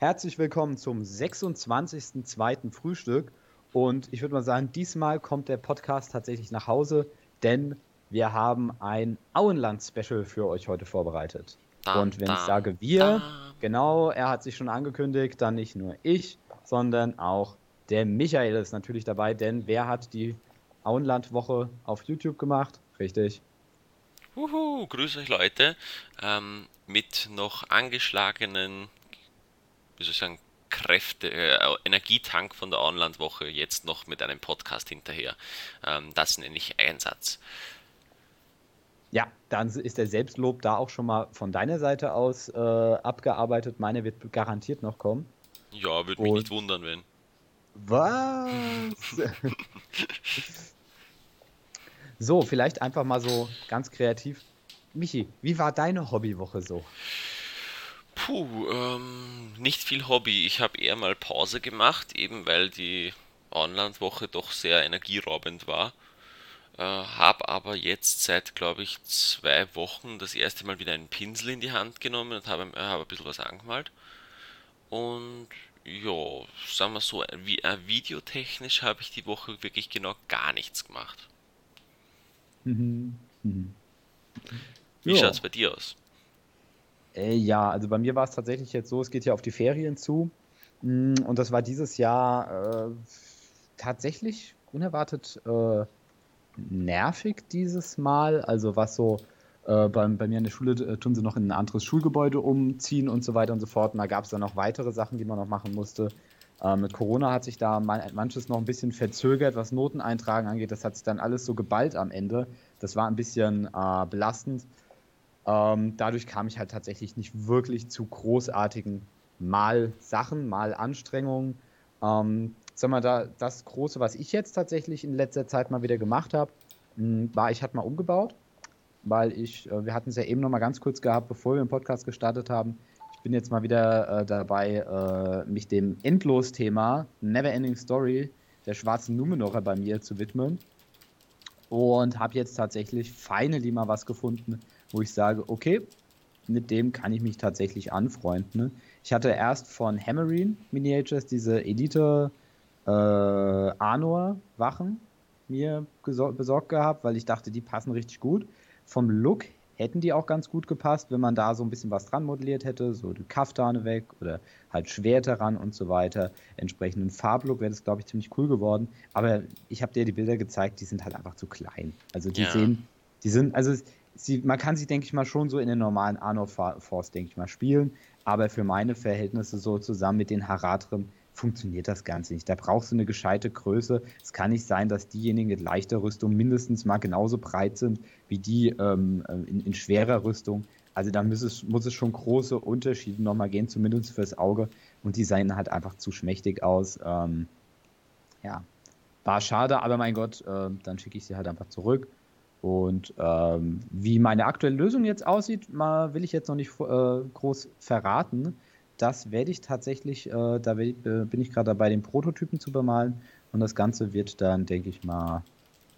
Herzlich willkommen zum 26.02. Frühstück. Und ich würde mal sagen, diesmal kommt der Podcast tatsächlich nach Hause, denn wir haben ein Auenland-Special für euch heute vorbereitet. Da, und wenn da, ich sage wir, da. genau, er hat sich schon angekündigt, dann nicht nur ich, sondern auch der Michael ist natürlich dabei, denn wer hat die Auenland-Woche auf YouTube gemacht? Richtig. Uhu, grüß euch Leute. Ähm, mit noch angeschlagenen, wie soll ich sagen, Kräfte, äh, Energietank von der Auenland-Woche jetzt noch mit einem Podcast hinterher. Ähm, das nenne ich Einsatz. Ja, dann ist der Selbstlob da auch schon mal von deiner Seite aus äh, abgearbeitet. Meine wird garantiert noch kommen. Ja, würde mich nicht wundern, wenn. Was? so, vielleicht einfach mal so ganz kreativ. Michi, wie war deine Hobbywoche so? Puh, ähm, nicht viel Hobby. Ich habe eher mal Pause gemacht, eben weil die Online-Woche doch sehr energieraubend war. Äh, habe aber jetzt seit, glaube ich, zwei Wochen das erste Mal wieder einen Pinsel in die Hand genommen und habe äh, hab ein bisschen was angemalt. Und ja, sagen wir so, wie, äh, videotechnisch habe ich die Woche wirklich genau gar nichts gemacht. Mhm. Mhm. Wie schaut es bei dir aus? Äh, ja, also bei mir war es tatsächlich jetzt so, es geht ja auf die Ferien zu. Mm, und das war dieses Jahr äh, tatsächlich unerwartet äh, nervig dieses Mal. Also was so äh, bei, bei, mir in der Schule äh, tun sie noch in ein anderes Schulgebäude umziehen und so weiter und so fort. Und da gab es dann noch weitere Sachen, die man noch machen musste. Äh, mit Corona hat sich da man, manches noch ein bisschen verzögert, was Noteneintragen angeht. Das hat sich dann alles so geballt am Ende. Das war ein bisschen äh, belastend. Ähm, dadurch kam ich halt tatsächlich nicht wirklich zu großartigen Mal-Sachen, Mal-Anstrengungen. Ähm, sag mal, da, das Große, was ich jetzt tatsächlich in letzter Zeit mal wieder gemacht habe, hm, war, ich hatte mal umgebaut weil ich, äh, wir hatten es ja eben noch mal ganz kurz gehabt, bevor wir den Podcast gestartet haben. Ich bin jetzt mal wieder äh, dabei, äh, mich dem Endlos-Thema Neverending Story der schwarzen Numenorer bei mir zu widmen. Und habe jetzt tatsächlich finally mal was gefunden, wo ich sage, okay, mit dem kann ich mich tatsächlich anfreunden. Ne? Ich hatte erst von Hammerine Miniatures diese Elite äh, Anor Wachen mir besorgt gehabt, weil ich dachte, die passen richtig gut. Vom Look hätten die auch ganz gut gepasst, wenn man da so ein bisschen was dran modelliert hätte, so die Kaftane weg oder halt Schwerter ran und so weiter. Entsprechenden Farblook wäre das, glaube ich, ziemlich cool geworden. Aber ich habe dir die Bilder gezeigt, die sind halt einfach zu klein. Also die ja. sehen, die sind, also sie, man kann sie, denke ich mal, schon so in den normalen Arno Force, denke ich mal, spielen. Aber für meine Verhältnisse so zusammen mit den Haratrim funktioniert das Ganze nicht. Da brauchst du eine gescheite Größe. Es kann nicht sein, dass diejenigen mit leichter Rüstung mindestens mal genauso breit sind wie die ähm, äh, in, in, schwerer Rüstung. Also da muss es, muss es schon große Unterschiede nochmal gehen, zumindest fürs Auge. Und die sehen halt einfach zu schmächtig aus. Ähm, ja, war schade, aber mein Gott, äh, dann schicke ich sie halt einfach zurück. Und ähm, wie meine aktuelle Lösung jetzt aussieht, mal will ich jetzt noch nicht äh, groß verraten das werde ich tatsächlich, äh, da ich, äh, bin ich gerade dabei, den Prototypen zu bemalen. Und das Ganze wird dann, denke ich mal,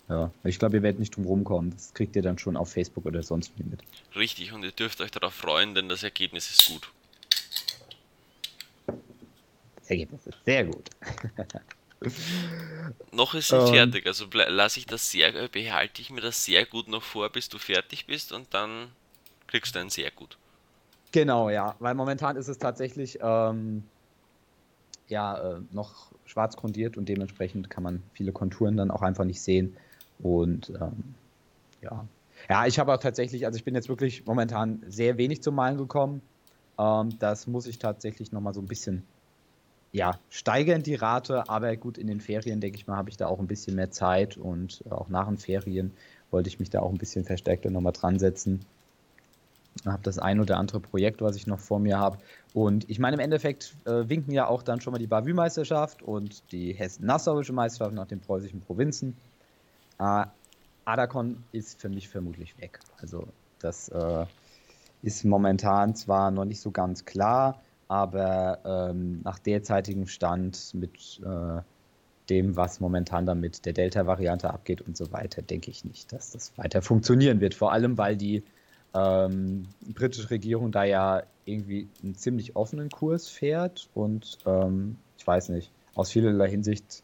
ja, ich glaube, ihr werdet nicht drum rumkommen. Das kriegt ihr dann schon auf Facebook oder sonst wie mit. Richtig, und ihr dürft euch darauf freuen, denn das Ergebnis ist gut. Das Ergebnis ist sehr gut. noch ist es um, ähm. fertig, also lasse ich das sehr, äh, behalte ich mir das sehr gut noch vor, bis du fertig bist und dann kriegst du ein sehr gut. Genau, ja, weil momentan ist es tatsächlich ähm, ja äh, noch schwarz grundiert und dementsprechend kann man viele Konturen dann auch einfach nicht sehen. Und ähm, ja. Ja, ich habe auch tatsächlich, also ich bin jetzt wirklich momentan sehr wenig zum Malen gekommen. Ähm, das muss ich tatsächlich nochmal so ein bisschen ja, steigern die Rate, aber gut, in den Ferien, denke ich mal, habe ich da auch ein bisschen mehr Zeit und auch nach den Ferien wollte ich mich da auch ein bisschen verstärkter nochmal dran setzen habe das ein oder andere Projekt, was ich noch vor mir habe. Und ich meine, im Endeffekt äh, winken ja auch dann schon mal die Bavü-Meisterschaft und die Hessen-Nassauische Meisterschaft nach den preußischen Provinzen. Äh, Adakon ist für mich vermutlich weg. Also das äh, ist momentan zwar noch nicht so ganz klar, aber ähm, nach derzeitigem Stand mit äh, dem, was momentan dann mit der Delta-Variante abgeht und so weiter, denke ich nicht, dass das weiter funktionieren wird. Vor allem, weil die ähm, britische Regierung da ja irgendwie einen ziemlich offenen Kurs fährt und ähm, ich weiß nicht, aus vielerlei Hinsicht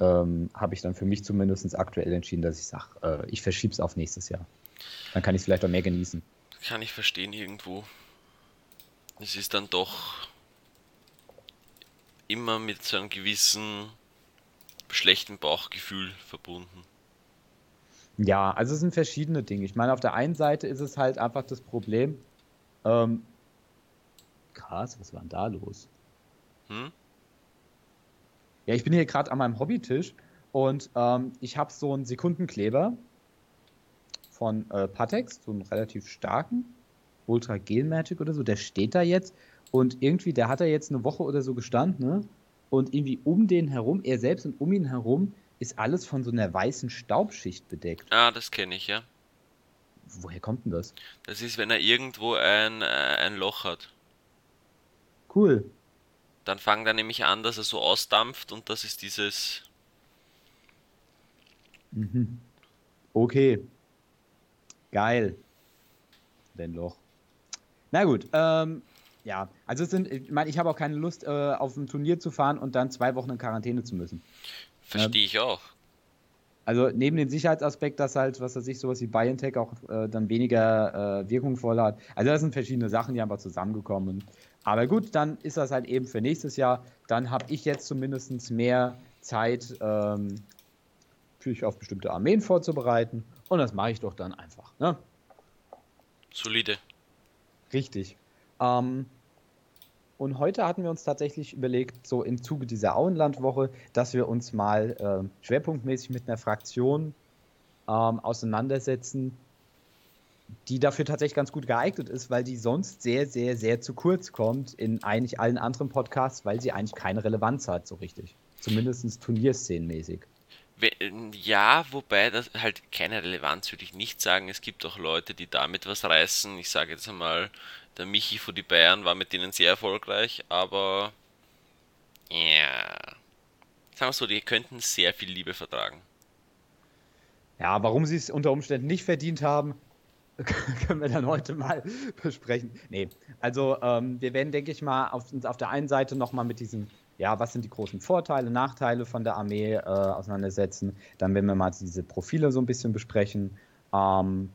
ähm, habe ich dann für mich zumindest aktuell entschieden, dass ich sage, äh, ich verschiebe es auf nächstes Jahr. Dann kann ich es vielleicht auch mehr genießen. Kann ich verstehen irgendwo. Es ist dann doch immer mit so einem gewissen schlechten Bauchgefühl verbunden. Ja, also es sind verschiedene Dinge. Ich meine, auf der einen Seite ist es halt einfach das Problem. Ähm, krass, was war denn da los? Hm? Ja, ich bin hier gerade an meinem Hobbytisch und ähm, ich habe so einen Sekundenkleber von äh, Patex, so einen relativ starken, Ultra Gel Magic oder so, der steht da jetzt und irgendwie, der hat da jetzt eine Woche oder so gestanden, ne? Und irgendwie um den herum, er selbst und um ihn herum, ist alles von so einer weißen Staubschicht bedeckt. Ah, das kenne ich, ja. Woher kommt denn das? Das ist, wenn er irgendwo ein, äh, ein Loch hat. Cool. Dann fangt er nämlich an, dass er so ausdampft und das ist dieses. Mhm. Okay. Geil. Dein Loch. Na gut, ähm, ja, also es sind, ich meine, ich habe auch keine Lust, äh, auf ein Turnier zu fahren und dann zwei Wochen in Quarantäne zu müssen. Verstehe ich auch. Also neben dem Sicherheitsaspekt, dass halt, was weiß ich, sowas wie BioNTech auch äh, dann weniger äh, wirkungsvoll hat. Also das sind verschiedene Sachen, die einfach zusammengekommen. Aber gut, dann ist das halt eben für nächstes Jahr. Dann habe ich jetzt zumindest mehr Zeit, ähm, mich auf bestimmte Armeen vorzubereiten. Und das mache ich doch dann einfach. Ne? Solide. Richtig. Ähm, und heute hatten wir uns tatsächlich überlegt, so im Zuge dieser Auenlandwoche, dass wir uns mal äh, schwerpunktmäßig mit einer Fraktion ähm, auseinandersetzen, die dafür tatsächlich ganz gut geeignet ist, weil die sonst sehr, sehr, sehr zu kurz kommt in eigentlich allen anderen Podcasts, weil sie eigentlich keine Relevanz hat, so richtig. Zumindest turnierszenenmäßig. Ja, wobei das halt keine Relevanz würde ich nicht sagen. Es gibt auch Leute, die damit was reißen. Ich sage jetzt einmal, der Michi von die Bayern war mit denen sehr erfolgreich, aber ja, sagen wir so, die könnten sehr viel Liebe vertragen. Ja, warum sie es unter Umständen nicht verdient haben, können wir dann heute mal besprechen. Nee, also ähm, wir werden, denke ich mal, auf, uns auf der einen Seite nochmal mit diesem, ja, was sind die großen Vorteile, Nachteile von der Armee äh, auseinandersetzen. Dann werden wir mal diese Profile so ein bisschen besprechen. Ähm,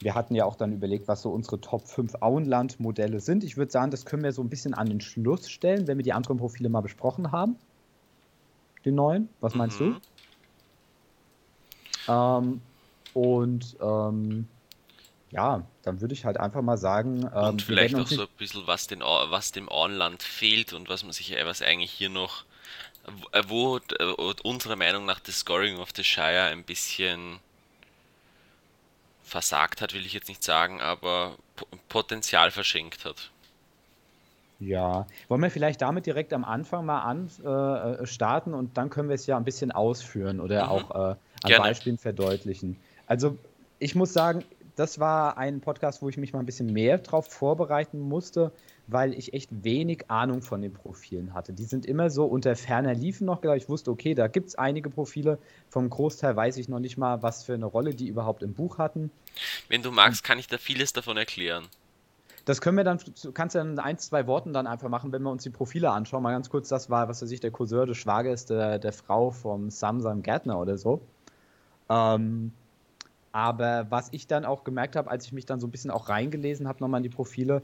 wir hatten ja auch dann überlegt, was so unsere Top 5 Auenland-Modelle sind. Ich würde sagen, das können wir so ein bisschen an den Schluss stellen, wenn wir die anderen Profile mal besprochen haben. Die neuen. Was meinst mhm. du? Ähm, und ähm, ja, dann würde ich halt einfach mal sagen. Ähm, und vielleicht auch so ein bisschen, was, den, was dem Auenland fehlt und was man sich, was eigentlich hier noch, wo, wo unserer Meinung nach das Scoring of the Shire ein bisschen versagt hat, will ich jetzt nicht sagen, aber Potenzial verschenkt hat. Ja, wollen wir vielleicht damit direkt am Anfang mal an äh, äh, starten und dann können wir es ja ein bisschen ausführen oder mhm. auch äh, an Gerne. Beispielen verdeutlichen. Also ich muss sagen, das war ein Podcast, wo ich mich mal ein bisschen mehr drauf vorbereiten musste, weil ich echt wenig Ahnung von den Profilen hatte. Die sind immer so unter ferner Liefen noch gedacht. Ich wusste, okay, da gibt es einige Profile. Vom Großteil weiß ich noch nicht mal, was für eine Rolle die überhaupt im Buch hatten. Wenn du magst, kann ich da vieles davon erklären. Das können wir dann, kannst du dann in ein, zwei Worten dann einfach machen, wenn wir uns die Profile anschauen. Mal ganz kurz, das war, was weiß ich, der Cousin des Schwagers der, der Frau vom Samsam Gärtner oder so. Ähm, aber was ich dann auch gemerkt habe, als ich mich dann so ein bisschen auch reingelesen habe, nochmal in die Profile,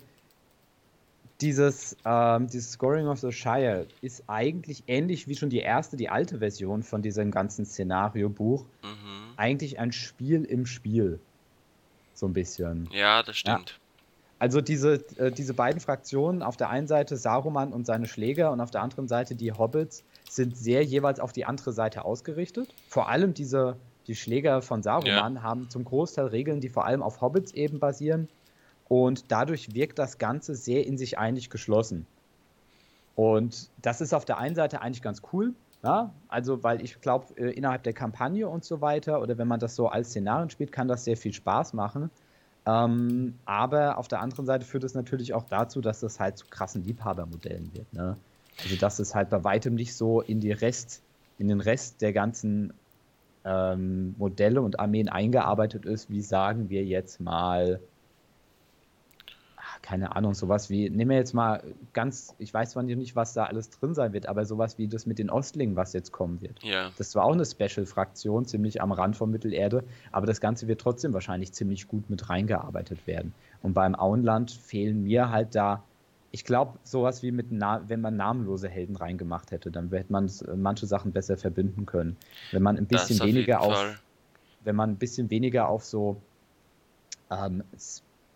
dieses, ähm, dieses Scoring of the Shire ist eigentlich ähnlich wie schon die erste, die alte Version von diesem ganzen Szenario-Buch. Mhm. Eigentlich ein Spiel im Spiel. So ein bisschen. Ja, das stimmt. Ja. Also diese, äh, diese beiden Fraktionen, auf der einen Seite Saruman und seine Schläger und auf der anderen Seite die Hobbits, sind sehr jeweils auf die andere Seite ausgerichtet. Vor allem diese die Schläger von Saruman ja. haben zum Großteil Regeln, die vor allem auf Hobbits eben basieren. Und dadurch wirkt das Ganze sehr in sich eigentlich geschlossen. Und das ist auf der einen Seite eigentlich ganz cool. Ja? Also, weil ich glaube, äh, innerhalb der Kampagne und so weiter, oder wenn man das so als Szenarien spielt, kann das sehr viel Spaß machen. Ähm, aber auf der anderen Seite führt es natürlich auch dazu, dass das halt zu krassen Liebhabermodellen wird. Ne? Also, dass es halt bei weitem nicht so in die Rest, in den Rest der ganzen ähm, Modelle und Armeen eingearbeitet ist, wie sagen wir jetzt mal keine Ahnung, sowas wie, nehmen wir jetzt mal ganz, ich weiß zwar nicht, was da alles drin sein wird, aber sowas wie das mit den Ostlingen, was jetzt kommen wird. Ja. Das war auch eine Special-Fraktion, ziemlich am Rand von Mittelerde, aber das Ganze wird trotzdem wahrscheinlich ziemlich gut mit reingearbeitet werden. Und beim Auenland fehlen mir halt da, ich glaube, sowas wie mit, Na wenn man namenlose Helden reingemacht hätte, dann hätte man äh, manche Sachen besser verbinden können. Wenn man ein bisschen weniger auf, auf wenn man ein bisschen weniger auf so ähm,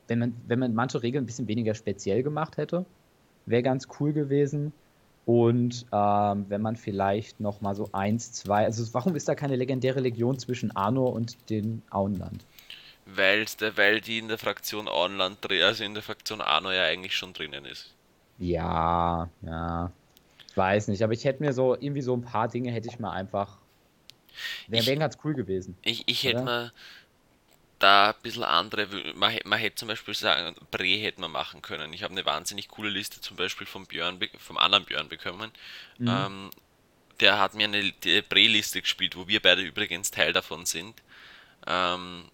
wenn man, wenn man manche Regeln ein bisschen weniger speziell gemacht hätte, wäre ganz cool gewesen. Und ähm, wenn man vielleicht noch mal so eins, zwei, also warum ist da keine legendäre Legion zwischen Arnor und den Auenland? Weil, weil die in der Fraktion Auenland, also in der Fraktion Arnor ja eigentlich schon drinnen ist. Ja, ja. Ich weiß nicht, aber ich hätte mir so, irgendwie so ein paar Dinge hätte ich mal einfach. Wäre wär ganz cool gewesen. Ich, ich hätte mal da ein bisschen andere, man, man hätte zum Beispiel sagen, Bre hätte man machen können. Ich habe eine wahnsinnig coole Liste zum Beispiel vom Björn, vom anderen Björn bekommen. Mhm. Ähm, der hat mir eine Bre-Liste gespielt, wo wir beide übrigens Teil davon sind. Ähm,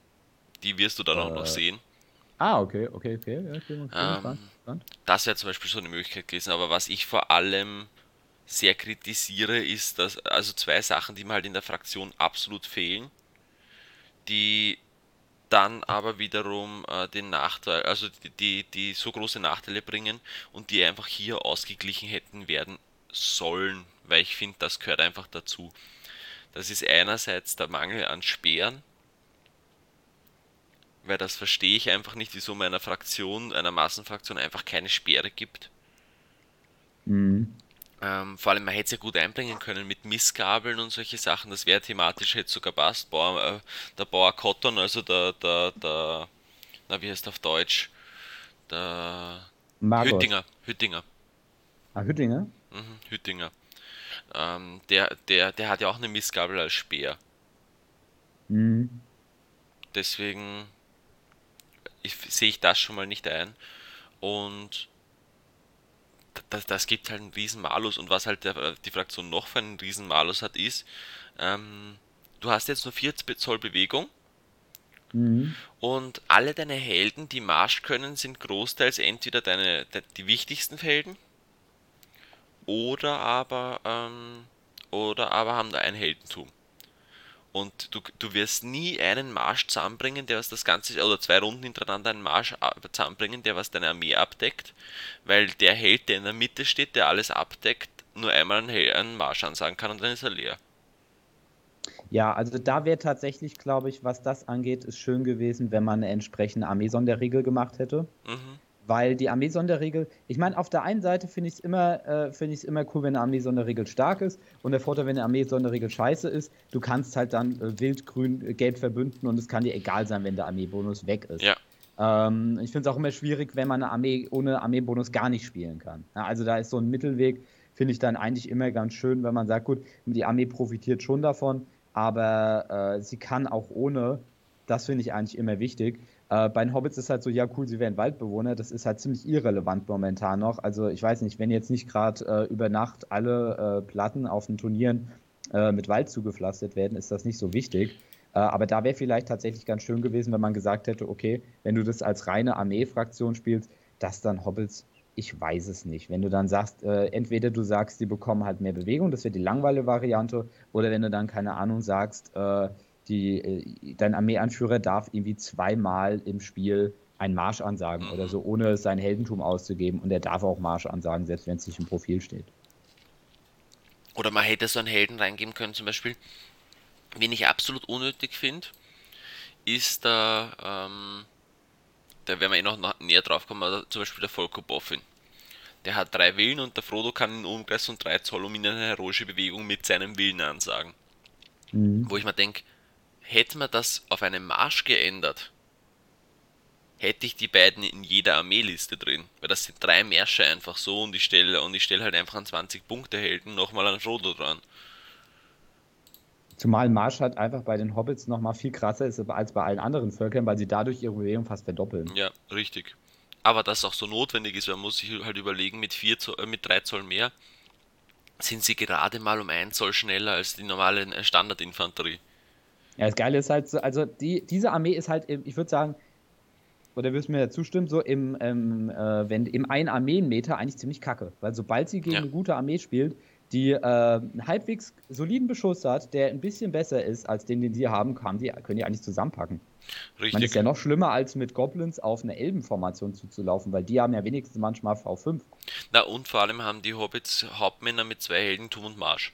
die wirst du dann äh, auch noch äh. sehen. Ah, okay, okay, okay. Ja, okay, okay ähm, das wäre zum Beispiel so eine Möglichkeit gewesen. Aber was ich vor allem sehr kritisiere, ist, dass also zwei Sachen, die mir halt in der Fraktion absolut fehlen, die dann aber wiederum äh, den Nachteil, also die, die, die so große Nachteile bringen und die einfach hier ausgeglichen hätten werden sollen, weil ich finde, das gehört einfach dazu. Das ist einerseits der Mangel an Speeren, weil das verstehe ich einfach nicht, wieso meiner Fraktion, einer Massenfraktion einfach keine Speere gibt. Mhm. Ähm, vor allem, man hätte es ja gut einbringen können mit Missgabeln und solche Sachen. Das wäre thematisch jetzt sogar passt. Bauer, äh, der Bauer Cotton, also der, der, der, na, wie heißt auf Deutsch? Der Margot. Hüttinger. Hüttinger. Ah, Hüttinger? Mhm, Hüttinger. Ähm, der, der, der hat ja auch eine Missgabel als Speer. Mhm. Deswegen sehe ich das schon mal nicht ein. Und das, das gibt halt einen riesen Malus und was halt der, die Fraktion noch für einen riesen Malus hat, ist, ähm, du hast jetzt nur 4 Zoll Bewegung mhm. und alle deine Helden, die Marsch können, sind großteils entweder deine, de, die wichtigsten Helden oder aber, ähm, oder aber haben da ein Heldentum. Und du, du wirst nie einen Marsch zusammenbringen, der was das Ganze, oder zwei Runden hintereinander einen Marsch zusammenbringen, der was deine Armee abdeckt, weil der Held, der in der Mitte steht, der alles abdeckt, nur einmal einen, einen Marsch ansagen kann und dann ist er leer. Ja, also da wäre tatsächlich, glaube ich, was das angeht, ist schön gewesen, wenn man eine entsprechende Armee-Sonderregel gemacht hätte. Mhm weil die Armee-Sonderregel, ich meine, auf der einen Seite finde ich es immer, äh, find immer cool, wenn eine Armee-Sonderregel stark ist und der Vorteil, wenn eine Armee-Sonderregel scheiße ist, du kannst halt dann äh, wild, grün, äh, gelb verbünden und es kann dir egal sein, wenn der Armee-Bonus weg ist. Ja. Ähm, ich finde es auch immer schwierig, wenn man eine Armee ohne Armee-Bonus gar nicht spielen kann. Ja, also da ist so ein Mittelweg, finde ich dann eigentlich immer ganz schön, wenn man sagt, gut, die Armee profitiert schon davon, aber äh, sie kann auch ohne, das finde ich eigentlich immer wichtig. Äh, bei den Hobbits ist halt so, ja cool, sie wären Waldbewohner, das ist halt ziemlich irrelevant momentan noch. Also ich weiß nicht, wenn jetzt nicht gerade äh, über Nacht alle äh, Platten auf den Turnieren äh, mit Wald zugepflastert werden, ist das nicht so wichtig. Äh, aber da wäre vielleicht tatsächlich ganz schön gewesen, wenn man gesagt hätte, okay, wenn du das als reine Armee-Fraktion spielst, dass dann Hobbits ich weiß es nicht. Wenn du dann sagst, äh, entweder du sagst, die bekommen halt mehr Bewegung, das wäre die langweilige Variante, oder wenn du dann, keine Ahnung, sagst, äh, die, äh, dein Armeeanführer darf irgendwie zweimal im Spiel einen Marsch ansagen mhm. oder so, ohne sein Heldentum auszugeben. Und er darf auch Marsch ansagen, selbst wenn es nicht im Profil steht. Oder man hätte so einen Helden reingeben können, zum Beispiel. Wen ich absolut unnötig finde, ist der, ähm, da werden wir eh noch näher drauf kommen, aber zum Beispiel der Volko Boffin. Der hat drei Willen und der Frodo kann in Umkreis und drei Zoll um ihn eine heroische Bewegung mit seinem Willen ansagen. Mhm. Wo ich mir denke, Hätte man das auf einen Marsch geändert, hätte ich die beiden in jeder Armeeliste drin. Weil das sind drei Märsche einfach so und ich stelle und ich stelle halt einfach einen 20 Punkte Helden nochmal an Frodo dran. Zumal Marsch halt einfach bei den Hobbits nochmal viel krasser ist als bei allen anderen Völkern, weil sie dadurch ihre Bewegung fast verdoppeln. Ja, richtig. Aber dass auch so notwendig ist, man muss sich halt überlegen, mit, 4 Zoll, äh, mit 3 Zoll mehr sind sie gerade mal um 1 Zoll schneller als die normale Standardinfanterie. Ja, das Geile ist halt, so, also die, diese Armee ist halt, ich würde sagen, oder wirst du mir zustimmen, so im, ähm, äh, wenn, im einen Armeenmeter eigentlich ziemlich kacke. Weil sobald sie gegen Ja. eine gute Armee spielt, die äh, einen halbwegs soliden Beschuss hat, der ein bisschen besser ist als den, den sie haben, kann die, können die eigentlich zusammenpacken. Man Richtig. ist ja noch schlimmer, als mit Goblins auf eine Elbenformation zuzulaufen, weil die haben ja wenigstens manchmal V5. Na, und vor allem haben die Hobbits Hauptmänner mit zwei Heldentum und Marsch.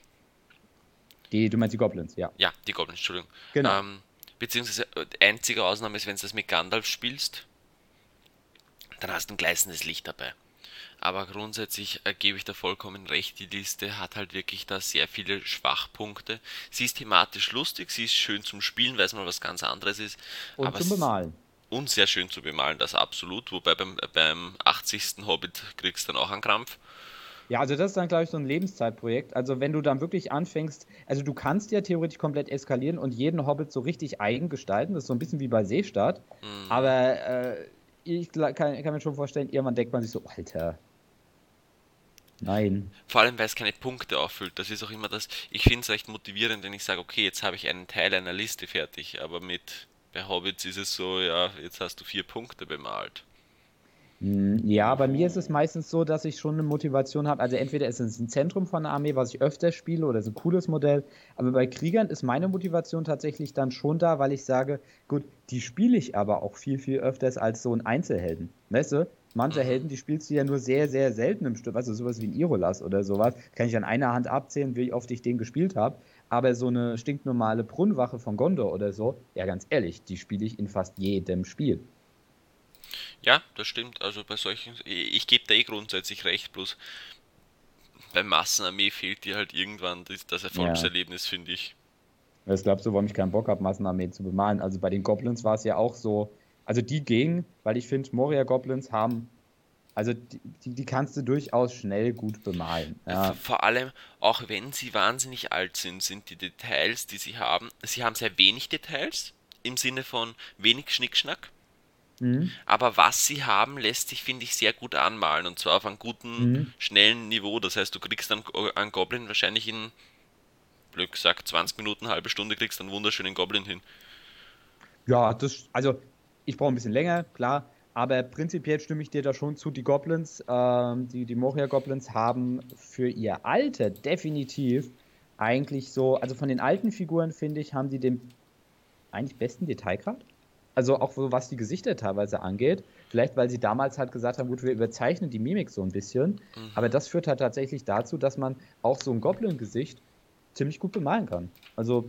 Die, du meinst die Goblins, ja. Ja, die Goblins, Entschuldigung. Genau. Ähm, beziehungsweise äh, die einzige Ausnahme ist, wenn du das mit Gandalf spielst, dann hast du ein gleißendes Licht dabei. Aber grundsätzlich äh, gebe ich da vollkommen recht, die Liste hat halt wirklich da sehr viele Schwachpunkte. Sie ist thematisch lustig, sie ist schön zum Spielen, weil es mal was ganz anderes ist. Und aber zum Bemalen. Und sehr schön zu bemalen, das absolut. Wobei beim, beim 80. Hobbit kriegst du dann auch einen Krampf. Ja, also das ist dann, glaube ich, so ein Lebenszeitprojekt. Also wenn du dann wirklich anfängst, also du kannst ja theoretisch komplett eskalieren und jeden Hobbit so richtig eigen gestalten. Das ist so ein bisschen wie bei Seestadt. Mhm. Aber äh, ich kann, kann mir schon vorstellen, irgendwann denkt man sich so, Alter. Nein. Vor allem, weil es keine Punkte auffüllt. Das ist auch immer das. Ich finde es recht motivierend, wenn ich sage, okay, jetzt habe ich einen Teil einer Liste fertig. Aber mit bei Hobbits ist es so, ja, jetzt hast du vier Punkte bemalt. Hm, Ja, bei mir ist es meistens so, dass ich schon eine Motivation habe. Also entweder ist es ein Zentrum von einer Armee, was ich öfter spiele, oder ist ein cooles Modell. Aber bei Kriegern ist meine Motivation tatsächlich dann schon da, weil ich sage, gut, die spiele ich aber auch viel, viel öfters als so ein Einzelhelden. Weißt du? Manche Mhm. Helden, die spielst du ja nur sehr, sehr selten im Stück. Also sowas wie ein Irolas oder sowas. Kann ich an einer Hand abzählen, wie oft ich den gespielt habe. Aber so eine stinknormale Brunnenwache von Gondor oder so, ja ganz ehrlich, die spiele ich in fast jedem Spiel. Ja, das stimmt. Also bei solchen, ich gebe da eh grundsätzlich recht, bloß bei Massenarmee fehlt dir halt irgendwann das, Erfolgserlebnis, finde ich. Das glaubst du, warum ich keinen Bock habe, Massenarmee zu bemalen? Also bei den Goblins war es ja auch so. Also die gingen, weil ich finde, Moria-Goblins haben. Also die, die, die kannst du durchaus schnell gut bemalen. Ja. Vor allem, auch wenn sie wahnsinnig alt sind, sind die Details, die sie haben, sie haben sehr wenig Details im Sinne von wenig Schnickschnack. Mhm. Aber was sie haben, lässt sich, finde ich, sehr gut anmalen. Und zwar auf einem guten, Mhm. schnellen Niveau. Das heißt, du kriegst einen, einen Goblin wahrscheinlich in, blöd gesagt, 20 Minuten, halbe Stunde kriegst du einen wunderschönen Goblin hin. Ja, das, also ich brauche ein bisschen länger, klar. Aber prinzipiell stimme ich dir da schon zu. Die Goblins, ähm, die, die Moria-Goblins haben für ihr Alter definitiv eigentlich so, also von den alten Figuren finde ich, haben die den eigentlich besten Detailgrad. Also auch so, was die Gesichter teilweise angeht. Vielleicht, weil sie damals halt gesagt haben, gut, wir überzeichnen die Mimik so ein bisschen. Mhm. Aber das führt halt tatsächlich dazu, dass man auch so ein Goblin-Gesicht ziemlich gut bemalen kann. Also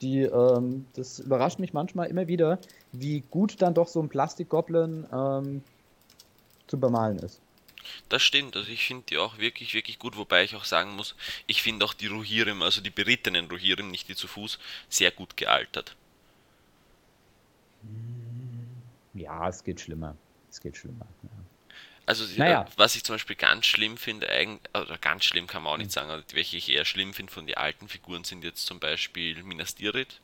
die, ähm, das überrascht mich manchmal immer wieder, wie gut dann doch so ein Plastik-Goblin ähm, zu bemalen ist. Das stimmt, also ich finde die auch wirklich, wirklich gut, wobei ich auch sagen muss, ich finde auch die Rohirrim, also die berittenen Rohirrim, nicht die zu Fuß, sehr gut gealtert. Ja, es geht schlimmer. Es geht schlimmer. Ja. Also, Naja. äh, was ich zum Beispiel ganz schlimm finde, oder ganz schlimm kann man auch nicht sagen, aber welche ich eher schlimm finde von den alten Figuren sind jetzt zum Beispiel Minas Tirith.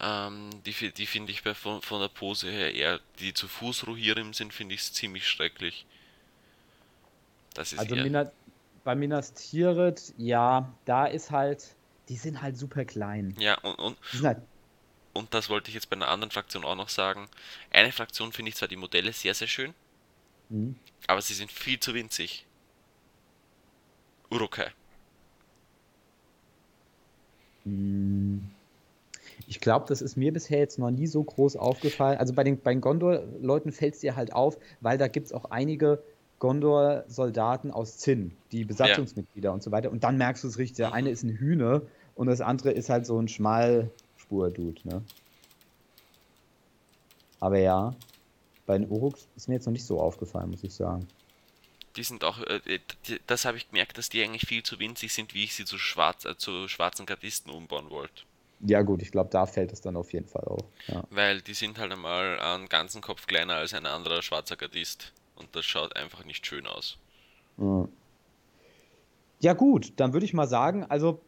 Ähm, die die finde ich bei, von, von der Pose her eher, die zu Fuß Rohirrim sind, finde ich ziemlich schrecklich. Das ist Also Minas, bei Minas Tirith, ja, da ist halt, die sind halt super klein. ja, und, und, halt, und das wollte ich jetzt bei einer anderen Fraktion auch noch sagen. Eine Fraktion finde ich zwar die Modelle sehr, sehr schön, hm. aber sie sind viel zu winzig. Urukai. Hm. Ich glaube, das ist mir bisher jetzt noch nie so groß aufgefallen. Also bei den, bei den Gondor-Leuten fällt es dir halt auf, weil da gibt es auch einige Gondor-Soldaten aus Zinn, die Besatzungsmitglieder und so weiter. Und dann merkst du es richtig. Der Mhm. eine ist ein Hühner und das andere ist halt so ein Schmalspur-Dude. Ne? Aber ja, bei den Uruks ist mir jetzt noch nicht so aufgefallen, muss ich sagen. Die sind auch, äh, die, das habe ich gemerkt, dass die eigentlich viel zu winzig sind, wie ich sie zu, schwarz, äh, zu schwarzen Gardisten umbauen wollte. Ja, gut, ich glaube, da fällt es dann auf jeden Fall auf. Ja. Weil die sind halt einmal einen ganzen Kopf kleiner als ein anderer schwarzer Gardist. Und das schaut einfach nicht schön aus. Ja. Ja, gut, dann würde ich mal sagen, also,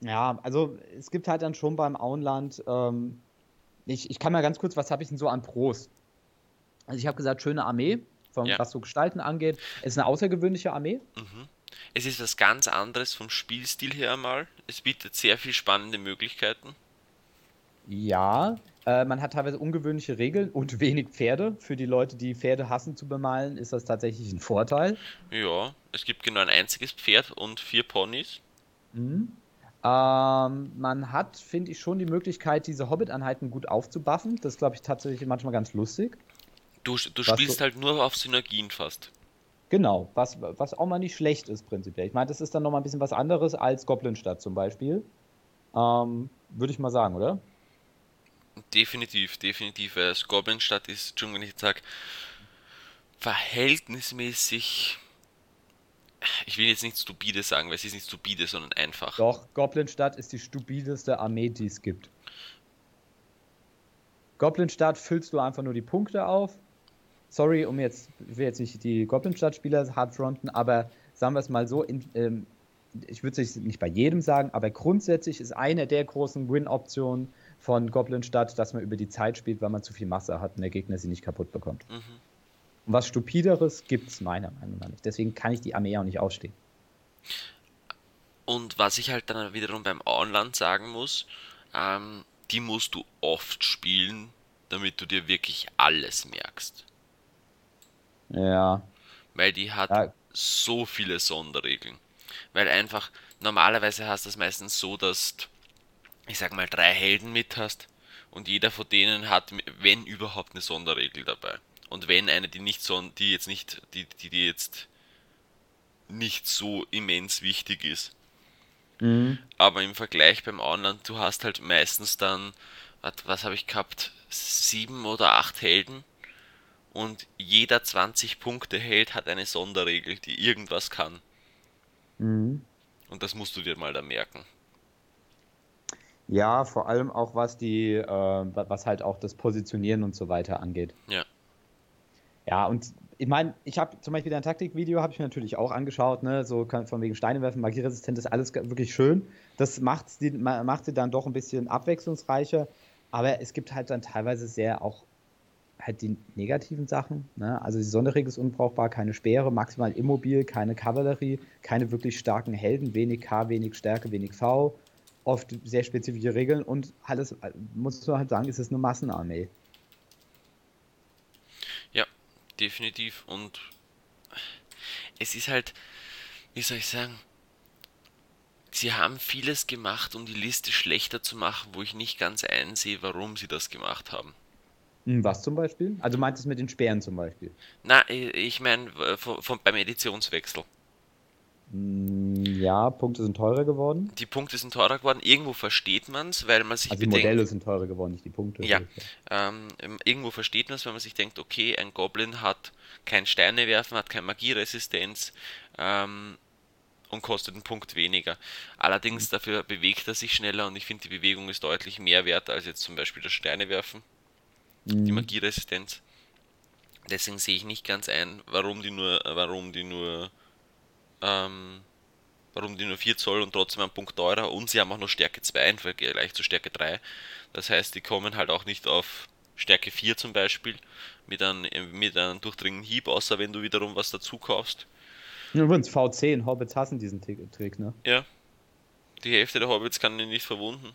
ja, also es gibt halt dann schon beim Auenland, ähm, ich, ich kann mal ganz kurz, was habe ich denn so an Pros? Also ich habe gesagt, schöne Armee, von, Ja. was so Gestalten angeht. Es ist eine außergewöhnliche Armee. Mhm. Es ist was ganz anderes vom Spielstil her einmal. Es bietet sehr viel spannende Möglichkeiten. Ja, Äh, man hat teilweise ungewöhnliche Regeln und wenig Pferde. Für die Leute, die Pferde hassen zu bemalen, ist das tatsächlich ein Vorteil. Ja, es gibt genau ein einziges Pferd und vier Ponys. Mhm. Ähm, man hat, finde ich, schon die Möglichkeit, diese Hobbit-Einheiten gut aufzubuffen. Das ist, glaube ich, tatsächlich manchmal ganz lustig. Du, du spielst so, halt nur auf Synergien fast. Genau, was, was auch mal nicht schlecht ist prinzipiell. Ich meine, das ist dann nochmal ein bisschen was anderes als Goblinstadt zum Beispiel. Ähm, Würde ich mal sagen, oder? Definitiv, definitiv. Weil Goblinstadt ist, schon wenn ich jetzt sage, verhältnismäßig ich will jetzt nicht stupide sagen, weil es ist nicht stupide, sondern einfach. Doch, Goblinstadt ist die stupideste Armee, die es gibt. Goblinstadt füllst du einfach nur die Punkte auf. Sorry, um jetzt, ich will jetzt nicht die Goblinstadt-Spieler hart fronten, aber sagen wir es mal so, in, ähm, ich würde es nicht bei jedem sagen, aber grundsätzlich ist eine der großen Win-Optionen von Goblinstadt, dass man über die Zeit spielt, weil man zu viel Masse hat und der Gegner sie nicht kaputt bekommt. Mhm. Und was Stupideres gibt es meiner Meinung nach nicht. Deswegen kann ich die Armee auch nicht ausstehen. Und was ich halt dann wiederum beim Auenland sagen muss, ähm, die musst du oft spielen, damit du dir wirklich alles merkst. Ja. Weil die hat ja. so viele Sonderregeln. Weil einfach, normalerweise hast du es meistens so, dass du, ich sag mal, drei Helden mit hast und jeder von denen hat, wenn überhaupt, eine Sonderregel dabei. Und wenn eine, die nicht so, die jetzt nicht, die, die, die jetzt nicht so immens wichtig ist. Mhm. Aber im Vergleich beim Online, du hast halt meistens dann, was, was habe ich gehabt, sieben oder acht Helden und jeder 20 Punkte Held hat eine Sonderregel, die irgendwas kann. Mhm. Und das musst du dir mal da merken. Ja, vor allem auch was die, äh, was halt auch das Positionieren und so weiter angeht. Ja. Ja, und ich meine, ich habe zum Beispiel dein Taktikvideo, habe ich mir natürlich auch angeschaut, ne? so von wegen Steine werfen, magieresistent ist alles wirklich schön. Das macht sie, macht sie dann doch ein bisschen abwechslungsreicher, aber es gibt halt dann teilweise sehr auch halt die negativen Sachen. Ne? Also die Sonderregel ist unbrauchbar, keine Speere, maximal immobil, keine Kavallerie, keine wirklich starken Helden, wenig K, wenig Stärke, wenig V, oft sehr spezifische Regeln und alles, muss man halt sagen, ist es eine Massenarmee definitiv. Und es ist halt, wie soll ich sagen, sie haben vieles gemacht, um die Liste schlechter zu machen, wo ich nicht ganz einsehe, warum sie das gemacht haben. Hm, was zum Beispiel? Also meint es mit den Sperren zum Beispiel? Na, ich meine beim Editionswechsel. Hm, ja, Punkte sind teurer geworden. Die Punkte sind teurer geworden. Irgendwo versteht man es, weil man sich also die bedenkt, Modelle sind teurer geworden, nicht die Punkte. Ja, ähm, irgendwo versteht man es, wenn man sich denkt, okay, ein Goblin hat kein Steine werfen, hat keine Magieresistenz ähm, und kostet einen Punkt weniger. Allerdings mhm. dafür bewegt er sich schneller und ich finde, die Bewegung ist deutlich mehr wert als jetzt zum Beispiel das Steine werfen. Mhm. Die Magieresistenz. Deswegen sehe ich nicht ganz ein, warum die nur, warum die nur ähm, warum die nur 4 Zoll und trotzdem einen Punkt teurer und sie haben auch noch Stärke 2 im Vergleich zu Stärke 3. Das heißt, die kommen halt auch nicht auf Stärke 4 zum Beispiel mit einem, mit einem durchdringenden Hieb, außer wenn du wiederum was dazu kaufst. Übrigens, V10, Hobbits hassen diesen Trick, ne? Ja. Die Hälfte der Hobbits kann ihn nicht verwunden.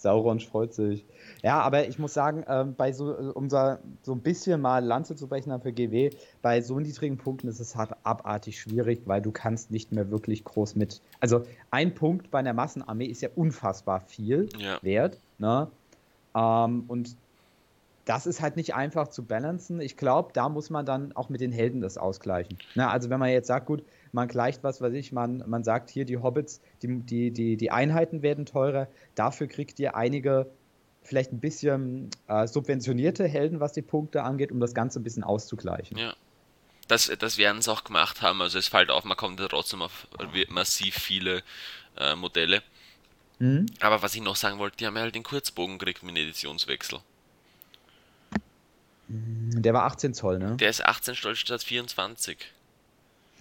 Sauron freut sich. Ja, aber ich muss sagen, ähm, bei so, um so, so ein bisschen mal Lanze zu brechen für GW, bei so niedrigen Punkten ist es halt abartig schwierig, weil du kannst nicht mehr wirklich groß mit. Also ein Punkt bei einer Massenarmee ist ja unfassbar viel ja. wert. Ne? Ähm, und das ist halt nicht einfach zu balancen. Ich glaube, da muss man dann auch mit den Helden das ausgleichen. Na, also wenn man jetzt sagt, gut, man gleicht was weiß ich, man, man sagt hier, die Hobbits, die, die, die, die Einheiten werden teurer, dafür kriegt ihr einige vielleicht ein bisschen äh, subventionierte Helden, was die Punkte angeht, um das Ganze ein bisschen auszugleichen. Ja. Das, das werden sie auch gemacht haben. Also es fällt auf, man kommt ja trotzdem auf massiv viele äh, Modelle. Mhm. Aber was ich noch sagen wollte, die haben ja halt den Kurzbogen gekriegt mit dem Editionswechsel. Mhm, der war 18 Zoll, ne? Der ist 18 Zoll statt 24.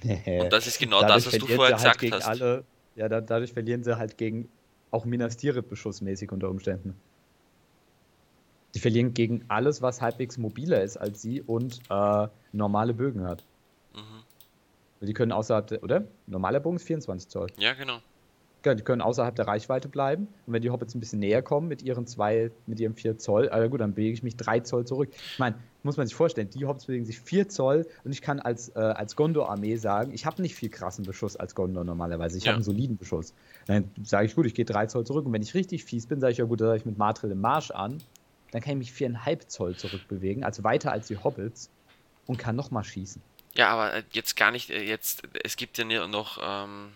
Und das ist genau das, was du vorher halt gesagt hast. Alle, ja, da, dadurch verlieren sie halt gegen auch Minas Tirith beschussmäßig unter Umständen. Die verlieren gegen alles, was halbwegs mobiler ist als sie und äh, normale Bögen hat. Mhm. Die können außerhalb, der, oder? Normaler Bogen ist 24 Zoll. Ja, genau. Die können außerhalb der Reichweite bleiben. Und wenn die Hobbits ein bisschen näher kommen mit ihren zwei, mit ihrem vier Zoll, also gut, dann bewege ich mich drei Zoll zurück. Ich meine, muss man sich vorstellen, die Hobbits bewegen sich vier Zoll und ich kann als, äh, als Gondor-Armee sagen, ich habe nicht viel krassen Beschuss als Gondor normalerweise. Ich ja. habe einen soliden Beschuss. Dann sage ich, gut, ich gehe drei Zoll zurück. Und wenn ich richtig fies bin, sage ich, ja gut, da sage ich mit Martril im Marsch an. Dann kann ich mich viereinhalb Zoll zurückbewegen, also weiter als die Hobbits und kann nochmal schießen. Ja, aber äh, jetzt gar nicht, äh, jetzt, es gibt ja noch, ähm,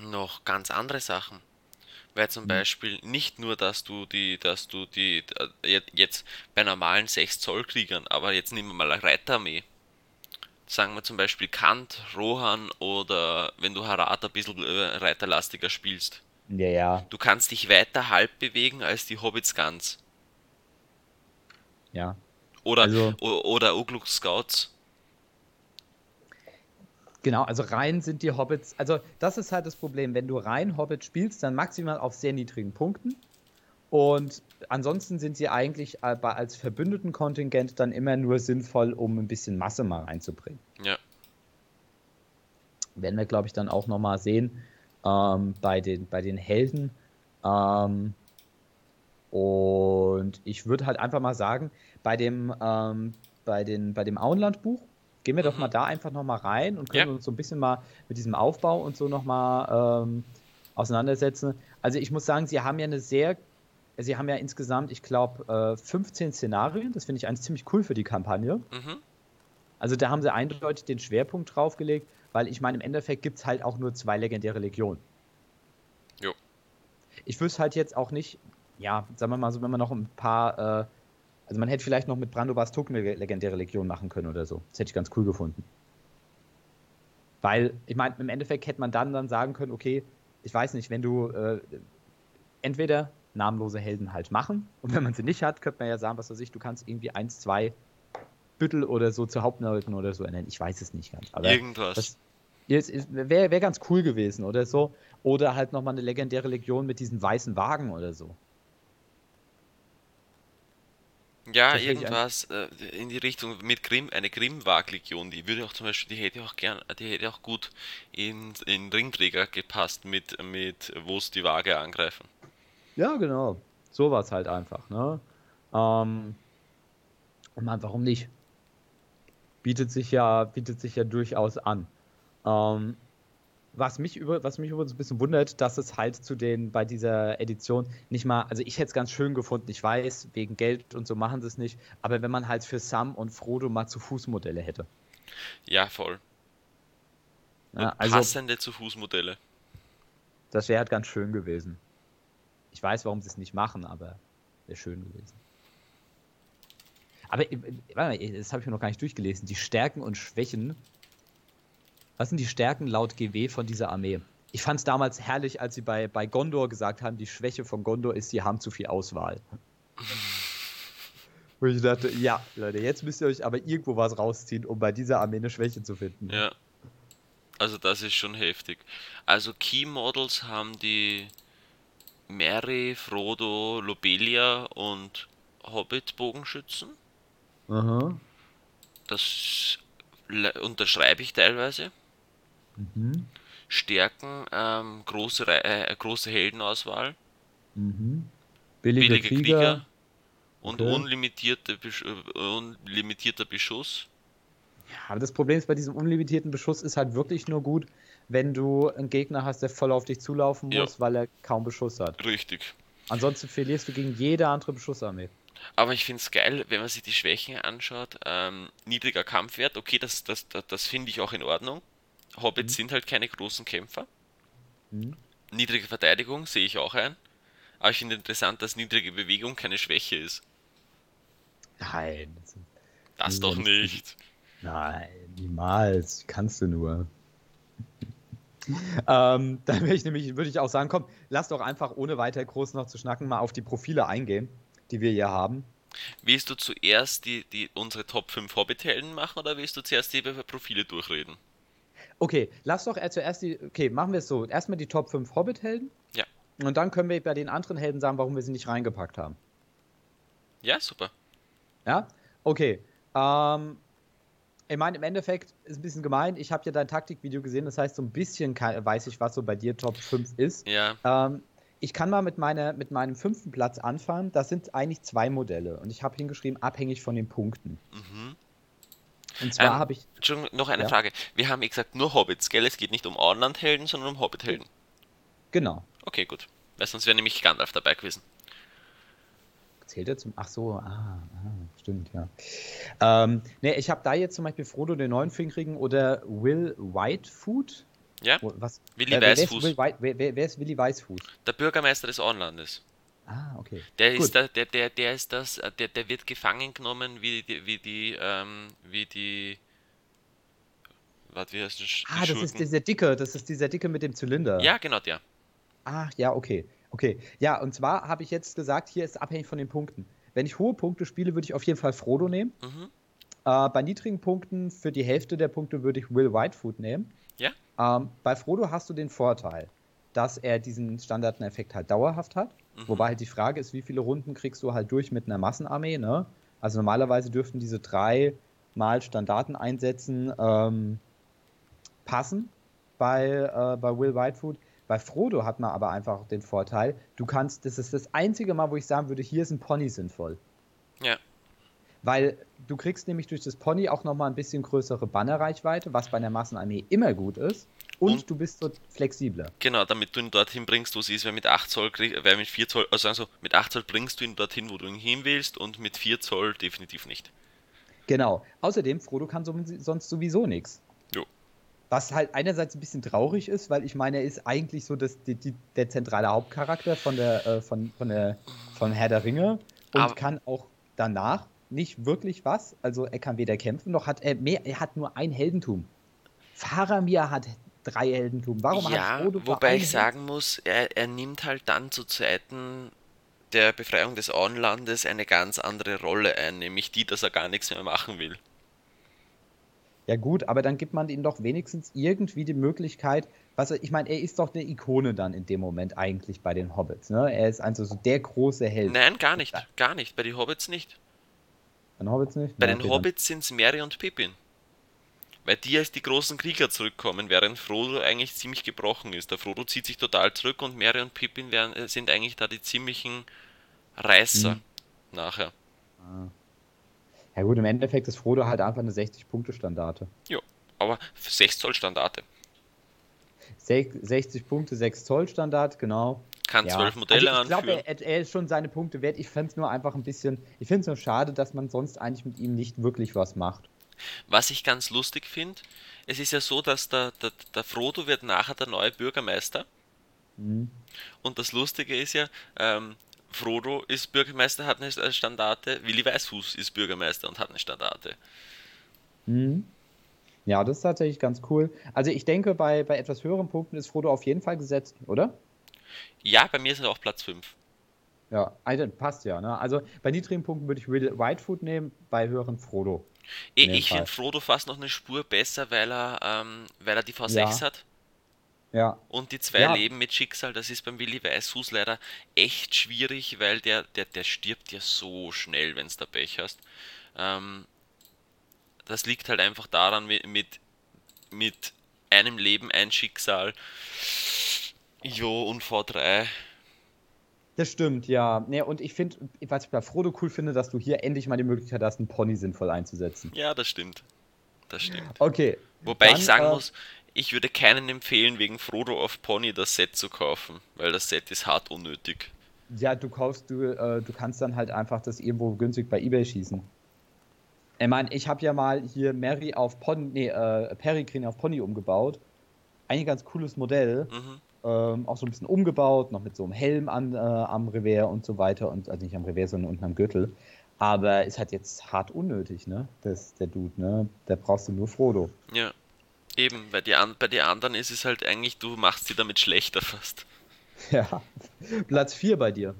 noch ganz andere Sachen. Weil zum mhm. Beispiel nicht nur, dass du die, dass du die, äh, jetzt bei normalen 6 Zoll Kriegern, aber jetzt nehmen wir mal eine Reiterarmee. Sagen wir zum Beispiel Kant, Rohan oder wenn du Harat ein bisschen reiterlastiger spielst. Ja, ja. Du kannst dich weiter halb bewegen als die Hobbits ganz. Ja. Oder, also, oder Ugluk Scouts. Genau, also rein sind die Hobbits, also das ist halt das Problem, wenn du rein Hobbit spielst, dann maximal auf sehr niedrigen Punkten. Und ansonsten sind sie eigentlich als verbündeten Kontingent dann immer nur sinnvoll, um ein bisschen Masse mal reinzubringen. Ja. Werden wir, glaube ich, dann auch nochmal sehen ähm, bei, den, bei den Helden. Ähm, und ich würde halt einfach mal sagen, bei dem, ähm, bei den, bei dem Auenland-Buch Gehen wir doch mal mhm. da einfach nochmal rein und können ja. uns so ein bisschen mal mit diesem Aufbau und so nochmal ähm, auseinandersetzen. Also ich muss sagen, sie haben ja eine sehr, sie haben ja insgesamt, ich glaube, äh, 15 Szenarien. Das finde ich eigentlich ziemlich cool für die Kampagne. Mhm. Also da haben sie eindeutig den Schwerpunkt draufgelegt, weil ich meine, im Endeffekt gibt es halt auch nur zwei legendäre Legionen. Jo. Ich wüsste halt jetzt auch nicht, ja, sagen wir mal so, wenn man noch ein paar äh, also man hätte vielleicht noch mit Brando Bastuk eine legendäre Legion machen können oder so. Das hätte ich ganz cool gefunden. Weil, ich meine, im Endeffekt hätte man dann, dann sagen können, okay, ich weiß nicht, wenn du äh, entweder namenlose Helden halt machen und wenn man sie nicht hat, könnte man ja sagen, was weiß ich, du kannst irgendwie eins, zwei Büttel oder so zu Hauptnelden oder so ernennen. Ich weiß es nicht ganz. Aber Irgendwas. Wäre wär ganz cool gewesen oder so. Oder halt nochmal eine legendäre Legion mit diesen weißen Wagen oder so. Ja, irgendwas äh, in die Richtung mit Grimm, eine Grimmwag-Legion, die würde auch zum Beispiel, die hätte auch gern, die hätte auch gut in, in Ringträger gepasst, mit, mit wo es die Waage angreifen. Ja, genau. So war es halt einfach, ne? Ähm, und man, warum nicht? Bietet sich ja, bietet sich ja durchaus an. Ähm, was mich, über, was mich übrigens ein bisschen wundert, dass es halt zu den, bei dieser Edition nicht mal, also ich hätte es ganz schön gefunden, ich weiß, wegen Geld und so machen sie es nicht, aber wenn man halt für Sam und Frodo mal zu Fußmodelle hätte. Ja, voll. Ja, also, passende zu Fußmodelle. Das wäre halt ganz schön gewesen. Ich weiß, warum sie es nicht machen, aber wäre schön gewesen. Aber äh, warte mal, das habe ich mir noch gar nicht durchgelesen. Die Stärken und Schwächen was sind die Stärken laut GW von dieser Armee? Ich fand es damals herrlich, als sie bei, bei Gondor gesagt haben, die Schwäche von Gondor ist, sie haben zu viel Auswahl. Wo ich dachte, ja, Leute, jetzt müsst ihr euch aber irgendwo was rausziehen, um bei dieser Armee eine Schwäche zu finden. Ja. Also das ist schon heftig. Also Key Models haben die Mary, Frodo, Lobelia und Hobbit Bogenschützen. Aha. Das unterschreibe ich teilweise. Mhm. Stärken, ähm, große, äh, große Heldenauswahl. Mhm. Billige, billige Krieger. Krieger. und okay. unlimitierte Besch äh, unlimitierter Beschuss. Ja, aber das Problem ist bei diesem unlimitierten Beschuss ist halt wirklich nur gut, wenn du einen Gegner hast, der voll auf dich zulaufen muss, ja. weil er kaum Beschuss hat. Richtig. Ansonsten verlierst du gegen jede andere Beschussarmee. Aber ich finde es geil, wenn man sich die Schwächen anschaut. Ähm, niedriger Kampfwert, okay, das, das, das, das finde ich auch in Ordnung. Hobbits mhm. sind halt keine großen Kämpfer. Mhm. Niedrige Verteidigung sehe ich auch ein. Aber ich finde interessant, dass niedrige Bewegung keine Schwäche ist. Nein. Das, das doch nicht. Nein, niemals. Kannst du nur. ähm, dann würde ich nämlich, würde ich auch sagen, komm, lass doch einfach ohne weiter groß noch zu schnacken mal auf die Profile eingehen, die wir hier haben. Willst du zuerst die, die, unsere Top 5 Hobbit-Helden machen oder willst du zuerst die Profile durchreden? Okay, lass doch zuerst die. Okay, machen wir es so. Erstmal die Top 5 Hobbit-Helden. Ja. Und dann können wir bei den anderen Helden sagen, warum wir sie nicht reingepackt haben. Ja, super. Ja? Okay. Ähm, Ich meine, im Endeffekt ist ein bisschen gemein. Ich habe ja dein Taktikvideo gesehen, das heißt, so ein bisschen kann, weiß ich, was so bei dir Top 5 ist. Ja. Ähm, ich kann mal mit, meine, mit meinem fünften Platz anfangen. Das sind eigentlich zwei Modelle. Und ich habe hingeschrieben, abhängig von den Punkten. Mhm. Und zwar Ähm, habe ich. Entschuldigung, noch eine Ja. Frage. Wir haben, wie gesagt, nur Hobbits, gell? Es geht nicht um Ornland-Helden, sondern um Hobbit-Helden. Genau. Okay, gut. Weil sonst wäre nämlich Gandalf dabei gewesen. Zählt er zum. Ach so, ah, ah stimmt, ja. Ähm, ne, ich habe da jetzt zum Beispiel Frodo den Neunfingrigen oder Will Whitefoot. Ja? Was? Willi wer, wer, ist Weißfuß. Will wer, wer, wer ist Willi Weißfuß? Der Bürgermeister des Ornlandes. Ah, okay. Der Gut. ist der, der, der, der ist das, äh, der, der wird gefangen genommen wie die, wie die, ähm, wie die. Warte, wie heißt das? Die Ah, das ist Schurken? dieser Dicke, das ist dieser Dicke mit dem Zylinder. Ja, genau der. Ach, ja, okay. Okay. Ja, und zwar habe ich jetzt gesagt, hier ist abhängig von den Punkten. Wenn ich hohe Punkte spiele, würde ich auf jeden Fall Frodo nehmen. Mhm. Äh, bei niedrigen Punkten, für die Hälfte der Punkte, würde ich Will Whitefoot nehmen. Ja. Ähm, bei Frodo hast du den Vorteil, dass er diesen Standardeffekt halt dauerhaft hat. Mhm. Wobei halt die Frage ist, wie viele Runden kriegst du halt durch mit einer Massenarmee, ne? Also normalerweise dürften diese drei Mal Standarten einsetzen ähm, passen bei, äh, bei Will Whitefoot. Bei Frodo hat man aber einfach den Vorteil, du kannst, das ist das einzige Mal, wo ich sagen würde, hier ist ein Pony sinnvoll. Ja. Weil du kriegst nämlich durch das Pony auch nochmal ein bisschen größere Bannerreichweite, was bei einer Massenarmee immer gut ist. Und, Und- du bist so flexibler. Genau, damit du ihn dorthin bringst, wo sie ist, weil mit 8 Zoll, krieg- weil mit 4 Zoll, also, also mit 8 Zoll bringst du ihn dorthin, wo du ihn hin willst und mit 4 Zoll definitiv nicht. Genau. Außerdem, Frodo kann so, sonst sowieso nichts. Jo. Was halt einerseits ein bisschen traurig ist, weil ich meine, er ist eigentlich so das, die, die, der zentrale Hauptcharakter von der, äh, von, von der von Herr der Ringe und Aber- kann auch danach nicht wirklich was. Also er kann weder kämpfen, noch hat er mehr, er hat nur ein Heldentum. Faramir hat drei Heldentum. Warum ja, hat Frodo wobei ich sagen muss, er, er nimmt halt dann zu Zeiten der Befreiung des Auenlandes eine ganz andere Rolle ein, nämlich die, dass er gar nichts mehr machen will. Ja gut, aber dann gibt man ihm doch wenigstens irgendwie die Möglichkeit, was er, ich meine, er ist doch eine Ikone dann in dem Moment eigentlich bei den Hobbits, ne? Er ist also so der große Held. Nein, gar nicht, gar nicht. Bei den Hobbits nicht. Bei den Hobbits nicht? Bei Na, den Hobbits sind es Merry und Pippin. Weil die als die großen Krieger zurückkommen, während Frodo eigentlich ziemlich gebrochen ist. Der Frodo zieht sich total zurück und Merry und Pippin wären, äh, sind eigentlich da die ziemlichen Reißer Mhm. nachher. Dann. Ja gut, im Endeffekt ist Frodo halt einfach eine 60-Punkte-Standarte. Aber 6 Zoll Standarte. Sech- 60 Punkte, 6 Zoll Standard, genau. Kann Ja. zwölf Modelle also ich glaube, anführen. er, er ist schon seine Punkte wert. Ich fände es nur einfach ein bisschen, ich finde es nur schade, dass man sonst eigentlich mit ihm nicht wirklich was macht. Was ich ganz lustig finde, es ist ja so, dass der, der, der Frodo wird nachher der neue Bürgermeister. Mhm. Und das Lustige ist ja, ähm, Frodo ist Bürgermeister, hat eine Standarte, Willi Weißfuß ist Bürgermeister und hat eine Standarte. Mhm. Ja, das ist tatsächlich ganz cool. Also ich denke, bei, bei etwas höheren Punkten ist Frodo auf jeden Fall gesetzt, oder? Ja, bei mir ist er auch Platz 5. Ja, also passt ja. Ne? Also bei niedrigen Punkten würde ich Whitefoot nehmen, bei höheren Frodo. Ich, ich finde Frodo fast noch eine Spur besser, weil er, ähm, weil er die V6 Ja. hat Ja, und die zwei Ja. Leben mit Schicksal. Das ist beim Willi Weißfuß leider echt schwierig, weil der, der, der stirbt ja so schnell, wenn es da Pech hast. Ähm, das liegt halt einfach daran, mit, mit, mit einem Leben ein Schicksal. Jo, und V3. Das stimmt, ja. Ne, und ich finde, was ich bei Frodo cool finde, dass du hier endlich mal die Möglichkeit hast, einen Pony sinnvoll einzusetzen. Ja, das stimmt. Das stimmt. Okay. Wobei Dann, ich sagen äh, muss, ich würde keinen empfehlen, wegen Frodo auf Pony das Set zu kaufen, weil das Set ist hart unnötig. Ja, du kaufst, du, äh, du kannst dann halt einfach das irgendwo günstig bei Ebay schießen. Ich meine, ich habe ja mal hier Mary auf Pony, nee, äh, Peregrine auf Pony umgebaut. Eigentlich ganz cooles Modell. Mhm. Ähm, auch so ein bisschen umgebaut, noch mit so einem Helm an, äh, am Revers und so weiter. Und, also nicht am Revers, sondern unten am Gürtel. Aber ist halt jetzt hart unnötig, ne? Das, der Dude, ne? Da brauchst du nur Frodo. Ja. Eben, bei, die an, bei den anderen ist es halt eigentlich, du machst sie damit schlechter fast. Ja. Platz 4 bei dir.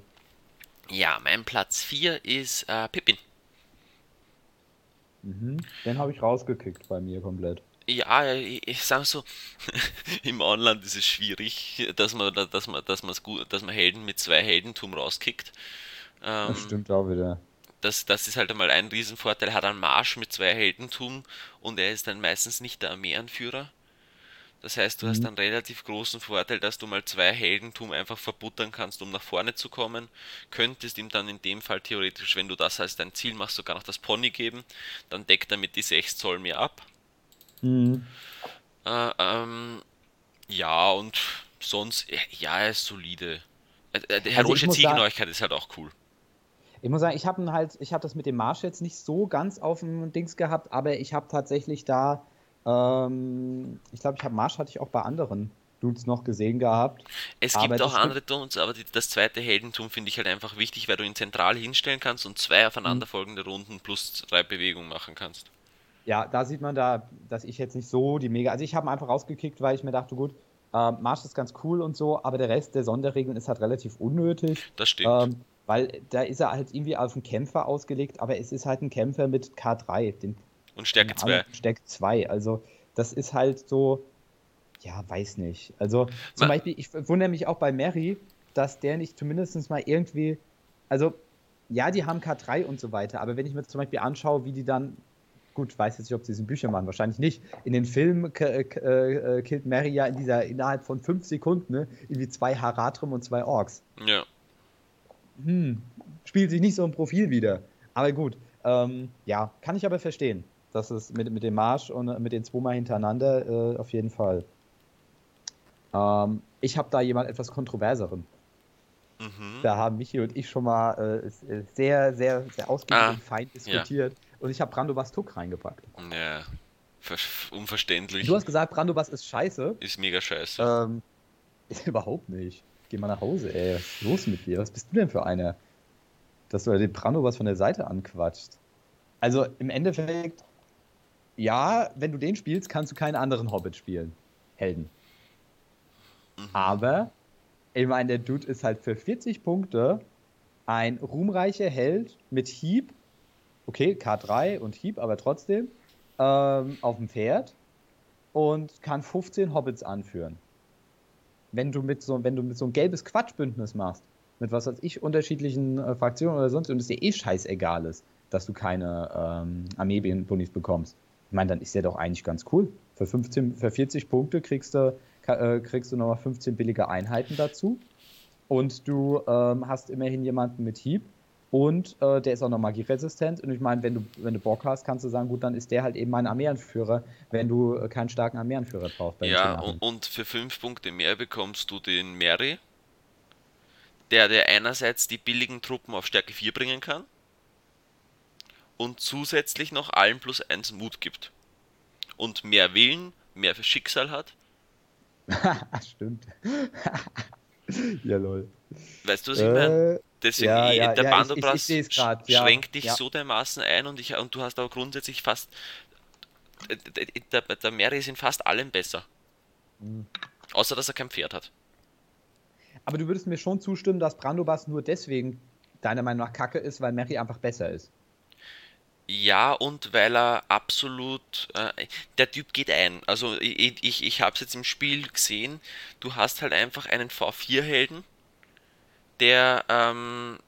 Ja, mein Platz 4 ist äh, Pippin. Mhm. Den habe ich rausgekickt bei mir komplett. Ja, ich, ich sag so, im Online ist es schwierig, dass man, dass man, dass man, gut, dass man Helden mit zwei Heldentum rauskickt. Ähm, Das stimmt auch wieder. das, das ist halt einmal ein Riesenvorteil. Er hat einen Marsch mit zwei Heldentum und er ist dann meistens nicht der Armeeanführer. Das heißt, du hast Mhm. einen relativ großen Vorteil, dass du mal zwei Heldentum einfach verbuttern kannst, um nach vorne zu kommen. Könntest ihm dann in dem Fall theoretisch, wenn du das als dein Ziel machst, sogar noch das Pony geben. Dann deckt er mit die 6 Zoll mehr ab. Mhm. Äh, ähm, ja, und sonst, ja, er ist solide. Äh, äh, Die Also heroische muss sagen, Ziegeneuigkeit ist halt auch cool. ich muss sagen, ich habe halt, ich habe das mit dem Marsch jetzt nicht so ganz auf dem Dings gehabt, aber ich habe tatsächlich da, ähm, ich glaube, ich habe Marsch hatte ich auch bei anderen Dudes noch gesehen gehabt. Es Aber gibt das auch andere Tons, aber die, das zweite Heldentum finde ich halt einfach wichtig, weil du ihn zentral hinstellen kannst und zwei Mhm. aufeinanderfolgende Runden plus drei Bewegungen machen kannst. Ja, da sieht man da, dass ich jetzt nicht so die mega. Also ich habe ihn einfach rausgekickt, weil ich mir dachte, gut, ähm, Marsch ist ganz cool und so, aber der Rest der Sonderregeln ist halt relativ unnötig. Das stimmt. Ähm, weil da ist er halt irgendwie auf einen Kämpfer ausgelegt, aber es ist halt ein Kämpfer mit K3, den, Und Stärke keine Ahnung, 2. Stärke 2. Also das ist halt so, ja, weiß nicht. Also zum Ma- Beispiel, ich wundere mich auch bei Mary, dass der nicht zumindest mal irgendwie, also ja, die haben K3 und so weiter, aber wenn ich mir zum Beispiel anschaue, wie die dann, gut, weiß jetzt nicht, ob sie es in Büchern machen, wahrscheinlich nicht. In den Filmen k- äh, killt Mary ja in dieser, innerhalb von fünf Sekunden, ne, irgendwie zwei Haratrim und zwei Orks. Ja. Hm, spielt sich nicht so im Profil wieder. Aber gut, ähm, ja, kann ich aber verstehen. Das ist mit, mit dem Marsch und äh, mit den zweimal hintereinander äh, auf jeden Fall. Ähm, ich habe da jemand etwas kontroverseren. Mhm. Da haben Michi und ich schon mal äh, äh, sehr, sehr, sehr ausgiebig Ah, und fein diskutiert. Und ich habe Brandobas Tuck reingepackt. Ja. Ver unverständlich. Du hast gesagt, Brandobas ist scheiße. Ist mega scheiße. Ähm, überhaupt nicht. Geh mal nach Hause, ey. Was ist los mit dir? Was bist du denn für einer? Dass du den Brandobas von der Seite anquatscht. Also im Endeffekt, ja, wenn du den spielst, kannst du keinen anderen Hobbit spielen. Helden. Mhm. Aber, ich meine, der Dude ist halt für 40 Punkte ein ruhmreicher Held mit Hieb. Okay, K3 und Hieb, aber trotzdem. Ähm, auf dem Pferd. Und kann 15 Hobbits anführen. Wenn du mit so, wenn du mit so ein gelbes Quatschbündnis machst, mit was weiß ich, unterschiedlichen äh, Fraktionen oder sonst, und es dir eh scheißegal ist, dass du keine ähm, Armee-Bunnies bekommst. Ich meine, dann ist der doch eigentlich ganz cool. Für 15, für 40 Punkte kriegst du, äh, kriegst du nochmal 15 billige Einheiten dazu. Und du ähm, hast immerhin jemanden mit Hieb. Und äh, der ist auch noch magieresistent. Und ich meine, wenn du, wenn du Bock hast, kannst du sagen, gut, dann ist der halt eben mein Armeeanführer, wenn du äh, keinen starken Armeeanführer brauchst. Ja, und, und für 5 Punkte mehr bekommst du den Mary, der dir einerseits die billigen Truppen auf Stärke 4 bringen kann und zusätzlich noch allen plus 1 Mut gibt. Und mehr Willen, mehr für Schicksal hat. Stimmt. ja, lol. Weißt du, was ich meine? Äh, Deswegen, ja, ja, der ja, ja, schränkt dich so dermaßen ein und, ich, und du hast aber grundsätzlich fast. Der, der, der Mary ist in fast allem besser. Mhm. Außer, dass er kein Pferd hat. aber du würdest mir schon zustimmen, dass Brandobas nur deswegen deiner Meinung nach kacke ist, weil Mary einfach besser ist. Ja, und weil er absolut. Äh, der Typ geht ein. Also, ich, ich, ich habe es jetzt im Spiel gesehen. Du hast halt einfach einen V4-Helden, der, ähm,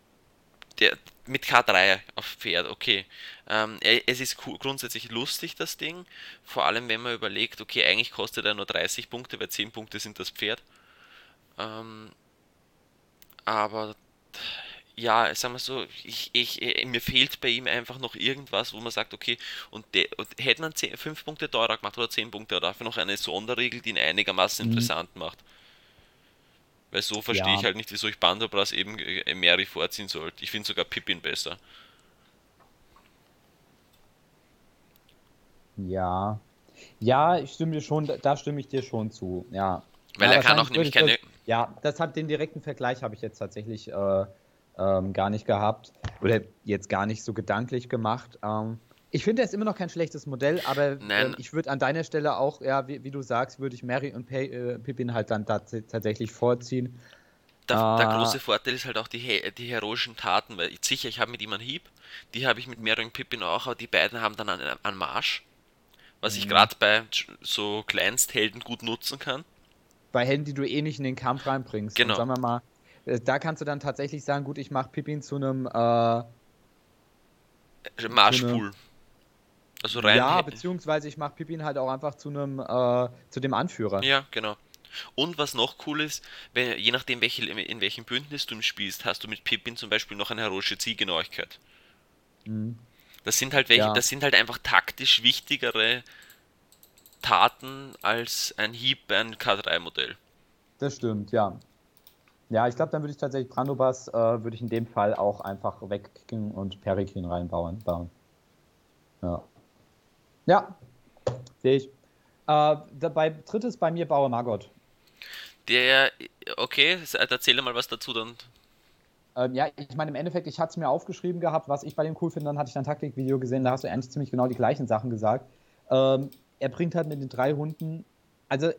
der mit K3 auf Pferd, okay. Ähm, es ist grundsätzlich lustig, das Ding. Vor allem, wenn man überlegt, okay, eigentlich kostet er nur 30 Punkte, weil 10 Punkte sind das Pferd. Ähm, aber ja, sagen wir so, ich, ich, äh, mir fehlt bei ihm einfach noch irgendwas, wo man sagt, okay, und, de, und hätte man 10, 5 Punkte teurer gemacht oder 10 Punkte oder dafür noch eine Sonderregel, die ihn einigermaßen Mhm. interessant macht. Weil so verstehe Ja. ich halt nicht, wieso ich Bandobras eben äh, Mary vorziehen sollte. Ich finde sogar Pippin besser. Ja. Ja, ich stimme dir schon, da stimme ich dir schon zu. Ja. Weil ja, er kann auch nämlich keine. Ja, das hat den direkten Vergleich habe ich jetzt tatsächlich äh, ähm, gar nicht gehabt. Oder jetzt gar nicht so gedanklich gemacht. Ähm, ich finde, er ist immer noch kein schlechtes Modell, aber ähm, ich würde an deiner Stelle auch, ja, wie, wie du sagst, würde ich Mary und Pe äh, Pippin halt dann tats tatsächlich vorziehen. Der, der Ah. große Vorteil ist halt auch die, die heroischen Taten, weil ich, sicher, ich habe mit ihm einen Hieb, die habe ich mit Mary und Pippin auch, aber die beiden haben dann einen, einen Marsch, was ich Mhm. gerade bei so Kleinsthelden gut nutzen kann. bei Helden, die du eh nicht in den Kampf reinbringst. Genau. Und sagen wir mal, äh, da kannst du dann tatsächlich sagen, gut, ich mache Pippin zu einem, äh, Marschpool. Also rein. Ja, beziehungsweise ich mache Pippin halt auch einfach zu einem äh, zu dem Anführer. Ja, genau. Und was noch cool ist, wenn, je nachdem, welche, in welchem Bündnis du spielst, hast du mit Pippin zum Beispiel noch eine heroische Zielgenauigkeit. Mhm. Das sind halt welche, ja. das sind halt einfach taktisch wichtigere Taten als ein Hieb bei einem K3-Modell. Das stimmt, ja. Ja, ich glaube, dann würde ich tatsächlich Brandobas, äh, würde ich in dem Fall auch einfach wegkicken und Perikin reinbauen. Bauen. Ja. Ja, sehe ich. Äh, dabei drittes bei mir Bauer Margot. Der, okay, erzähle mal was dazu dann. Ähm, ja, ich meine, im Endeffekt, ich hatte es mir aufgeschrieben gehabt, was ich bei dem cool finde, dann hatte ich ein Taktikvideo gesehen, da hast du eigentlich ziemlich genau die gleichen Sachen gesagt. Ähm, er bringt halt mit den drei Hunden, also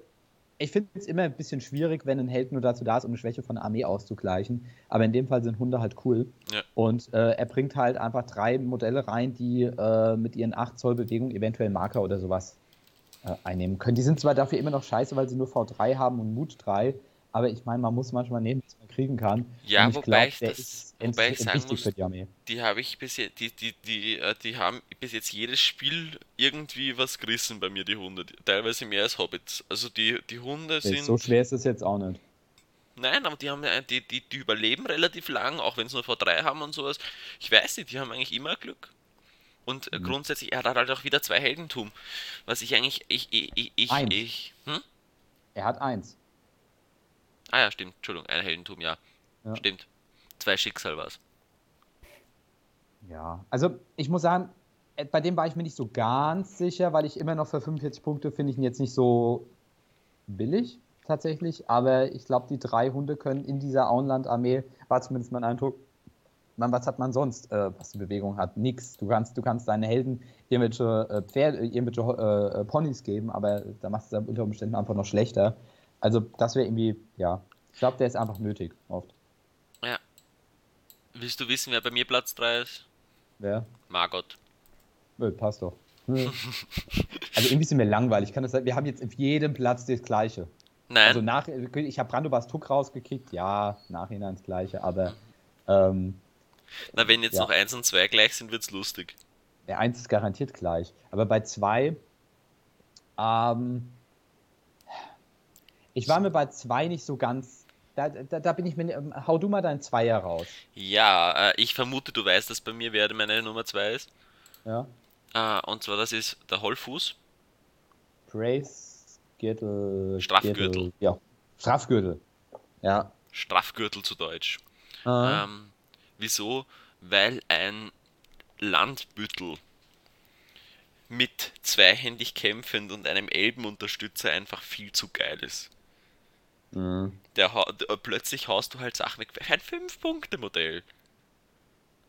ich finde es immer ein bisschen schwierig, wenn ein Held nur dazu da ist, um eine Schwäche von der Armee auszugleichen. Aber in dem Fall sind Hunde halt cool. Ja. Und äh, er bringt halt einfach drei Modelle rein, die äh, mit ihren 8 Zoll Bewegung eventuell Marker oder sowas äh, einnehmen können. Die sind zwar dafür immer noch scheiße, weil sie nur V3 haben und Mut 3, aber ich meine, man muss manchmal nehmen, was man kriegen kann. Ja, ich wobei, glaub, ich das, wobei ich sagen muss, die, die habe ich bis jetzt, die, die, die, äh, die haben bis jetzt jedes Spiel irgendwie was gerissen bei mir, die Hunde. Teilweise mehr als Hobbits. Also die, die Hunde sind. So schwer ist es jetzt auch nicht. Nein, aber die haben die, die, die überleben relativ lang, auch wenn sie nur V3 haben und sowas. Ich weiß nicht, die haben eigentlich immer Glück. Und mhm. grundsätzlich, er hat halt auch wieder zwei Heldentum. Was ich eigentlich. Ich, ich, ich, ich, eins. ich hm? Er hat eins. Ah ja, stimmt. Entschuldigung, ein Heldentum, ja. ja. Stimmt. Zwei Schicksal war es. Ja, also ich muss sagen, äh, bei dem war ich mir nicht so ganz sicher, weil ich immer noch für 45 Punkte finde ich ihn jetzt nicht so billig tatsächlich. Aber ich glaube, die drei Hunde können in dieser Auenland-Armee, war zumindest mein Eindruck, man, was hat man sonst, äh, was die Bewegung hat? Nix. Du kannst, du kannst deinen Helden irgendwelche, äh, Pferde, irgendwelche äh, Ponys geben, aber da machst du es unter Umständen einfach noch schlechter. Also das wäre irgendwie, ja, ich glaube, der ist einfach nötig, oft. Ja. Willst du wissen, wer bei mir Platz 3 ist? Wer? Margot. Nö, passt doch. also irgendwie sind wir langweilig. Kann das sein? Wir haben jetzt auf jedem Platz das Gleiche. Nein. Also nach, ich habe Brandobas Tuck rausgekickt, ja, nachhinein das Gleiche, aber ähm, Na, wenn jetzt ja. noch 1 und 2 gleich sind, wird's lustig. Der 1 ist garantiert gleich. Aber bei 2, ähm, ich war mir bei zwei nicht so ganz. Da, da, da bin ich mir. Ähm, hau du mal dein Zweier raus. Ja, äh, ich vermute, du weißt, dass bei mir wer meine Nummer 2 ist. Ja. Äh, und zwar, das ist der Hollfuß. Brace, Gürtel. Strafgürtel. Gürtel, ja. Strafgürtel. Ja. Strafgürtel zu Deutsch. Ähm, wieso? Weil ein Landbüttel mit zweihändig kämpfend und einem Elbenunterstützer einfach viel zu geil ist. Mhm. Der, der, plötzlich haust du halt Sachen weg. Ein 5-Punkte-Modell.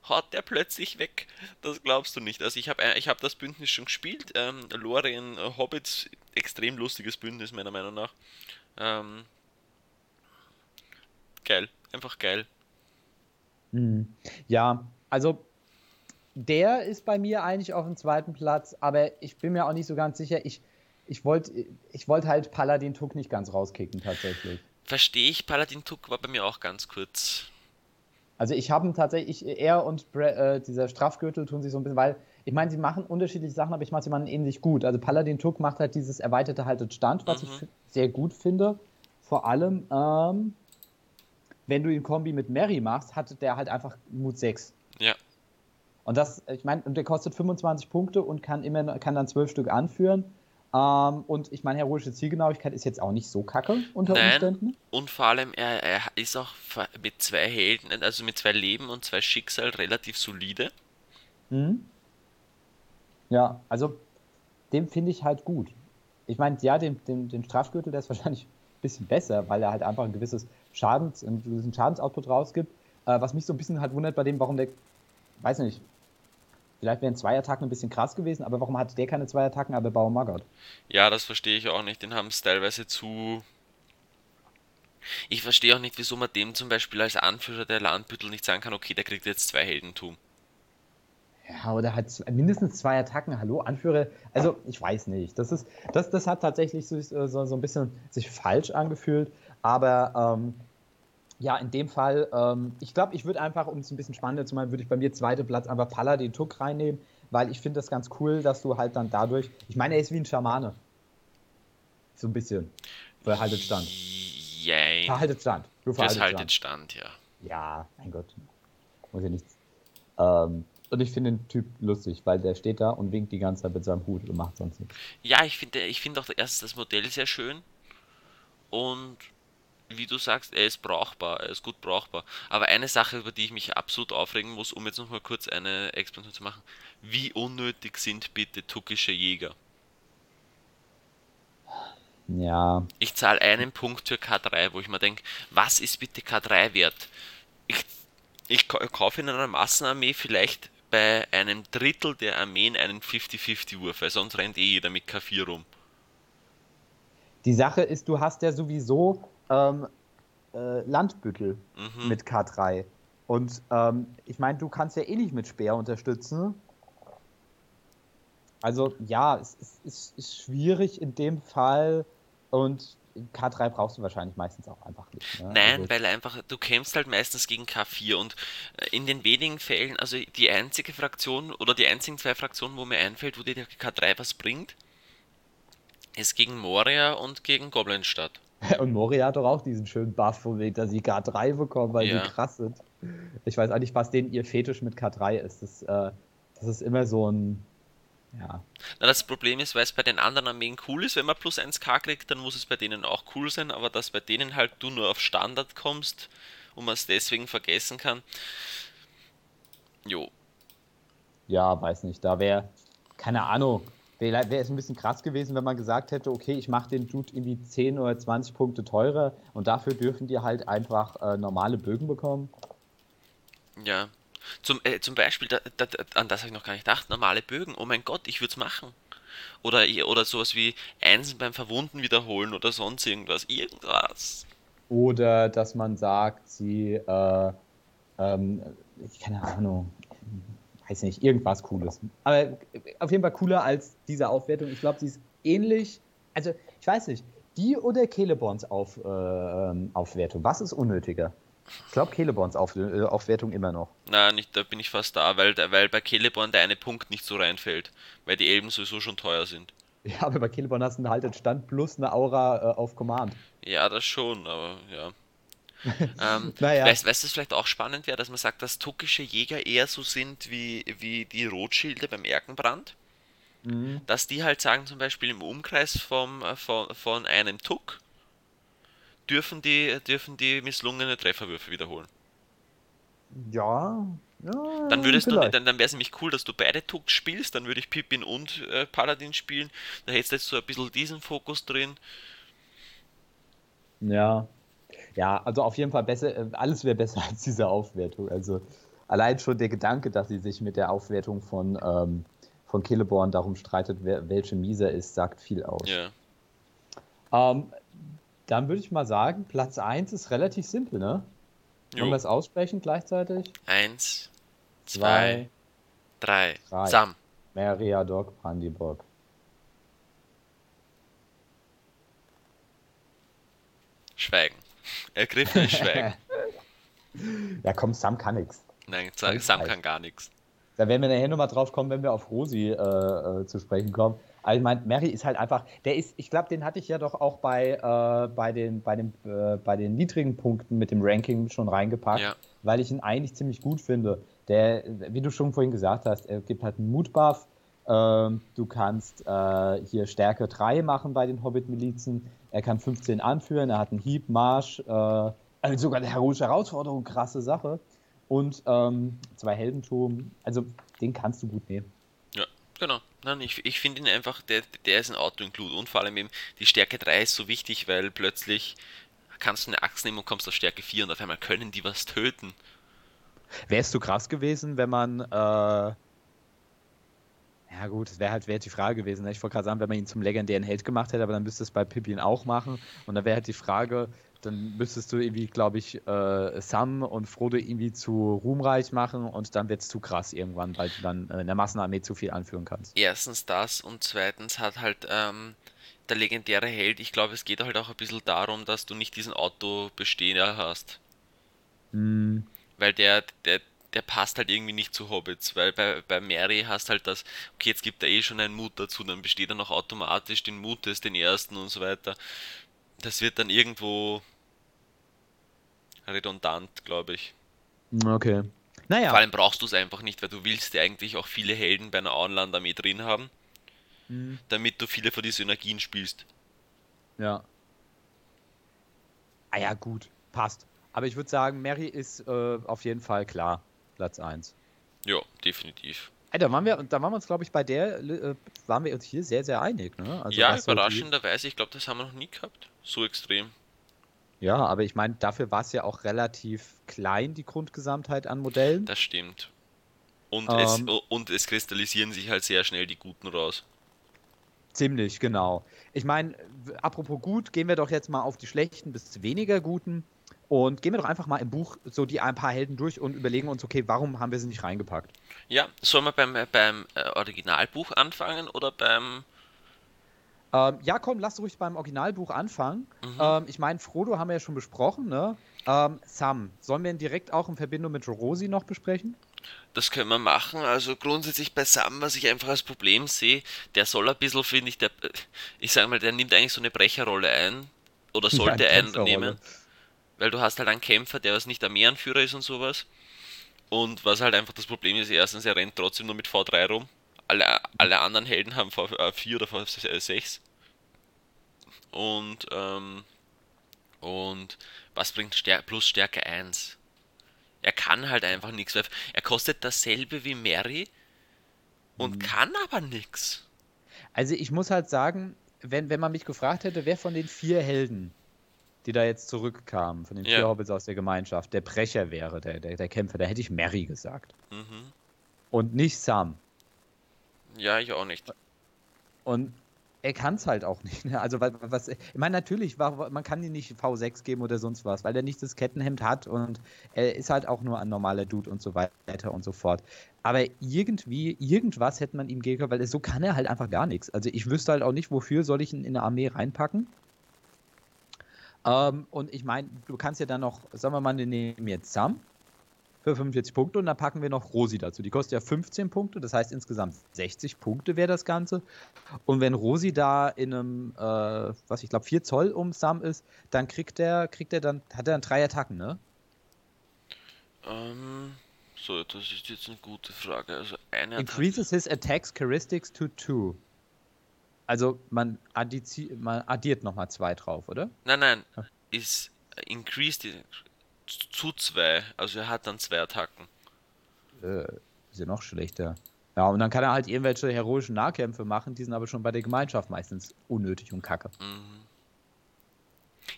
Haut der plötzlich weg. Das glaubst du nicht. Also ich habe ich hab das Bündnis schon gespielt. Ähm, Lorien äh, Hobbits, extrem lustiges Bündnis meiner Meinung nach. Ähm, geil. Einfach geil. Mhm. Ja, also der ist bei mir eigentlich auf dem zweiten Platz, aber ich bin mir auch nicht so ganz sicher. Ich, ich wollte ich wollt halt Paladin Tuck nicht ganz rauskicken, tatsächlich. Verstehe ich, Paladin Tuck war bei mir auch ganz kurz. Also ich habe tatsächlich, er und Bre äh, dieser Strafgürtel tun sich so ein bisschen, weil ich meine, sie machen unterschiedliche Sachen, aber ich mache sie machen ähnlich gut. Also Paladin Tuck macht halt dieses erweiterte Haltet Stand, was mhm. ich sehr gut finde. Vor allem, ähm, wenn du ihn Kombi mit Mary machst, hat der halt einfach Mut 6. Ja. Und das, ich meine, der kostet 25 Punkte und kann immer kann dann 12 Stück anführen. Ähm, und ich meine, heroische Zielgenauigkeit ist jetzt auch nicht so kacke unter Nein, Umständen. Und vor allem, er, er ist auch mit zwei Helden, also mit zwei Leben und zwei Schicksal relativ solide. Mhm. Ja, also den finde ich halt gut. Ich meine, ja, den, den, den Strafgürtel, der ist wahrscheinlich ein bisschen besser, weil er halt einfach ein gewisses Schadens, einen gewissen Schadensoutput rausgibt. Äh, was mich so ein bisschen halt wundert bei dem, warum der, weiß nicht, Vielleicht wären zwei Attacken ein bisschen krass gewesen, aber warum hat der keine zwei Attacken, aber Bauer Maggot? Ja, das verstehe ich auch nicht. Den haben es teilweise zu. Ich verstehe auch nicht, wieso man dem zum Beispiel als Anführer der Landbüttel nicht sagen kann, okay, der kriegt jetzt zwei Heldentum. Ja, oder hat mindestens zwei Attacken. Hallo, Anführer. Also, ich weiß nicht. Das, ist, das, das hat tatsächlich so, so, so ein bisschen sich falsch angefühlt. Aber ähm, Ja, in dem Fall, ähm, ich glaube, ich würde einfach, um es ein bisschen spannender zu machen, würde ich bei mir zweite Platz einfach Paladin Tuck reinnehmen, weil ich finde das ganz cool, dass du halt dann dadurch, ich meine, er ist wie ein Schamane. So ein bisschen. Verhaltet stand. Jein. Verhaltet stand. Du verhaltet stand. stand, ja. Ja, mein Gott. Muss ja nichts. Ähm, und ich finde den Typ lustig, weil der steht da und winkt die ganze Zeit mit seinem Hut und macht sonst nichts. Ja, ich finde ich find auch erst das Modell sehr schön. Und wie du sagst, er ist brauchbar, er ist gut brauchbar. Aber eine Sache, über die ich mich absolut aufregen muss, um jetzt nochmal kurz eine Expansion zu machen, wie unnötig sind bitte tuckische Jäger? Ja. Ich zahle einen Punkt für K3, wo ich mir denke, was ist bitte K3 wert? Ich, ich kaufe in einer Massenarmee vielleicht bei einem Drittel der Armeen einen 50-50-Wurf, weil sonst rennt eh jeder mit K4 rum. Die Sache ist, du hast ja sowieso ähm, äh, Landbüttel mhm. mit K3. Und ähm, ich meine, du kannst ja eh nicht mit Speer unterstützen. Also ja, es, es, es ist schwierig in dem Fall und K3 brauchst du wahrscheinlich meistens auch einfach nicht. Ne? Nein, also, weil einfach, du kämpfst halt meistens gegen K4 und äh, in den wenigen Fällen, also die einzige Fraktion oder die einzigen zwei Fraktionen, wo mir einfällt, wo dir der K3 was bringt, ist gegen Moria und gegen Goblinstadt. Und Moria hat doch auch diesen schönen Buff, wo wir, dass sie K3 bekommen, weil ja. sie krass sind. Ich weiß auch nicht, was denen ihr Fetisch mit K3 ist. Das, äh, das ist immer so ein. Ja. Na, das Problem ist, weil es bei den anderen Armeen cool ist, wenn man plus 1k kriegt, dann muss es bei denen auch cool sein, aber dass bei denen halt du nur auf Standard kommst und man es deswegen vergessen kann. Jo. Ja, weiß nicht. Da wäre, keine Ahnung, Wäre wär es ein bisschen krass gewesen, wenn man gesagt hätte, okay, ich mache den Dude irgendwie 10 oder 20 Punkte teurer und dafür dürfen die halt einfach äh, normale Bögen bekommen. Ja. Zum, äh, zum Beispiel, da, da, an das habe ich noch gar nicht gedacht, normale Bögen. Oh mein Gott, ich würde es machen. Oder, oder sowas wie Einsen beim Verwunden wiederholen oder sonst irgendwas. Irgendwas. Oder dass man sagt, sie, äh, ähm, keine Ahnung, weiß nicht, irgendwas Cooles. Aber auf jeden Fall cooler als diese Aufwertung. Ich glaube, sie ist ähnlich. Also, ich weiß nicht, die oder Celeborns auf, äh, ähm, Aufwertung, was ist unnötiger? Ich glaube, Celeborns auf, äh, Aufwertung immer noch. Na, nicht, da bin ich fast da, weil, weil bei Celeborn der eine Punkt nicht so reinfällt, weil die Elben sowieso schon teuer sind. Ja, aber bei Celeborn hast du halt einen Stand plus eine Aura äh, auf Command. Ja, das schon, aber ja. ähm, naja. Weißt du, was vielleicht auch spannend wäre, dass man sagt, dass tuckische Jäger eher so sind wie, wie die Rotschilde beim Erkenbrand? Mhm. Dass die halt sagen, zum Beispiel im Umkreis vom, äh, von, von einem Tuck dürfen die, dürfen die misslungene Trefferwürfe wiederholen. Ja, ja, dann würdest du, dann, dann wäre es nämlich cool, dass du beide Tucks spielst, dann würde ich Pippin und äh, Paladin spielen. Da hättest du jetzt so ein bisschen diesen Fokus drin. Ja, ja, also auf jeden Fall besser, äh, alles wäre besser als diese Aufwertung. Also allein schon der Gedanke, dass sie sich mit der Aufwertung von, ähm, von Killeborn darum streitet, wer, welche Mieser ist, sagt viel aus. Ja. Ähm, dann würde ich mal sagen, Platz 1 ist relativ simpel, ne? Wollen wir es aussprechen gleichzeitig? Eins, zwei, drei. drei. Sam. Meriadoc Brandyburg. Schweigen. Ergriffenes Schweigen. ja, komm, Sam kann nix. Nein, Sam, Sam kann gar nichts. Da werden wir nachher nochmal drauf kommen, wenn wir auf Rosi äh, äh, zu sprechen kommen. Aber ich meine, Mary ist halt einfach, der ist, ich glaube, den hatte ich ja doch auch bei, äh, bei, den, bei, dem, äh, bei den niedrigen Punkten mit dem Ranking schon reingepackt, ja. weil ich ihn eigentlich ziemlich gut finde. Der, wie du schon vorhin gesagt hast, er gibt halt einen Mutbuff. Ähm, du kannst äh, hier Stärke 3 machen bei den Hobbit-Milizen. Er kann 15 anführen, er hat einen Hieb, Marsch, äh, also sogar eine heroische Herausforderung, krasse Sache. Und ähm, zwei Heldenturm, also den kannst du gut nehmen. Ja, genau. Nein, ich, ich finde ihn einfach, der, der ist ein Auto-Include und vor allem eben die Stärke 3 ist so wichtig, weil plötzlich kannst du eine Axt nehmen und kommst auf Stärke 4 und auf einmal können die was töten. Wärst du krass gewesen, wenn man äh, ja gut, das wäre halt wär die Frage gewesen. Ne? Ich wollte gerade sagen, wenn man ihn zum legendären Held gemacht hätte, aber dann müsstest du es bei Pippin auch machen. Und dann wäre halt die Frage, dann müsstest du irgendwie, glaube ich, äh, Sam und Frodo irgendwie zu ruhmreich machen und dann wird es zu krass irgendwann, weil du dann in der Massenarmee zu viel anführen kannst. Erstens das und zweitens hat halt ähm, der legendäre Held, ich glaube, es geht halt auch ein bisschen darum, dass du nicht diesen Autobesteher hast. Hm, Weil der, der, der passt halt irgendwie nicht zu Hobbits, weil bei, bei Mary hast halt das, okay, jetzt gibt er eh schon einen Mut dazu, dann besteht er noch automatisch den Mutes, den ersten und so weiter. Das wird dann irgendwo redundant, glaube ich. okay. Vor Naja. allem brauchst du es einfach nicht, weil du willst ja eigentlich auch viele Helden bei einer Auenland-Armee drin haben, Hm, damit du viele von diesen Synergien spielst. ja. Ah ja, gut. Passt. Aber ich würde sagen, Mary ist äh, auf jeden Fall klar. Platz eins. Ja, definitiv. Da waren wir, da waren wir uns, glaube ich, bei der, äh, waren wir uns hier sehr, sehr einig, ne? Also ja, so überraschenderweise, ich glaube, das haben wir noch nie gehabt. So extrem. ja, aber ich meine, dafür war es ja auch relativ klein, die Grundgesamtheit an Modellen. Das stimmt. Und, es, Ähm, und es kristallisieren sich halt sehr schnell die Guten raus. ziemlich, genau. Ich meine, apropos gut, gehen wir doch jetzt mal auf die schlechten bis weniger guten und gehen wir doch einfach mal im Buch so die ein paar Helden durch und überlegen uns, okay, warum haben wir sie nicht reingepackt? Ja, sollen wir beim, beim äh, Originalbuch anfangen oder beim. Ähm, ja, komm, lass ruhig beim Originalbuch anfangen. Mhm. Ähm, ich meine, Frodo haben wir ja schon besprochen, ne? Ähm, Sam, sollen wir ihn direkt auch in Verbindung mit Rosi noch besprechen? Das können wir machen. Also grundsätzlich bei Sam, was ich einfach als Problem sehe, der soll ein bisschen, finde ich, der, ich sage mal, der nimmt eigentlich so eine Brecherrolle ein. Oder sollte Ja, einnehmen. Weil du hast halt einen Kämpfer, der was nicht Armeeanführer ist und sowas. Und was halt einfach das Problem ist, erstens, er rennt trotzdem nur mit V3 rum. Alle, alle anderen Helden haben V4 oder V6. Und, ähm, und was bringt Stär plus Stärke 1? Er kann halt einfach nichts. Er kostet dasselbe wie Mary und kann aber nichts. Also ich muss halt sagen, wenn, wenn man mich gefragt hätte, wer von den vier Helden, die da jetzt zurückkamen, von den vier Ja. Hobbits aus der Gemeinschaft, der Brecher wäre, der, der, der Kämpfer, da hätte ich Mary gesagt. Mhm. Und nicht Sam. Ja, ich auch nicht. Und er kann es halt auch nicht. Ne? Also, was, ich meine, natürlich, war, man kann ihm nicht V6 geben oder sonst was, weil er nicht das Kettenhemd hat und er ist halt auch nur ein normaler Dude und so weiter und so fort. Aber irgendwie, irgendwas hätte man ihm geben können, weil so kann er halt einfach gar nichts. Also, ich wüsste halt auch nicht, wofür soll ich ihn in eine Armee reinpacken. Ähm, und ich meine, du kannst ja dann noch, sagen wir mal, wir nehmen jetzt Sam für 45 Punkte und dann packen wir noch Rosi dazu. Die kostet ja 15 Punkte, das heißt insgesamt 60 Punkte wäre das Ganze. Und wenn Rosi da in einem, äh, was ich glaube, 4 Zoll um Sam ist, dann kriegt er, kriegt er dann, hat er dann drei Attacken, ne? Ähm, so, das ist jetzt eine gute Frage. Also eine Attacke. Increases his attacks characteristics to 2. Also man, addizi man addiert nochmal zwei drauf, oder? Nein, nein, Ah. ist äh, increased in- zu zwei. Also er hat dann zwei Attacken. Äh, ist ja noch schlechter. Ja, und dann kann er halt irgendwelche heroischen Nahkämpfe machen, die sind aber schon bei der Gemeinschaft meistens unnötig und kacke. Mhm.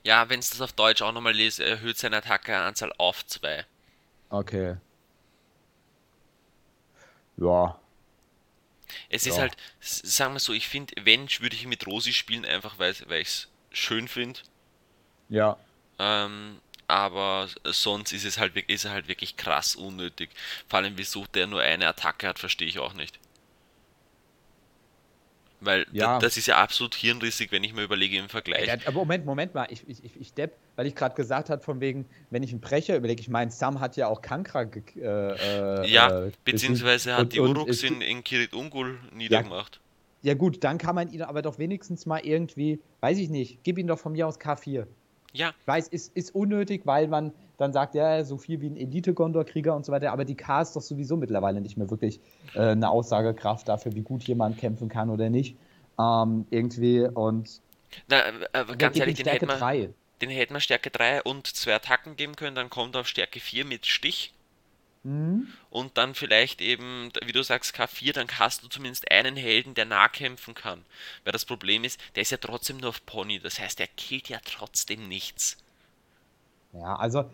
Ja, wenn es das auf Deutsch auch nochmal liest, erhöht seine Attackeanzahl auf zwei. Okay. Ja. Es ist Ja. halt, s- sagen wir so, ich finde, wenn, würde ich mit Rosi spielen, einfach weil, weil ich es schön finde. Ja. Ähm, aber sonst ist es halt, ist er halt wirklich krass unnötig. Vor allem, wieso der nur eine Attacke hat, verstehe ich auch nicht. Weil Ja. da, das ist ja absolut hirnrissig, wenn ich mir überlege im Vergleich. Ja, aber Moment, Moment mal, ich, ich, ich, ich depp, weil ich gerade gesagt habe, von wegen, wenn ich einen Brecher überlege, ich meine, Sam hat ja auch Kankra äh, äh, Ja, äh, beziehungsweise hat und- die Uruks in, in Kirit Ungol niedergemacht. Ja gut, dann kann man ihn aber doch wenigstens mal irgendwie, weiß ich nicht, gib ihn doch von mir aus K4. Ja, Ich weiß, ist, ist unnötig, weil man dann sagt, ja, so viel wie ein Elite-Gondor-Krieger und so weiter, aber die K ist doch sowieso mittlerweile nicht mehr wirklich äh, eine Aussagekraft dafür, wie gut jemand kämpfen kann oder nicht. Ähm, irgendwie und na, äh, aber wer ganz gibt ehrlich, den hätten wir, 3. den hätten wir Stärke 3 und zwei Attacken geben können, dann kommt er auf Stärke 4 mit Stich. Hm? Und dann vielleicht eben, wie du sagst, K4, dann hast du zumindest einen Helden, der nahkämpfen kann. Weil das Problem ist, der ist ja trotzdem nur auf Pony, das heißt, er killt ja trotzdem nichts. Ja, also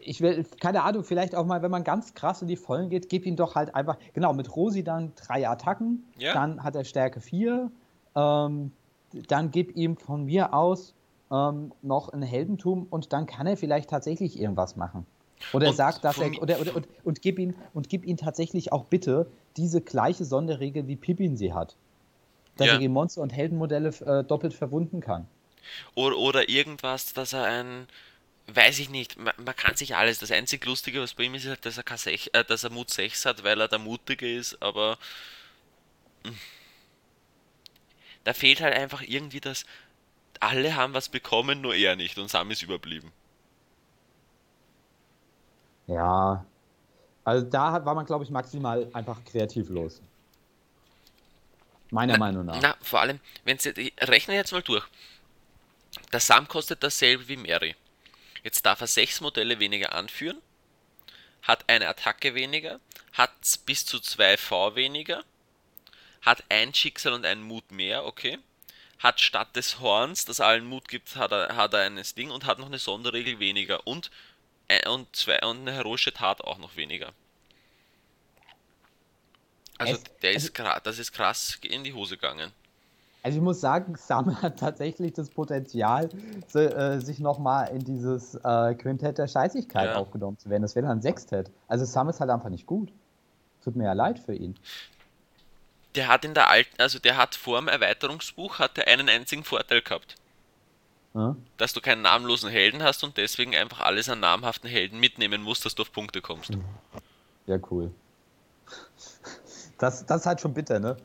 ich will, keine Ahnung, vielleicht auch mal, wenn man ganz krass in die Vollen geht, gib ihn doch halt einfach, genau, mit Rosi dann drei Attacken, Ja. dann hat er Stärke 4, ähm, dann gib ihm von mir aus ähm, noch ein Heldentum und dann kann er vielleicht tatsächlich irgendwas machen. Oder Und sagt, dass er, oder, oder, und, und gib ihn, und gib ihn tatsächlich auch bitte diese gleiche Sonderregel, wie Pippin sie hat. Dass Ja. er gegen Monster- und Heldenmodelle äh, doppelt verwunden kann. Oder, oder irgendwas, dass er ein, weiß ich nicht, man, man, kann sich alles. Das einzig Lustige, was bei ihm ist, ist halt, dass er, 6, äh, dass er Mut 6 hat, weil er der Mutige ist, aber mh. Hm. da fehlt halt einfach irgendwie das, alle haben was bekommen, nur er nicht und Sam ist überblieben. Ja, also da war man, glaube ich, maximal einfach kreativlos. Meiner na, Meinung nach. Na, vor allem, wenn Sie rechnen jetzt mal durch. Der Sam kostet dasselbe wie Mary. Jetzt darf er sechs Modelle weniger anführen, hat eine Attacke weniger, hat bis zu zwei V weniger, hat ein Schicksal und einen Mut mehr, okay. Hat statt des Horns, das allen Mut gibt, hat er, hat er ein Ding und hat noch eine Sonderregel weniger und, äh, und, zwei, und eine heroische Tat auch noch weniger. Also der ist also, das ist krass in die Hose gegangen. Also ich muss sagen, Sam hat tatsächlich das Potenzial, so, äh, sich nochmal in dieses äh, Quintett der Scheißigkeit ja. aufgenommen zu werden. Das wäre dann ein Sextett. Also Sam ist halt einfach nicht gut. Tut mir ja leid für ihn. Der hat in der alten, also der hat vor dem Erweiterungsbuch hat er einen einzigen Vorteil gehabt. Hm? Dass du keinen namenlosen Helden hast und deswegen einfach alles an namhaften Helden mitnehmen musst, dass du auf Punkte kommst. Ja, cool. Das, das ist halt schon bitter, ne?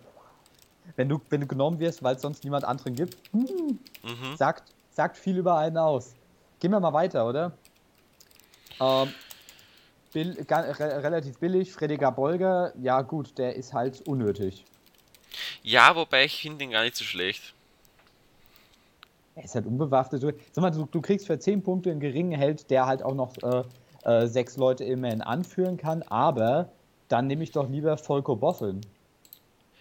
Wenn du, wenn du genommen wirst, weil es sonst niemand anderen gibt, hm, mhm. sagt, sagt viel über einen aus. Gehen wir mal weiter, oder? Ähm, bill, re, relativ billig, Frediger Bolger, ja gut, der ist halt unnötig. Ja, wobei ich finde ihn gar nicht so schlecht. Er ist halt unbewaffnet. Sag mal, du, du kriegst für 10 Punkte einen geringen Held, der halt auch noch äh, äh, sechs Leute immerhin anführen kann, aber dann nehme ich doch lieber Volko Boffeln.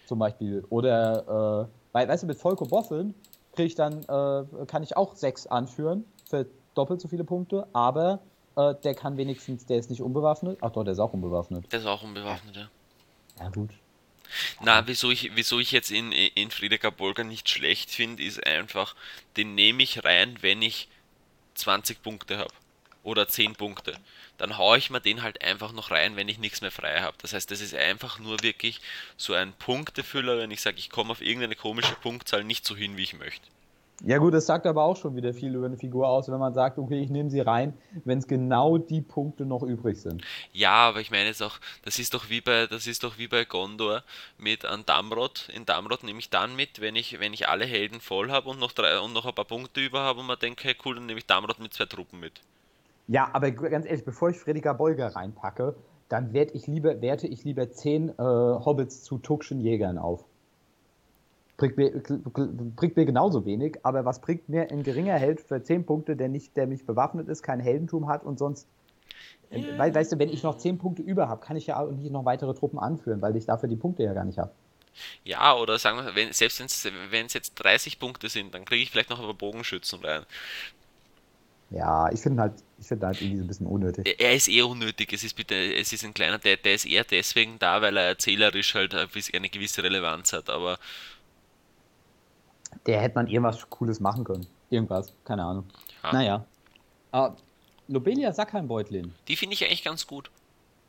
Zum Beispiel. Oder, äh, weil, weißt du, mit Volko Boffeln kriege ich dann, äh, kann ich auch sechs anführen für doppelt so viele Punkte, aber äh, der kann wenigstens, der ist nicht unbewaffnet. Ach doch, der ist auch unbewaffnet. Der ist auch unbewaffnet, ja. Ja, gut. Na, wieso ich, wieso ich jetzt in, in Friedecker Bolger nicht schlecht finde, ist einfach, den nehme ich rein, wenn ich 20 Punkte habe oder 10 Punkte, dann haue ich mir den halt einfach noch rein, wenn ich nichts mehr frei habe. Das heißt, das ist einfach nur wirklich so ein Punktefüller, wenn ich sage, ich komme auf irgendeine komische Punktzahl nicht so hin, wie ich möchte. Ja gut, das sagt aber auch schon wieder viel über eine Figur aus, wenn man sagt, okay, ich nehme sie rein, wenn es genau die Punkte noch übrig sind. Ja, aber ich meine jetzt auch, das ist doch wie bei, das ist doch wie bei Gondor mit an Damrod. In Damrod nehme ich dann mit, wenn ich, wenn ich alle Helden voll habe und noch drei und noch ein paar Punkte über habe und man denkt, hey cool, dann nehme ich Damrod mit zwei Truppen mit. Ja, aber ganz ehrlich, bevor ich Frediger Bolger reinpacke, dann werte ich lieber, werte ich lieber zehn äh, Hobbits zu Tuckschen Jägern auf. Bringt mir, bringt mir genauso wenig, aber was bringt mir ein geringer Held für zehn Punkte, der nicht, der mich bewaffnet ist, kein Heldentum hat und sonst. Äh, weil, weißt du, wenn ich noch zehn Punkte über habe, kann ich ja auch nicht noch weitere Truppen anführen, weil ich dafür die Punkte ja gar nicht habe. Ja, oder sagen wir, wenn, selbst wenn es jetzt 30 Punkte sind, dann kriege ich vielleicht noch ein paar Bogenschützen rein. Ja, ich finde halt, ich finde halt irgendwie so ein bisschen unnötig. Er ist eher unnötig. Es ist bitte, es ist ein kleiner, der, der ist eher deswegen da, weil er erzählerisch halt eine gewisse Relevanz hat, aber. Der hätte man irgendwas Cooles machen können. Irgendwas, keine Ahnung. Ja. Naja. Uh, Lobelia Sackheimbeutlin. Die finde ich eigentlich ganz gut.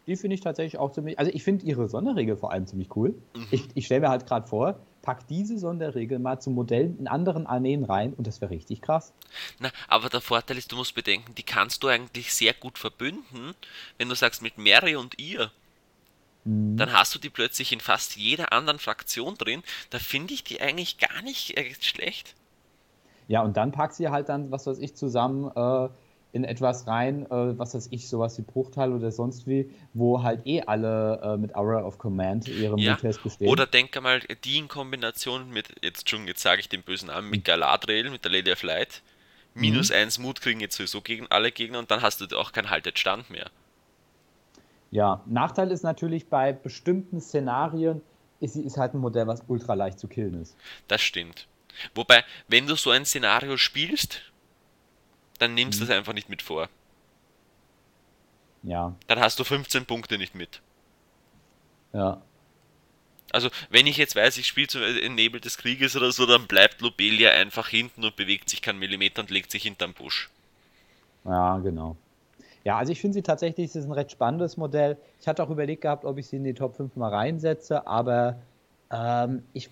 Die finde ich tatsächlich auch ziemlich. Also ich finde ihre Sonderregel vor allem ziemlich cool. Mhm. Ich, ich stelle mir halt gerade vor, pack diese Sonderregel mal zu Modellen in anderen Armeen rein und das wäre richtig krass. Na, aber der Vorteil ist, du musst bedenken, die kannst du eigentlich sehr gut verbünden, wenn du sagst mit Mary und ihr. Mhm. Dann hast du die plötzlich in fast jeder anderen Fraktion drin. Da finde ich die eigentlich gar nicht äh, schlecht. Ja, und dann pack sie halt dann, was weiß ich, zusammen äh, in etwas rein, äh, was weiß ich, sowas wie Bruchteil oder sonst wie, wo halt eh alle äh, mit Aura of Command ihre ja. Muttests bestehen. Oder denke mal, die in Kombination mit, jetzt schon, jetzt sage ich den bösen Namen, mit Galadriel, mit der Lady of Light, minus mhm. 1 Mut kriegen jetzt sowieso gegen alle Gegner und dann hast du auch keinen Haltetstand mehr. Ja, Nachteil ist natürlich bei bestimmten Szenarien, ist, ist halt ein Modell, was ultra leicht zu killen ist. Das stimmt. Wobei, wenn du so ein Szenario spielst, dann nimmst du mhm. es einfach nicht mit vor. Ja. Dann hast du 15 Punkte nicht mit. Ja. Also, wenn ich jetzt weiß, ich spiele zum in Nebel des Krieges oder so, dann bleibt Lobelia einfach hinten und bewegt sich keinen Millimeter und legt sich hinterm Busch. Ja, genau. Ja, also ich finde sie tatsächlich, es ist ein recht spannendes Modell. Ich hatte auch überlegt gehabt, ob ich sie in die Top 5 mal reinsetze, aber ähm, ich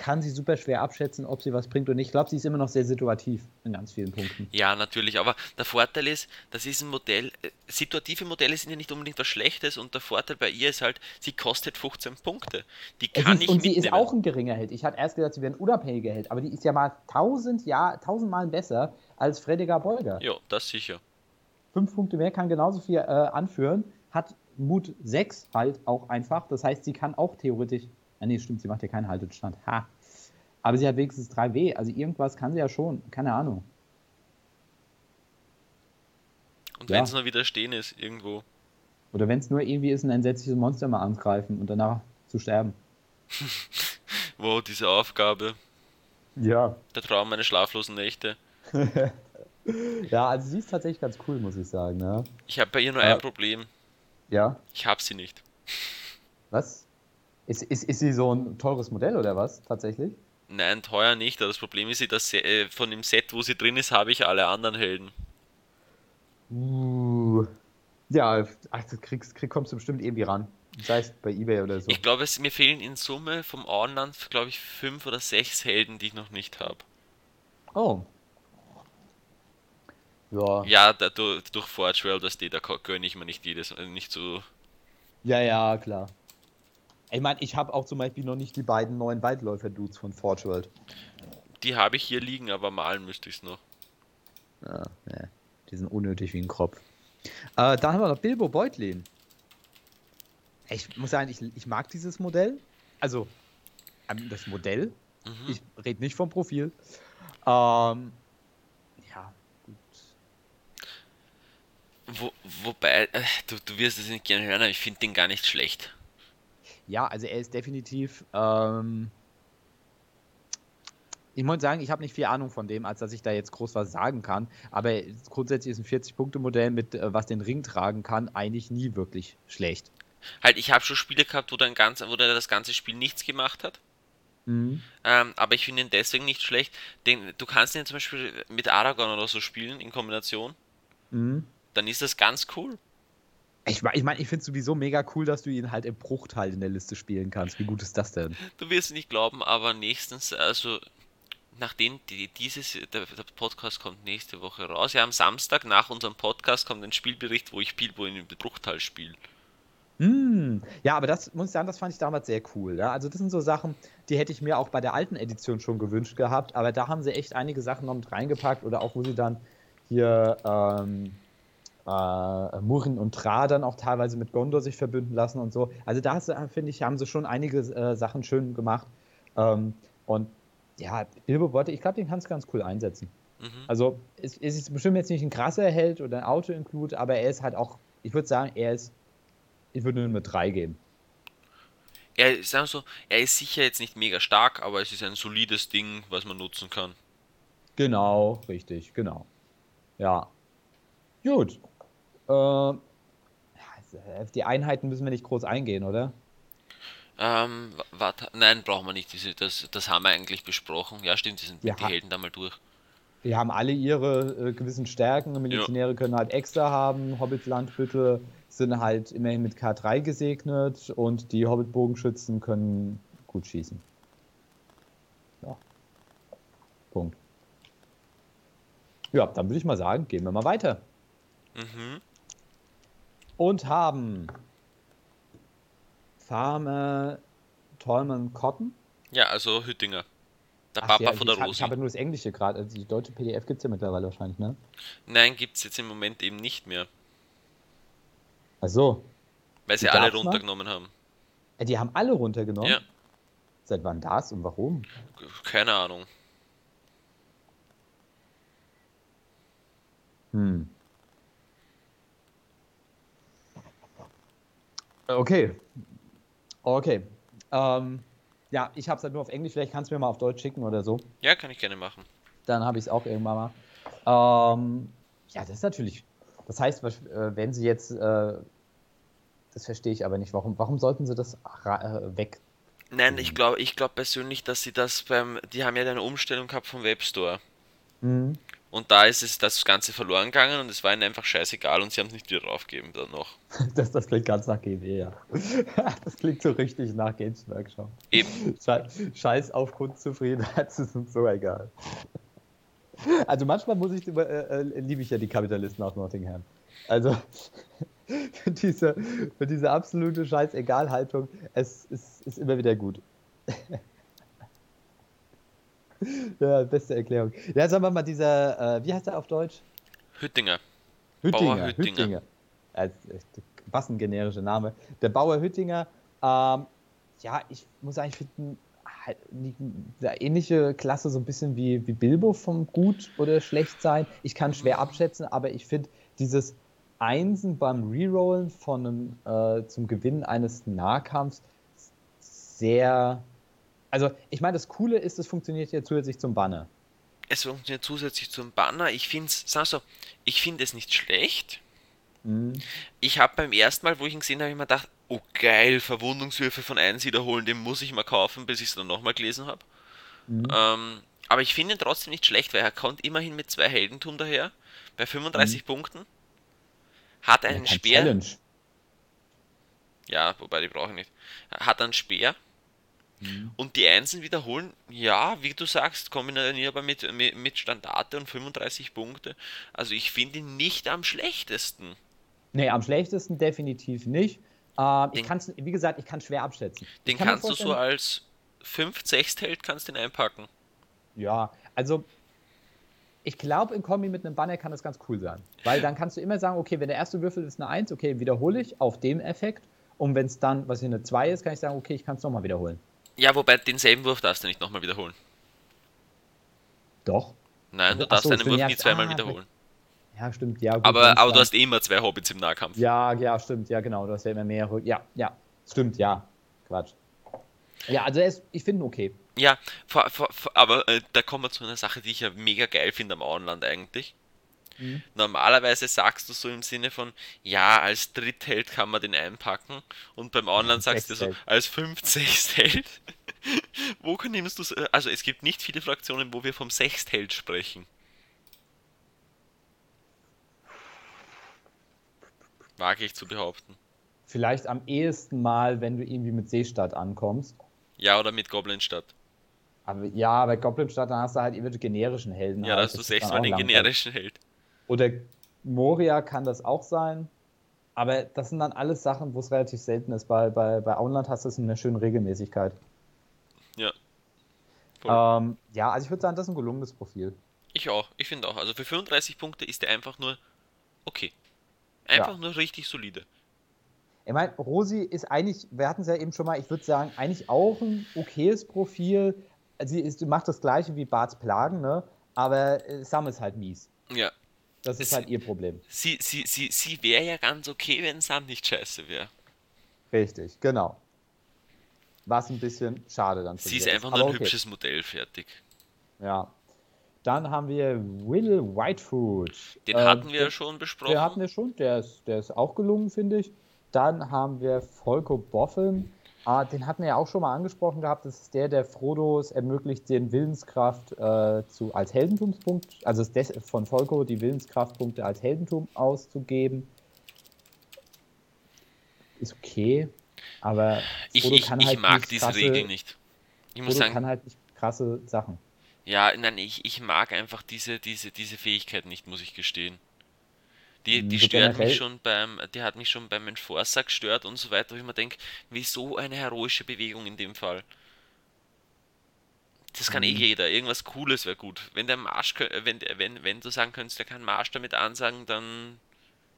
kann sie super schwer abschätzen, ob sie was bringt oder nicht. Ich glaube, sie ist immer noch sehr situativ in ganz vielen Punkten. Ja, natürlich, aber der Vorteil ist, das ist ein Modell, äh, situative Modelle sind ja nicht unbedingt was Schlechtes und der Vorteil bei ihr ist halt, sie kostet 15 Punkte. Die kann ist, ich Und mitnehmen. sie ist auch ein geringer Held. Ich hatte erst gedacht, sie wäre ein unabhängiger Held, aber die ist ja mal tausend Jahr, tausendmal besser als Frediger Bolger. Ja, das sicher. Fünf Punkte mehr kann genauso viel äh, anführen, hat Mut 6 halt auch einfach. Das heißt, sie kann auch theoretisch. Ah, nee, stimmt, sie macht ja keinen Haltestand. Ha. Aber sie hat wenigstens 3W. Also irgendwas kann sie ja schon. Keine Ahnung. Und Ja. wenn es nur wieder stehen ist, irgendwo. Oder wenn es nur irgendwie ist, ein entsetzliches Monster mal angreifen und danach zu sterben. Wow, diese Aufgabe. Ja. Der Traum meiner schlaflosen Nächte. Ja, also sie ist tatsächlich ganz cool, muss ich sagen. Ne? Ich habe bei ihr nur Ja. ein Problem. Ja. Ich habe sie nicht. Was? Ist, ist, ist sie so ein teures Modell oder was? Tatsächlich? Nein, teuer nicht, das Problem ist, dass äh, von dem Set, wo sie drin ist, habe ich alle anderen Helden. Uh. Ja, ach, kriegst, krieg, kommst du bestimmt irgendwie ran. Sei es bei Ebay oder so. Ich glaube, es, mir fehlen in Summe vom Online, glaube ich, fünf oder sechs Helden, die ich noch nicht habe. Oh. Ja. Ja, da, durch, durch Forge World, das da gönne ich mir nicht jedes, äh, nicht so. Ja, ja, klar. Ich meine, ich habe auch zum Beispiel noch nicht die beiden neuen Waldläufer-Dudes von Forge World. Die habe ich hier liegen, aber malen müsste ich es noch. Ja, ne. Die sind unnötig wie ein Kropf. Äh, dann haben wir noch Bilbo Beutlin. Ich muss sagen, ich, ich mag dieses Modell. Also, das Modell. Mhm. Ich rede nicht vom Profil. Ähm, ja, gut. Wo, wobei, äh, du, du wirst es nicht gerne hören, aber ich finde den gar nicht schlecht. Ja, also er ist definitiv. Ähm, ich muss sagen, ich habe nicht viel Ahnung von dem, als dass ich da jetzt groß was sagen kann. Aber grundsätzlich ist ein 40-Punkte-Modell mit, äh, was den Ring tragen kann, eigentlich nie wirklich schlecht. Halt, ich habe schon Spiele gehabt, wo der, ein ganz, wo der das ganze Spiel nichts gemacht hat. Mhm. Ähm, aber ich finde ihn deswegen nicht schlecht. Den, du kannst ihn zum Beispiel mit Aragorn oder so spielen in Kombination. Mhm. Dann ist das ganz cool. Ich meine, ich, mein, ich finde es sowieso mega cool, dass du ihn halt im Bruchteil in der Liste spielen kannst. Wie gut ist das denn? Du wirst es nicht glauben, aber nächstens, also nachdem die, dieses, der, der Podcast kommt nächste Woche raus. Ja, am Samstag nach unserem Podcast kommt ein Spielbericht, wo ich Bilbo in Bruchtal spiele. Hm. Ja, aber das muss ich sagen, das fand ich damals sehr cool. Ja? Also das sind so Sachen, die hätte ich mir auch bei der alten Edition schon gewünscht gehabt, aber da haben sie echt einige Sachen noch mit reingepackt oder auch wo sie dann hier ähm, äh, Murren und Tra dann auch teilweise mit Gondor sich verbünden lassen und so. Also da äh, finde ich, haben sie schon einige äh, Sachen schön gemacht. Ähm, und ja, Bilbo Botte, ich glaube, den kannst du ganz cool einsetzen. Mhm. Also es, es ist bestimmt jetzt nicht ein krasser Held oder ein Auto-Include, aber er ist halt auch, ich würde sagen, er ist, ich würde nur mit 3 geben. Er, sagen wir so, er ist sicher jetzt nicht mega stark, aber es ist ein solides Ding, was man nutzen kann. Genau, richtig, genau. Ja. Gut. Äh, ja, auf die Einheiten müssen wir nicht groß eingehen, oder? Ähm, warte, nein, brauchen wir nicht. Das, das haben wir eigentlich besprochen. Ja, stimmt, die sind Ja. die Helden da mal durch. Die haben alle ihre äh, gewissen Stärken. Milizionäre können halt extra haben. Hobbit-Landbütte sind halt immerhin mit K3 gesegnet und die Hobbit-Bogenschützen können gut schießen. Ja. Punkt. Ja, dann würde ich mal sagen, gehen wir mal weiter. Mhm. Und haben Farmer Tolman Cotton. Ja, also Hüttinger. Der Ach Papa ja, von der ich, Rosi. ich habe nur das Englische gerade. Also die deutsche PDF gibt es ja mittlerweile wahrscheinlich, ne? Nein, gibt's jetzt im Moment eben nicht mehr. Ach so. Weil sie Die alle runtergenommen haben. Äh, Die haben alle runtergenommen. Ja, Seit wann das und warum? keine Ahnung. Hm. Okay. Okay. Ähm, ja, ich habe es halt nur auf Englisch. Vielleicht kannst du mir mal auf Deutsch schicken oder so. Ja, kann ich gerne machen. Dann habe ich es auch irgendwann mal. Ähm, ja, das ist natürlich. Das heißt, äh, wenn sie jetzt. Äh, das verstehe ich aber nicht. Warum, warum sollten sie das äh, weg? Nein, ich glaube ich glaub persönlich, dass sie das beim. Die haben ja eine Umstellung gehabt vom Webstore. Mhm. Und da ist es das Ganze verloren gegangen und es war ihnen einfach scheißegal und sie haben es nicht wieder draufgegeben dann noch. Das, das klingt ganz nach GW, ja. Das klingt so richtig nach Games Workshop. Eben. Scheiß auf Kundenzufriedenheit, das ist uns so egal. Also manchmal muss ich, äh, äh, liebe ich ja die Kapitalisten aus Nottingham. Also für diese, diese absolute Scheiß-Egal-Haltung, es ist, ist immer wieder gut. ja, beste Erklärung. Ja, sagen wir mal, dieser, äh, wie heißt er auf Deutsch? Hüttinger. Hüttinger. Bauer Hüttinger. Hüttinger. Was ein generischer Name. Der Bauer Hüttinger, ähm, ja, ich muss eigentlich finden, halt eine ähnliche Klasse, so ein bisschen wie, wie Bilbo vom Gut oder Schlecht sein. Ich kann schwer abschätzen, aber ich finde dieses Einsen beim Rerollen von einem, äh, zum Gewinn eines Nahkampfs sehr also, ich meine, das Coole ist, es funktioniert ja zusätzlich zum Banner. Es funktioniert zusätzlich zum Banner. Ich finde es, sag so, ich finde es nicht schlecht. Mhm. Ich habe beim ersten Mal, wo ich ihn gesehen habe, immer gedacht, oh geil, Verwundungswürfe von 1 wiederholen, den muss ich mal kaufen, bis ich es dann nochmal gelesen habe. Mhm. Ähm, aber ich finde ihn trotzdem nicht schlecht, weil er kommt immerhin mit zwei Heldentum daher, bei 35 mhm. Punkten. Hat einen ja, Speer. Challenge. Ja, wobei die brauche ich nicht. Hat einen Speer, Mhm. Und die Einsen wiederholen, ja, wie du sagst, kombinierbar mit, mit, mit Standarte und 35 Punkte. Also ich finde ihn nicht am schlechtesten. Nee, am schlechtesten definitiv nicht. Äh, ich kann wie gesagt, ich kann schwer abschätzen. Den kann kannst du so als 5 6 Held kannst den einpacken. Ja, also ich glaube, in Kombi mit einem Banner kann das ganz cool sein. Weil dann kannst du immer sagen, okay, wenn der erste Würfel ist eine 1, okay, wiederhole ich auf dem Effekt. Und wenn es dann, was hier eine 2 ist, kann ich sagen, okay, ich kann es nochmal wiederholen. Ja, wobei denselben Wurf darfst du nicht nochmal wiederholen. Doch. Nein, du darfst so, deinen Wurf nie zweimal ah, wiederholen. Ja, stimmt, ja. Gut, aber aber du hast eh immer zwei Hobbits im Nahkampf. Ja, ja, stimmt, ja, genau. Du hast ja immer mehrere. Ja, ja, stimmt, ja. Quatsch. Ja, also ist, ich finde ihn okay. Ja, aber äh, da kommen wir zu einer Sache, die ich ja mega geil finde am Auenland eigentlich. Mhm. Normalerweise sagst du so im Sinne von, ja, als Drittheld kann man den einpacken und beim Online sagst du so, als 50 Held. wo nimmst du Also es gibt nicht viele Fraktionen, wo wir vom Sechstheld sprechen. Wage ich zu behaupten. Vielleicht am ehesten mal, wenn du irgendwie mit Seestadt ankommst. Ja, oder mit Goblinstadt. Aber, ja, bei Goblinstadt, dann hast du halt irgendwie generischen Helden. Ja, da hast du sechsmal den generischen Held. Oder Moria kann das auch sein. Aber das sind dann alles Sachen, wo es relativ selten ist. Bei, bei, bei Auenland hast du es in einer schönen Regelmäßigkeit. Ja. Ähm, ja, also ich würde sagen, das ist ein gelungenes Profil. Ich auch, ich finde auch. Also für 35 Punkte ist der einfach nur okay. Einfach ja. nur richtig solide. Ich meine, Rosi ist eigentlich, wir hatten es ja eben schon mal, ich würde sagen, eigentlich auch ein okayes Profil. Sie ist, macht das gleiche wie Barts Plagen, ne? aber äh, Sam ist halt mies. Ja, das ist halt ihr Problem. Sie, sie, sie, sie wäre ja ganz okay, wenn Sam nicht scheiße wäre. Richtig, genau. Was ein bisschen schade dann. Sie ist einfach nur ein okay. hübsches Modell, fertig. Ja. Dann haben wir Will Whitefoot. Den äh, hatten wir ja schon besprochen. Den hatten wir schon, der ist, der ist auch gelungen, finde ich. Dann haben wir Volko Boffin. Ah, den hatten wir ja auch schon mal angesprochen gehabt. Das ist der, der Frodo es ermöglicht, den Willenskraft äh, zu, als Heldentumspunkt, also des, von Volko die Willenskraftpunkte als Heldentum auszugeben. Ist okay, aber Frodo ich, ich, kann halt ich mag diese krasse, Regel nicht. Ich muss Frodo sagen, kann halt nicht krasse Sachen. Ja, nein, ich, ich mag einfach diese, diese, diese Fähigkeit nicht, muss ich gestehen. Die, die stört mich schon beim, die hat mich schon beim Enforcer gestört und so weiter, wo ich mir denke, wieso eine heroische Bewegung in dem Fall? Das kann eh mhm. eh jeder, irgendwas Cooles wäre gut. Wenn der Marsch, wenn, wenn, wenn du sagen könntest, der kann Marsch damit ansagen, dann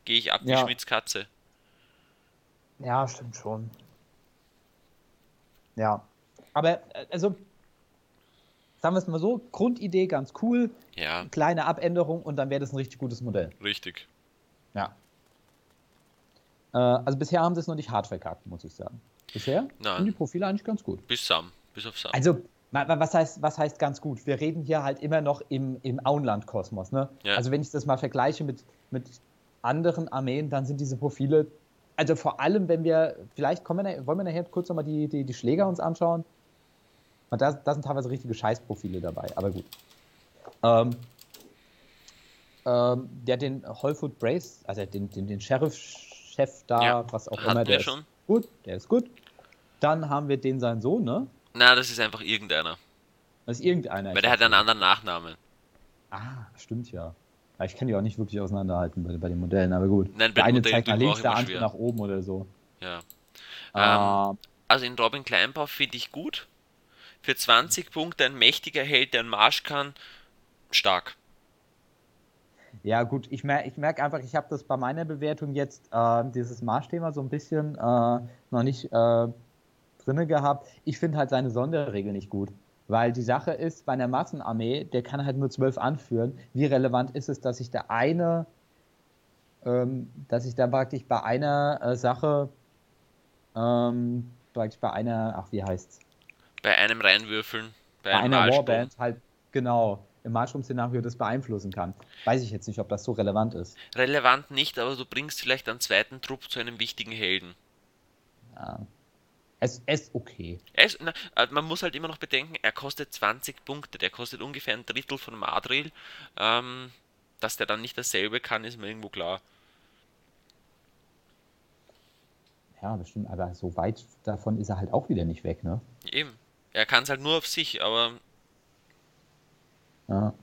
gehe ich ab wie ja. Schmitz Katze. Ja, stimmt schon. Ja. Aber, äh, also, sagen wir es mal so, Grundidee ganz cool. Ja. Kleine Abänderung und dann wäre das ein richtig gutes Modell. Richtig. Ja. Äh, also bisher haben sie es noch nicht hart verkackt, muss ich sagen. Bisher Nein. sind die Profile eigentlich ganz gut. Bis Sam. Bis auf Sam. Also, was heißt, was heißt ganz gut? Wir reden hier halt immer noch im, im Auenland-Kosmos. Ne? Ja. Also wenn ich das mal vergleiche mit, mit anderen Armeen, dann sind diese Profile, also vor allem, wenn wir, vielleicht kommen wir, wollen wir nachher kurz nochmal die, die, die Schläger uns anschauen. Da, da sind teilweise richtige Scheißprofile dabei, aber gut. Ähm, ähm, der den Wholefoot Brace, also den, den, den Sheriff-Chef da, Ja, was auch immer, der schon. ist gut, der ist gut. Dann haben wir den seinen Sohn, ne? Na, das ist einfach irgendeiner. Das ist irgendeiner. Weil der hat einen anderen Nachnamen. Ah, stimmt ja. ja ich kann die auch nicht wirklich auseinanderhalten bei, bei den Modellen, aber gut. Nein, der eine zeigt nach links, der andere nach oben oder so. Ja. Ähm, Also in Robin Kleinbau finde ich gut. Für 20 Punkte ein mächtiger Held, der einen Marsch kann, stark. Ja, gut, ich merke ich merk einfach, ich habe das bei meiner Bewertung jetzt, äh, dieses Marschthema so ein bisschen äh, noch nicht äh, drinne gehabt. Ich finde halt seine Sonderregel nicht gut. Weil die Sache ist, bei einer Massenarmee, der kann halt nur zwölf anführen. Wie relevant ist es, dass ich da eine, ähm, dass ich da praktisch bei einer äh, Sache, ähm, praktisch bei einer, ach, wie heißt's? Bei einem reinwürfeln, bei, bei einem einer. Warband halt genau im Marschraum-Szenario das beeinflussen kann. Weiß ich jetzt nicht, ob das so relevant ist. Relevant nicht, aber du bringst vielleicht einen zweiten Trupp zu einem wichtigen Helden. Ja. Es es ist okay. Ist, na, äh, man muss halt immer noch bedenken, er kostet 20 Punkte, der kostet ungefähr ein Drittel von Madril. Ähm, dass der dann nicht dasselbe kann, ist mir irgendwo klar. Ja, das stimmt, aber so weit davon ist er halt auch wieder nicht weg, ne? Eben. Er kann es halt nur auf sich, aber Ja.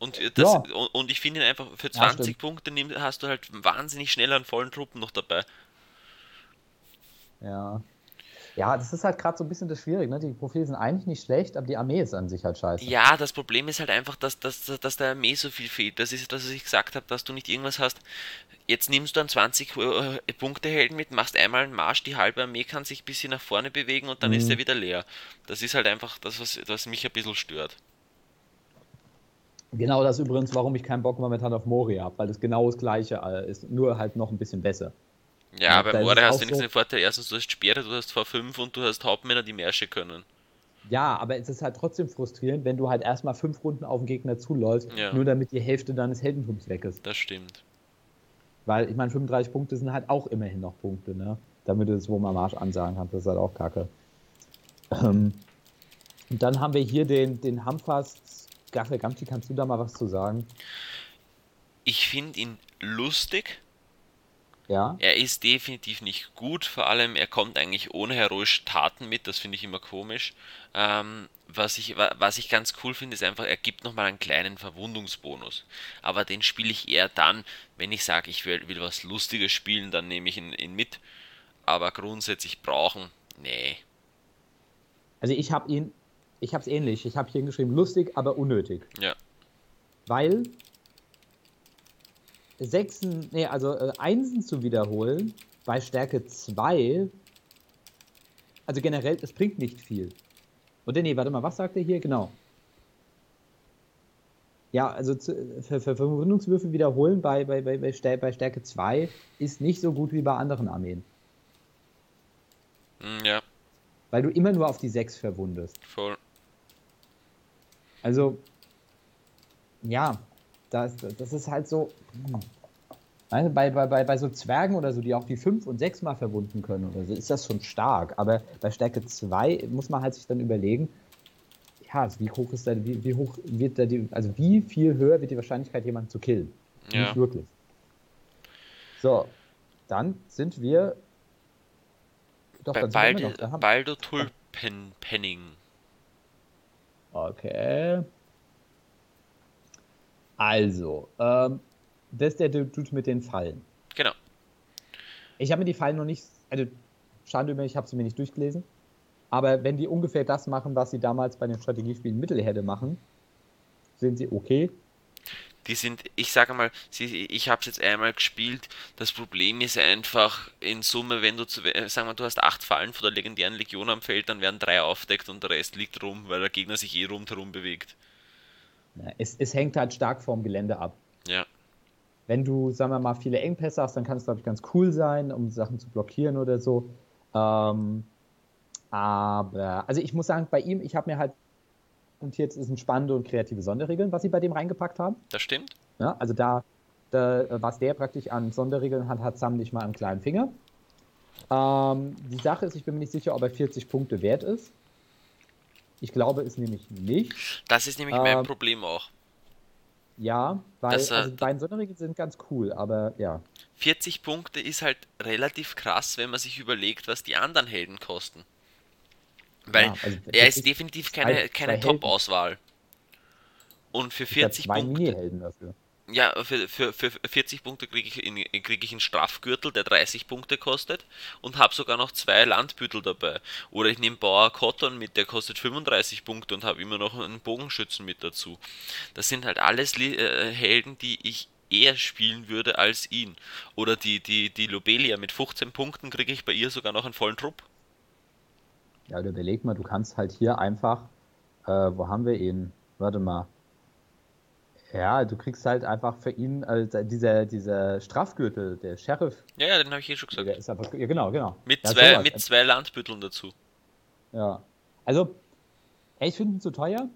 Und, äh, das, Ja. und, ich finde ihn einfach, für Ja, 20 stimmt. Punkte hast du halt wahnsinnig schnell einen vollen Truppen noch dabei. Ja. Ja, das ist halt gerade so ein bisschen das Schwierige, ne? Die Profile sind eigentlich nicht schlecht, aber die Armee ist an sich halt scheiße. Ja, das Problem ist halt einfach, dass, dass, dass der Armee so viel fehlt. Das ist das, was ich gesagt habe, dass du nicht irgendwas hast. Jetzt nimmst du einen 20 äh, Punkte Helden mit, machst einmal einen Marsch, die halbe Armee kann sich ein bisschen nach vorne bewegen und dann ist Mhm. er wieder leer. Das ist halt einfach das, was, was mich ein bisschen stört. Genau das übrigens, warum ich keinen Bock momentan auf Moria habe, weil das genau das gleiche äh, ist, nur halt noch ein bisschen besser. Ja, Ja, bei es hast du nichts so- den Vorteil. Erstens, du hast Speere, du hast V5 und du hast Hauptmänner, die Märsche können. Ja, aber es ist halt trotzdem frustrierend, wenn du halt erstmal fünf Runden auf den Gegner zuläufst, Ja. nur damit die Hälfte deines Heldentums weg ist. Das stimmt. Weil, ich meine, 35 Punkte sind halt auch immerhin noch Punkte, ne? Damit du das Wurmer Marsch ansagen kannst, das ist halt auch kacke. Ähm, und dann haben wir hier den, den Hamfast. Gaffe, Gamti, kannst du da mal was zu sagen? Ich finde ihn lustig. Ja? Er ist definitiv nicht gut, vor allem er kommt eigentlich ohne heroische Taten mit, das finde ich immer komisch. Ähm, was, ich, wa- was ich ganz cool finde, ist einfach, er gibt nochmal einen kleinen Verwundungsbonus. Aber den spiele ich eher dann, wenn ich sage, ich will, will was Lustiges spielen, dann nehme ich ihn, ihn mit. Aber grundsätzlich brauchen, nee. Also ich habe ihn, ich habe es ähnlich. Ich habe hier geschrieben, lustig, aber unnötig. Ja, Weil Sechsen, nee, also äh, Einsen zu wiederholen bei Stärke 2, also generell, es bringt nicht viel. Oder nee, warte mal, was sagt er hier? Genau. Ja, also zu, für, für Verwundungswürfe wiederholen bei, bei, bei, bei, Stär- bei Stärke 2 ist nicht so gut wie bei anderen Armeen. Hm, ja, Weil du immer nur auf die 6 verwundest. voll. Also, ja, das, das ist halt so. Also bei, bei, bei, so Zwergen oder so, die auch die 5 und 6 mal verwunden können oder so, ist das schon stark. Aber bei Stärke 2 muss man halt sich dann überlegen, ja, also wie hoch ist da, wie, wie hoch wird da die, also wie viel höher wird die Wahrscheinlichkeit, jemanden zu killen? Ja. Nicht wirklich. So, dann sind wir. Doch, Bei sind wir haben, Baldo Tulpenpenning. Okay. Also, ähm, das ist der Dude mit den Fallen. Genau. Ich habe mir die Fallen noch nicht, also Schande über mich, ich habe sie mir nicht durchgelesen. Aber wenn die ungefähr das machen, was sie damals bei den Strategiespielen Mittelherde machen, sind sie okay. Die sind, ich sage mal, sie, ich habe es jetzt einmal gespielt. Das Problem ist einfach in Summe, wenn du zu, sagen wir, du hast acht Fallen von der legendären Legion am Feld, dann werden drei aufdeckt und der Rest liegt rum, weil der Gegner sich eh rundherum bewegt. Ja, Es, es hängt halt stark vom Gelände ab. Ja, Wenn du, sagen wir mal, viele Engpässe hast, dann kann es, glaube ich, ganz cool sein, um Sachen zu blockieren oder so. Ähm, aber, also ich muss sagen, bei ihm, ich habe mir halt notiert, es sind spannende und kreative Sonderregeln, was sie bei dem reingepackt haben. das stimmt. Ja, also da, da, was der praktisch an Sonderregeln hat, hat Sam nicht mal einen kleinen Finger. Ähm, die Sache ist, ich bin mir nicht sicher, ob er 40 Punkte wert ist. Ich glaube es nämlich nicht. Das ist nämlich mein Ähm, Problem auch. Ja, weil Das, äh, also die beiden Sonderregeln sind ganz cool, aber ja. 40 Punkte ist halt relativ krass, wenn man sich überlegt, was die anderen Helden kosten. Weil Ja, also er ist definitiv keine, keine. Top-Auswahl. Und für Ich habe 40 zwei Punkte, ja, für, für, für 40 Punkte kriege ich, in, krieg ich einen Strafgürtel, der 30 Punkte kostet und habe sogar noch zwei Landbüttel dabei. Oder ich nehme Bauer Cotton mit, der kostet 35 Punkte und habe immer noch einen Bogenschützen mit dazu. Das sind halt alles äh, Helden, die ich eher spielen würde als ihn. Oder die, die, die Lobelia mit 15 Punkten kriege ich bei ihr sogar noch einen vollen Trupp. Ja, oder überleg mal, du kannst halt hier einfach, äh, wo haben wir ihn? Warte mal. Ja, du kriegst halt einfach für ihn äh, dieser, dieser Strafgürtel, der Sheriff, Ja, ja, den habe ich eh schon der gesagt. ist einfach, ja genau, genau. Mit Ja, zwei, sowas. mit zwei Landbütteln dazu. Ja. Also, ich finde ihn zu teuer.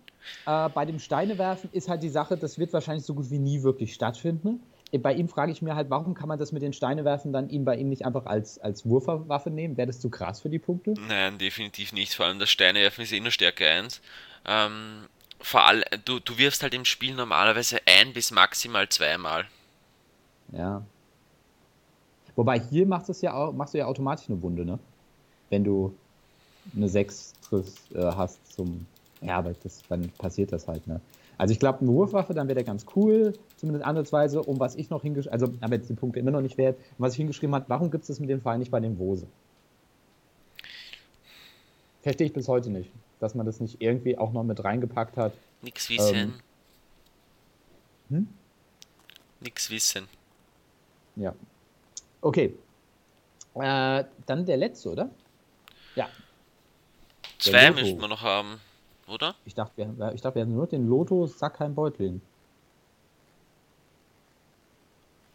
Äh, bei dem Steinewerfen ist halt die Sache, das wird wahrscheinlich so gut wie nie wirklich stattfinden. Bei ihm frage ich mir halt, warum kann man das mit den Steinewerfen dann ihm bei ihm nicht einfach als, als Wurfwaffe nehmen? Wäre das zu krass für die Punkte? Nein, definitiv nicht. Vor allem das Steinewerfen ist eh nur Stärke 1. Ähm, vor allem, du, du wirfst halt im Spiel normalerweise ein bis maximal zweimal. Ja. Wobei hier machst, es ja auch, machst du ja automatisch eine Wunde, ne? Wenn du eine 6 triffst, äh, hast zum. Ja, aber das, dann passiert das halt, ne? Also ich glaube, eine Wurfwaffe, dann wäre der ganz cool, zumindest ansatzweise, um was ich noch hingeschrieben also aber jetzt die Punkte immer noch nicht wert, um was ich hingeschrieben habe, warum gibt es das mit dem Verein nicht bei den Wose? Verstehe ich bis heute nicht, dass man das nicht irgendwie auch noch mit reingepackt hat. Nix wissen. Ähm. Hm? Nix wissen. Ja. Okay. Äh, dann der letzte, oder? Ja, Zwei müssten wir noch haben, oder? Ich dachte, wir, ich dachte, wir hätten nur den Lotto Sackheim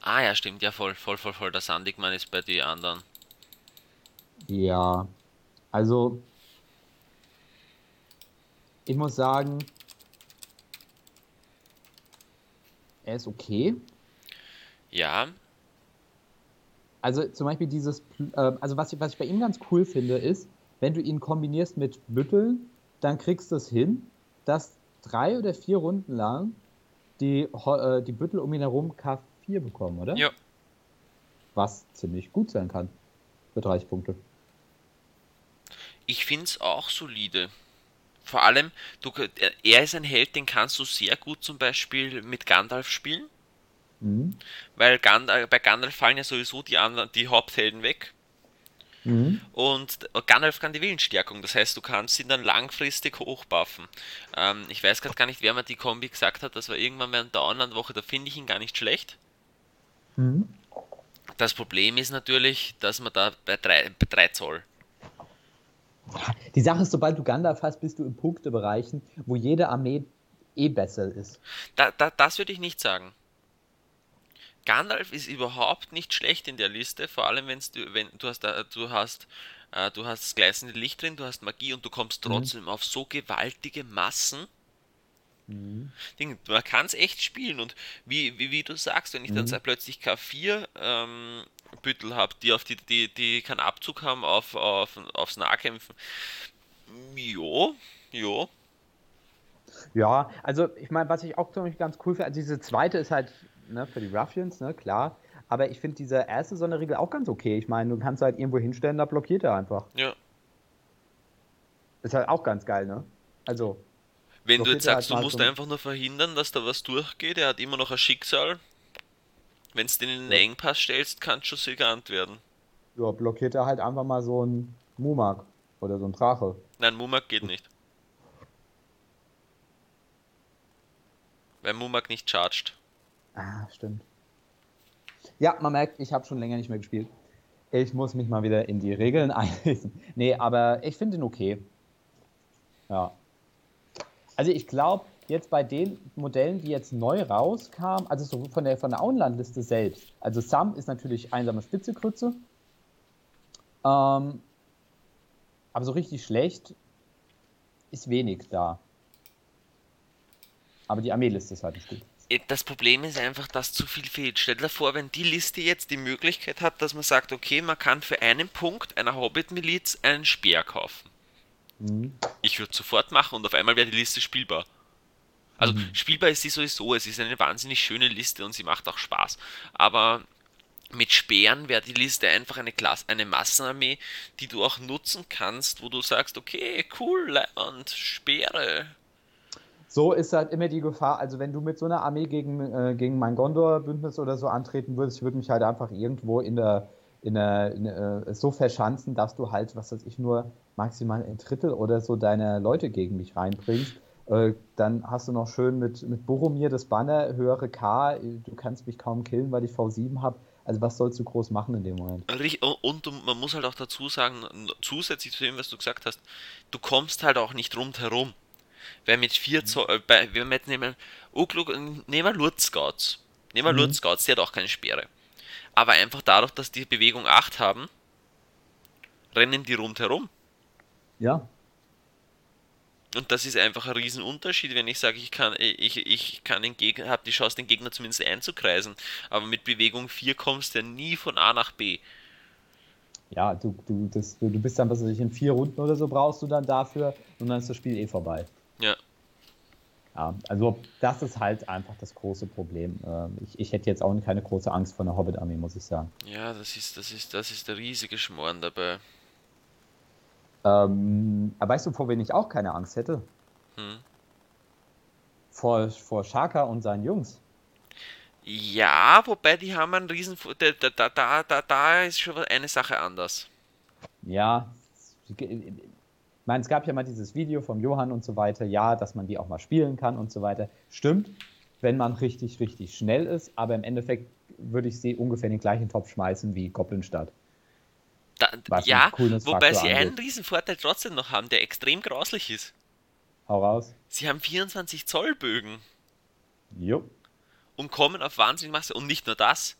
Ah ja, stimmt, ja voll, voll, voll, voll. Der Sandigmann ist bei den anderen. Ja, also ich muss sagen, er ist okay. Ja, Also zum Beispiel dieses, Pl- äh, also was ich, was ich bei ihm ganz cool finde, ist, wenn du ihn kombinierst mit Bütteln, dann kriegst du es hin, dass drei oder vier Runden lang die, äh, die Büttel um ihn herum K4 bekommen, oder? ja. Was ziemlich gut sein kann. Für 30 Punkte. Ich find's auch solide. Vor allem, du, er ist ein Held, den kannst du sehr gut zum Beispiel mit Gandalf spielen. Mhm. Weil Gandalf, bei Gandalf fallen ja sowieso die anderen, die Haupthelden weg. Mhm. Und Gandalf kann die Willensstärkung, das heißt, du kannst ihn dann langfristig hochbuffen. Ähm, ich weiß gerade gar nicht, wer mir die Kombi gesagt hat, das war irgendwann während der Online-Woche, da finde ich ihn gar nicht schlecht. Mhm. Das Problem ist natürlich, dass man da bei 3, bei 3 Zoll. Die Sache ist, sobald du Gandalf hast, bist du in Punktebereichen, wo jede Armee eh besser ist. Da, da, das würde ich nicht sagen. Gandalf ist überhaupt nicht schlecht in der Liste, vor allem wenn's du, wenn du hast, du hast, äh, du hast das gleißende Licht drin, du hast Magie und du kommst Mhm. trotzdem auf so gewaltige Massen. Mhm. Ding, man kann es echt spielen und wie, wie, wie du sagst, wenn ich dann Mhm. so plötzlich K4 ähm, Büttel habe, die auf die, die, die keinen Abzug haben auf, auf, aufs Nahkämpfen. Jo, jo. Ja, also ich meine, was ich auch ganz cool finde, also diese zweite ist halt ne, für die Ruffians, ne, klar. Aber ich finde diese erste Sonderregel auch ganz okay. Ich meine, du kannst halt irgendwo hinstellen, da blockiert er einfach. Ja. Ist halt auch ganz geil, ne? Also, Wenn du Blockiert jetzt sagst, du musst einfach nur verhindern, dass da was durchgeht, er hat immer noch ein Schicksal. Wenn du den in den Ja. Engpass stellst, kann es schon sigant werden. ja, blockiert er halt einfach mal so ein Mumak oder so ein Drache. Nein, Mumak geht nicht. Weil Mumak nicht charged. Ah, stimmt. Ja, man merkt, ich habe schon länger nicht mehr gespielt. Ich muss mich mal wieder in die Regeln einlesen. Nee, aber ich finde ihn okay. Ja. Also ich glaube, jetzt bei den Modellen, die jetzt neu rauskamen, also so von der, von der Auenlandliste selbst, also Sam ist natürlich einsame Spitzekrütze. Ähm, aber so richtig schlecht ist wenig da. Aber die Armeeliste ist halt nicht gut. Äh, Das Problem ist einfach, dass zu viel fehlt. Stell dir vor, wenn die Liste jetzt die Möglichkeit hat, dass man sagt, okay, man kann für einen Punkt einer Hobbit-Miliz einen Speer kaufen. Mhm. Ich würde sofort machen und auf einmal wäre die Liste spielbar. Also mhm. spielbar ist sie sowieso, es ist eine wahnsinnig schöne Liste und sie macht auch Spaß. Aber mit Speeren wäre die Liste einfach eine Klasse, eine Massenarmee, die du auch nutzen kannst, wo du sagst, okay, cool, und Speere. So ist halt immer die Gefahr, also wenn du mit so einer Armee gegen, äh, gegen mein Gondor-Bündnis oder so antreten würdest, ich würde mich halt einfach irgendwo in der, in der, in der äh, so verschanzen, dass du halt, was weiß ich, nur maximal ein Drittel oder so deine Leute gegen mich reinbringst. Äh, dann hast du noch schön mit, mit Boromir das Banner, höhere K, du kannst mich kaum killen, weil ich V7 habe also was sollst du groß machen in dem Moment? Und man muss halt auch dazu sagen, zusätzlich zu dem, was du gesagt hast, du kommst halt auch nicht rundherum. Weil mit 4 mhm. Zoll, bei, wenn wir jetzt nehmen, Ugluk, nehmen wir Lurt Scouts. Nehmen wir mhm. Lurt Scouts, die hat auch keine Sperre. Aber einfach dadurch, dass die Bewegung 8 haben, rennen die rundherum. Ja, und das ist einfach ein Riesenunterschied, wenn ich sage, ich kann, ich, ich kann den Gegner, habe die Chance, den Gegner zumindest einzukreisen. Aber mit Bewegung 4 kommst du ja nie von A nach B. Ja, du, du, das, du bist dann, was weiß ich, in vier Runden oder so brauchst du dann dafür und dann ist das Spiel eh vorbei. Ja. Ja, also das ist halt einfach das große Problem. Ähm, ich, ich hätte jetzt auch keine große Angst vor einer Hobbit-Armee, muss ich sagen. Ja, das ist, das ist, das ist der riesige Schmoren dabei. Ähm, aber weißt du, vor wen ich auch keine Angst hätte? Hm. Vor, vor Shaka und seinen Jungs. Ja, wobei die haben einen riesen... Da, da, da, da, da ist schon eine Sache anders. Ja, ich meine, es gab ja mal dieses Video vom Johann und so weiter, ja, dass man die auch mal spielen kann und so weiter. Stimmt, wenn man richtig, richtig schnell ist, aber im Endeffekt würde ich sie ungefähr in den gleichen Topf schmeißen wie Goblinstadt. Da, ja, wobei sie angeht. einen riesen Vorteil trotzdem noch haben, der extrem grauslich ist. Hau raus. Sie haben 24 Zoll Bögen. Jo. Und kommen auf Wahnsinnmasse. Und nicht nur das.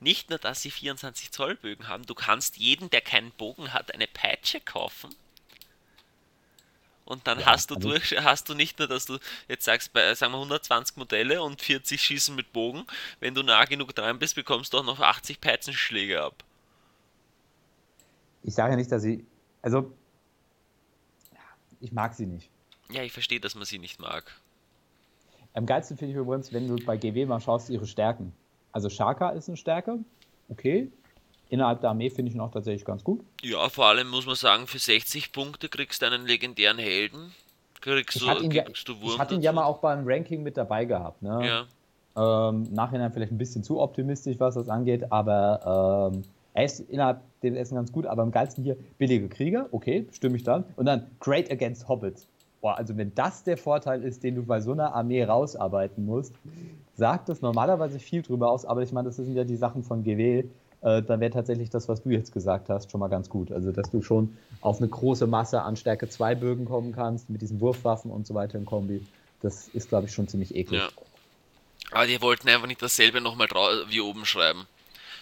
Nicht nur, dass sie 24 Zoll Bögen haben, du kannst jeden, der keinen Bogen hat, eine Peitsche kaufen. Und dann ja, hast du also durch, hast du nicht nur, dass du jetzt sagst, bei, sagen wir 120 Modelle und 40 schießen mit Bogen. Wenn du nah genug dran bist, bekommst du auch noch 80 Peitschenschläge ab ich sage ja nicht, dass sie, also, ich mag sie nicht. Ja, ich verstehe, dass man sie nicht mag. Am geilsten finde ich übrigens, wenn du bei GW mal schaust, ihre Stärken. Also Shaka ist eine Stärke, okay. Innerhalb der Armee finde ich noch tatsächlich ganz gut. Ja, vor allem muss man sagen, für 60 Punkte kriegst du einen legendären Helden. Kriegst ich du, ihn, ja, du Wurm ich hatte ihn ja mal auch beim Ranking mit dabei gehabt. Ne? Ja. Ähm, Nachhinein vielleicht ein bisschen zu optimistisch, was das angeht, aber ähm, er ist innerhalb dem Essen ganz gut, aber am geilsten hier billige Krieger, okay, stimme ich dann. Und dann Great Against Hobbits. Boah, also wenn das der Vorteil ist, den du bei so einer Armee rausarbeiten musst, sagt das normalerweise viel drüber aus, aber ich meine, das sind ja die Sachen von GW. Äh, dann wäre tatsächlich das, was du jetzt gesagt hast, schon mal ganz gut. Also, dass du schon auf eine große Masse an Stärke 2 Bögen kommen kannst, mit diesen Wurfwaffen und so weiter im Kombi. Das ist, glaube ich, schon ziemlich eklig. Ja. Aber die wollten einfach nicht dasselbe nochmal wie oben schreiben.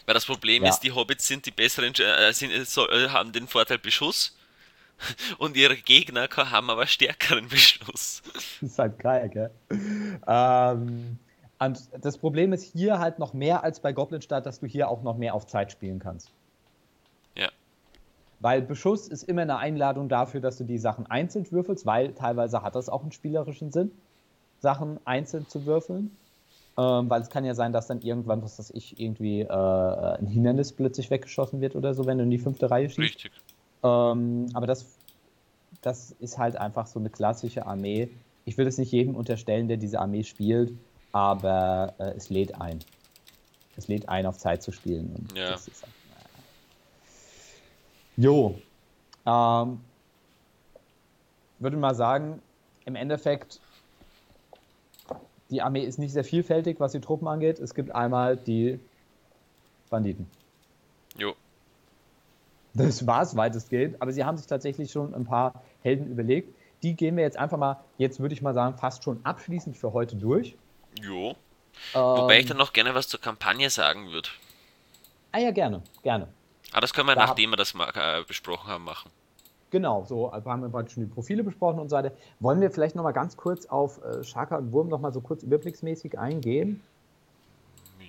Weil das Problem ja. ist, die Hobbits sind die besseren, äh, sind, äh, so, äh, haben den Vorteil Beschuss und ihre Gegner haben aber stärkeren Beschuss. Das ist halt geil, gell? Ähm, und das Problem ist hier halt noch mehr als bei Goblinstadt, dass du hier auch noch mehr auf Zeit spielen kannst. Ja. Weil Beschuss ist immer eine Einladung dafür, dass du die Sachen einzeln würfelst, weil teilweise hat das auch einen spielerischen Sinn, Sachen einzeln zu würfeln. Ähm, weil es kann ja sein, dass dann irgendwann, was weiß ich, irgendwie äh, ein Hindernis plötzlich weggeschossen wird oder so, wenn du in die fünfte Reihe schießt. Richtig. Ähm, aber das, das ist halt einfach so eine klassische Armee. Ich will es nicht jedem unterstellen, der diese Armee spielt, aber äh, es lädt ein. Es lädt ein, auf Zeit zu spielen. ja. Das ist halt, Jo. Ähm, würde mal sagen, im Endeffekt die Armee ist nicht sehr vielfältig, was die Truppen angeht. Es gibt einmal die Banditen. Jo. Das war es weitestgehend, aber sie haben sich tatsächlich schon ein paar Helden überlegt. Die gehen wir jetzt einfach mal, jetzt würde ich mal sagen, fast schon abschließend für heute durch. Jo. Ähm, Wobei ich dann noch gerne was zur Kampagne sagen würde. Ah ja, gerne, gerne. Aber ah, das können wir, da nachdem wir das mal, äh, besprochen haben, machen. Genau, so also haben wir praktisch schon die Profile besprochen und so weiter. Wollen wir vielleicht nochmal ganz kurz auf äh, Shaka und Wurm nochmal so kurz überblicksmäßig eingehen?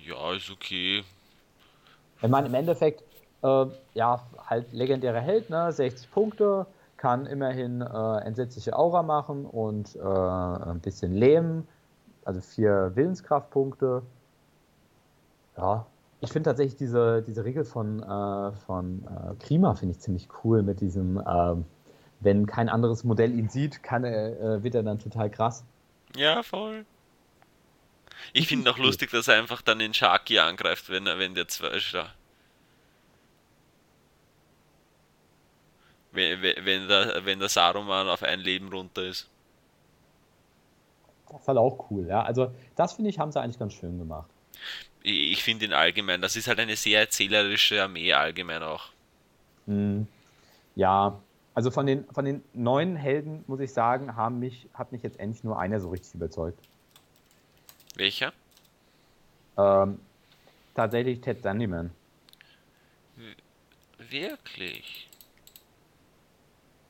Ja, ist okay. Ich meine, im Endeffekt, äh, ja, halt legendärer Held, ne? 60 Punkte, kann immerhin äh, entsetzliche Aura machen und äh, ein bisschen Lehm, also vier Willenskraftpunkte. Ja, ich finde tatsächlich diese, diese Regel von, äh, von äh, Krima finde ich ziemlich cool mit diesem, äh, wenn kein anderes Modell ihn sieht, kann er, äh, wird er dann total krass. Ja, voll. Ich finde auch lustig, dass er einfach dann den Sharky angreift, wenn, er, wenn der zwei Wenn, wenn, der, wenn der Saruman auf ein Leben runter ist. Das ist halt auch cool, ja. Also, das finde ich, haben sie eigentlich ganz schön gemacht. Ich, finde ihn allgemein, das ist halt eine sehr erzählerische Armee allgemein auch. Mm, ja, also von den, von den neuen Helden, muss ich sagen, haben mich, hat mich jetzt endlich nur einer so richtig überzeugt. Welcher? Ähm, tatsächlich Ted Sandyman. Wirklich?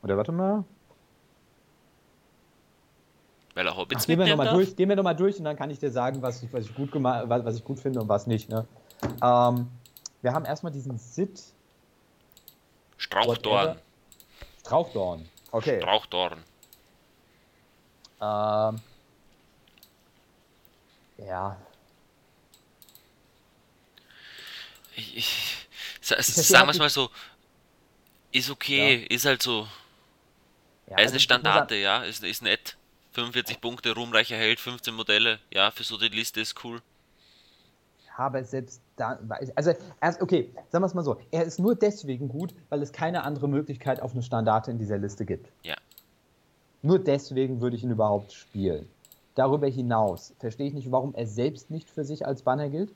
Oder warte mal. Er Hobbits Ach, gehen, wir noch mal durch, gehen wir nochmal durch und dann kann ich dir sagen, was ich, was ich, gut, was, was ich gut finde und was nicht. Ne? Ähm, wir haben erstmal diesen Sid. Strauchdorn. Strauchdorn. Okay. Strauchdorn. Ähm, ja. Ich, ich, sagen wir es mal so, ist okay, ja. ist halt so. Ja, er ist also eine Standarte, ja, ist, ist nett. 45 Punkte, ruhmreicher Held, 15 Modelle, ja, für so die Liste ist cool. Aber selbst da, also, erst, okay, sagen wir es mal so, er ist nur deswegen gut, weil es keine andere Möglichkeit auf eine Standarte in dieser Liste gibt. Ja. Nur deswegen würde ich ihn überhaupt spielen. Darüber hinaus verstehe ich nicht, warum er selbst nicht für sich als Banner gilt.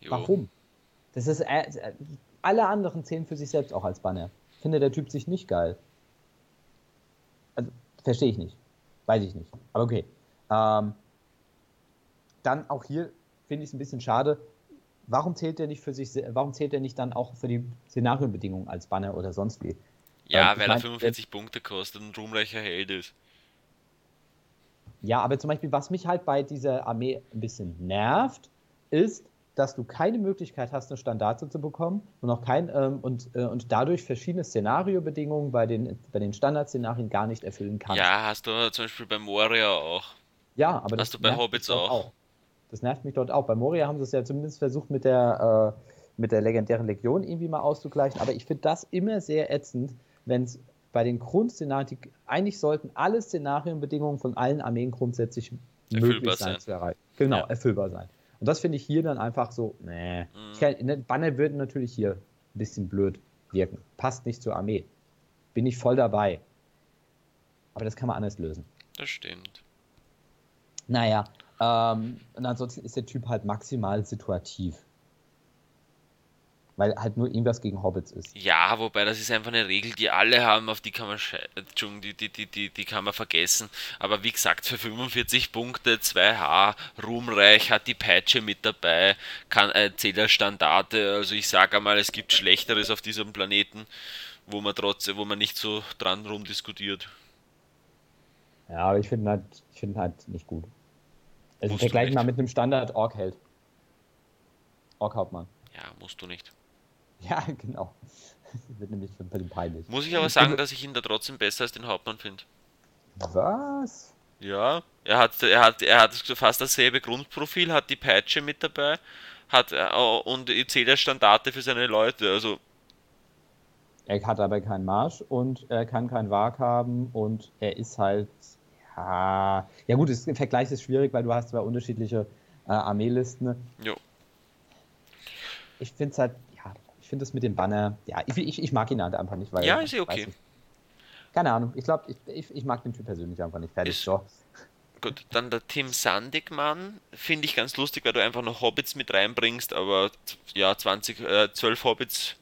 Jo. Warum? Das ist, äh, alle anderen zählen für sich selbst auch als Banner. Finde der Typ sich nicht geil. Also, verstehe ich nicht. Weiß ich nicht. Aber okay. Ähm, dann auch hier finde ich es ein bisschen schade. Warum zählt er nicht für sich, warum zählt er nicht dann auch für die Szenariobedingungen als Banner oder sonst wie? Ja, weil, weil er 45 Punkte kostet und ein ruhmreicher Held ist. Ja, aber zum Beispiel, was mich halt bei dieser Armee ein bisschen nervt, ist, dass du keine Möglichkeit hast, eine Standarte zu bekommen und auch kein ähm, und, äh, und dadurch verschiedene Szenariobedingungen bei den, bei den Standardszenarien gar nicht erfüllen kannst. Ja, hast du zum Beispiel bei Moria auch. Ja, aber das hast du bei Hobbits auch. auch. Das nervt mich dort auch. Bei Moria haben sie es ja zumindest versucht mit der, äh, mit der legendären Legion irgendwie mal auszugleichen, aber ich finde das immer sehr ätzend, wenn es bei den Grundszenarien, eigentlich sollten alle Szenarienbedingungen von allen Armeen grundsätzlich erfüllbar möglich sein, sein, zu erreichen. Genau, ja. erfüllbar sein. Und das finde ich hier dann einfach so, nee. Mhm. Ne, Banner würde natürlich hier ein bisschen blöd wirken. Passt nicht zur Armee. Bin ich voll dabei. Aber das kann man anders lösen. Das stimmt. Naja, ähm, und ansonsten ist der Typ halt maximal situativ weil halt nur irgendwas gegen Hobbits ist. Ja, wobei das ist einfach eine Regel, die alle haben, auf die kann man die, die, die, die, die kann man vergessen. Aber wie gesagt, für 45 Punkte, 2H, ruhmreich, hat die Peitsche mit dabei, kann äh, Zählerstandarte, also ich sage einmal, es gibt Schlechteres auf diesem Planeten, wo man trotzdem, wo man nicht so dran rumdiskutiert. Ja, aber ich finde halt, ich finde halt nicht gut. Also vergleichen mal mit einem Standard Ork-Held. Ork-Hauptmann. Ja, musst du nicht. Ja, genau. Wird nämlich ein bisschen peinlich. Muss ich aber sagen, dass ich ihn da trotzdem besser als den Hauptmann finde. Was? Ja, er hat, er hat, er hat fast dasselbe Grundprofil, hat die Peitsche mit dabei, hat äh, und zählt Standarte für seine Leute, also. Er hat aber keinen Marsch und er kann keinen Wag haben und er ist halt. Ja, ja gut, das Vergleich ist schwierig, weil du hast zwei unterschiedliche äh, Armeelisten. Jo. Ich finde es halt, finde das mit dem Banner, ja, ich, ich, ich mag ihn halt einfach nicht, weil. Ja, ist ja okay. Keine Ahnung, ich glaube, ich, ich, ich, mag den Typ persönlich einfach nicht. Fertig, ist, so. Gut, dann der Tim Sandigmann finde ich ganz lustig, weil du einfach noch Hobbits mit reinbringst, aber ja, 20, äh, 12 Hobbits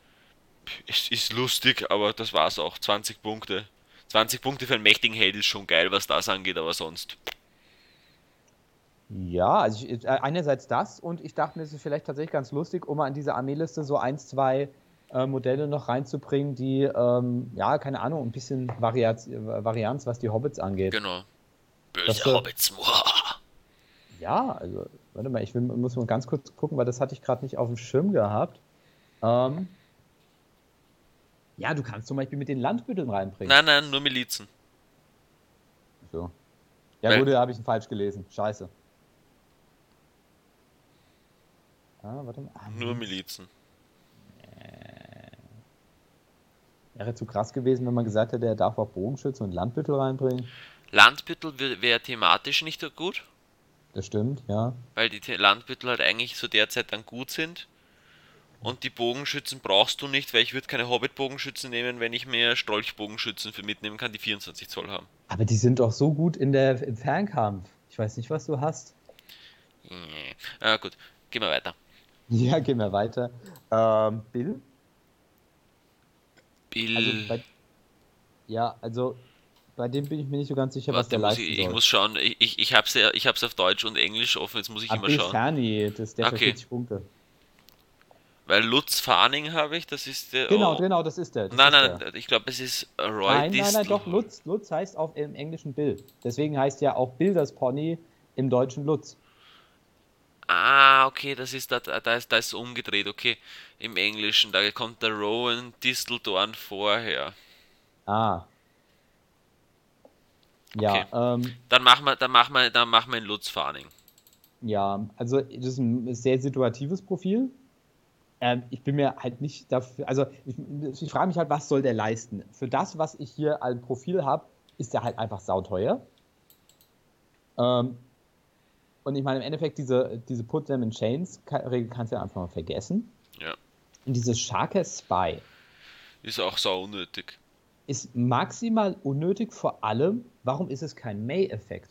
ist, ist lustig, aber das war's auch. 20 Punkte. 20 Punkte für einen mächtigen Held ist schon geil, was das angeht, aber sonst. Ja, also ich, äh, einerseits das und ich dachte mir, es ist vielleicht tatsächlich ganz lustig, um an diese Armeeliste so ein, zwei äh, Modelle noch reinzubringen, die, ähm, ja, keine Ahnung, ein bisschen Variaz Varianz, was die Hobbits angeht. Genau. Böse das, Hobbits. ja, also, warte mal, ich will, muss mal ganz kurz gucken, weil das hatte ich gerade nicht auf dem Schirm gehabt. Ähm, ja, du kannst zum Beispiel mit den Landmitteln reinbringen. Nein, nein, nur Milizen. So. Ja, Weil- gut, da habe ich ihn falsch gelesen. Scheiße. Ah, warte mal. Ah, Nur Milizen. Wäre zu krass gewesen, wenn man gesagt hätte, er darf auch Bogenschützen und Landbüttel reinbringen. Landbüttel wäre thematisch nicht so gut, Das stimmt, ja. weil die Landbüttel halt eigentlich so derzeit dann gut sind. Und die Bogenschützen brauchst du nicht, weil ich würde keine Hobbit-Bogenschützen nehmen, wenn ich mehr Strolch-Bogenschützen für mitnehmen kann, die 24 Zoll haben. Aber die sind doch so gut in der, im Fernkampf. Ich weiß nicht, was du hast. Nee. Ah, gut, gehen wir weiter. Ja, gehen wir weiter. Ähm, Bill? Bill. Also bei, ja, also bei dem bin ich mir nicht so ganz sicher, was Warte, der muss ich, ich muss schauen. Ich, ich, ich hab's ja, ich hab's auf Deutsch und Englisch offen, jetzt muss ich immer schauen. Fernie, das ist der für Okay. 40 Punkte. Weil Lutz Farning habe ich, das ist der. Genau, oh. genau, das ist der. Das Nein, ist nein, der. ich glaube, es ist Roy Nein, nein, Distel. nein, doch, Lutz. Lutz heißt auf, im Englischen Bill. Deswegen heißt ja auch Bill das Pony im Deutschen Lutz. Ah, okay, das ist da, da ist da ist umgedreht, okay. Im Englischen, da kommt der Rowan Disteldorn vorher. Ah. Ja, Okay. ähm, Dann machen wir, dann machen wir, dann machen wir einen Lutz Farning. ja, also das ist ein sehr situatives Profil. Ähm, ich bin mir halt nicht dafür, also ich, ich frage mich halt, was soll der leisten? Für das, was ich hier als Profil habe, ist der halt einfach sauteuer. Ähm, und ich meine, im Endeffekt, diese, diese Put them in Chains Ka- Regel kannst du ja einfach mal vergessen. Ja. Und dieses Sharker Spy Ist auch sau unnötig. ist maximal unnötig, vor allem, warum ist es kein May-Effekt?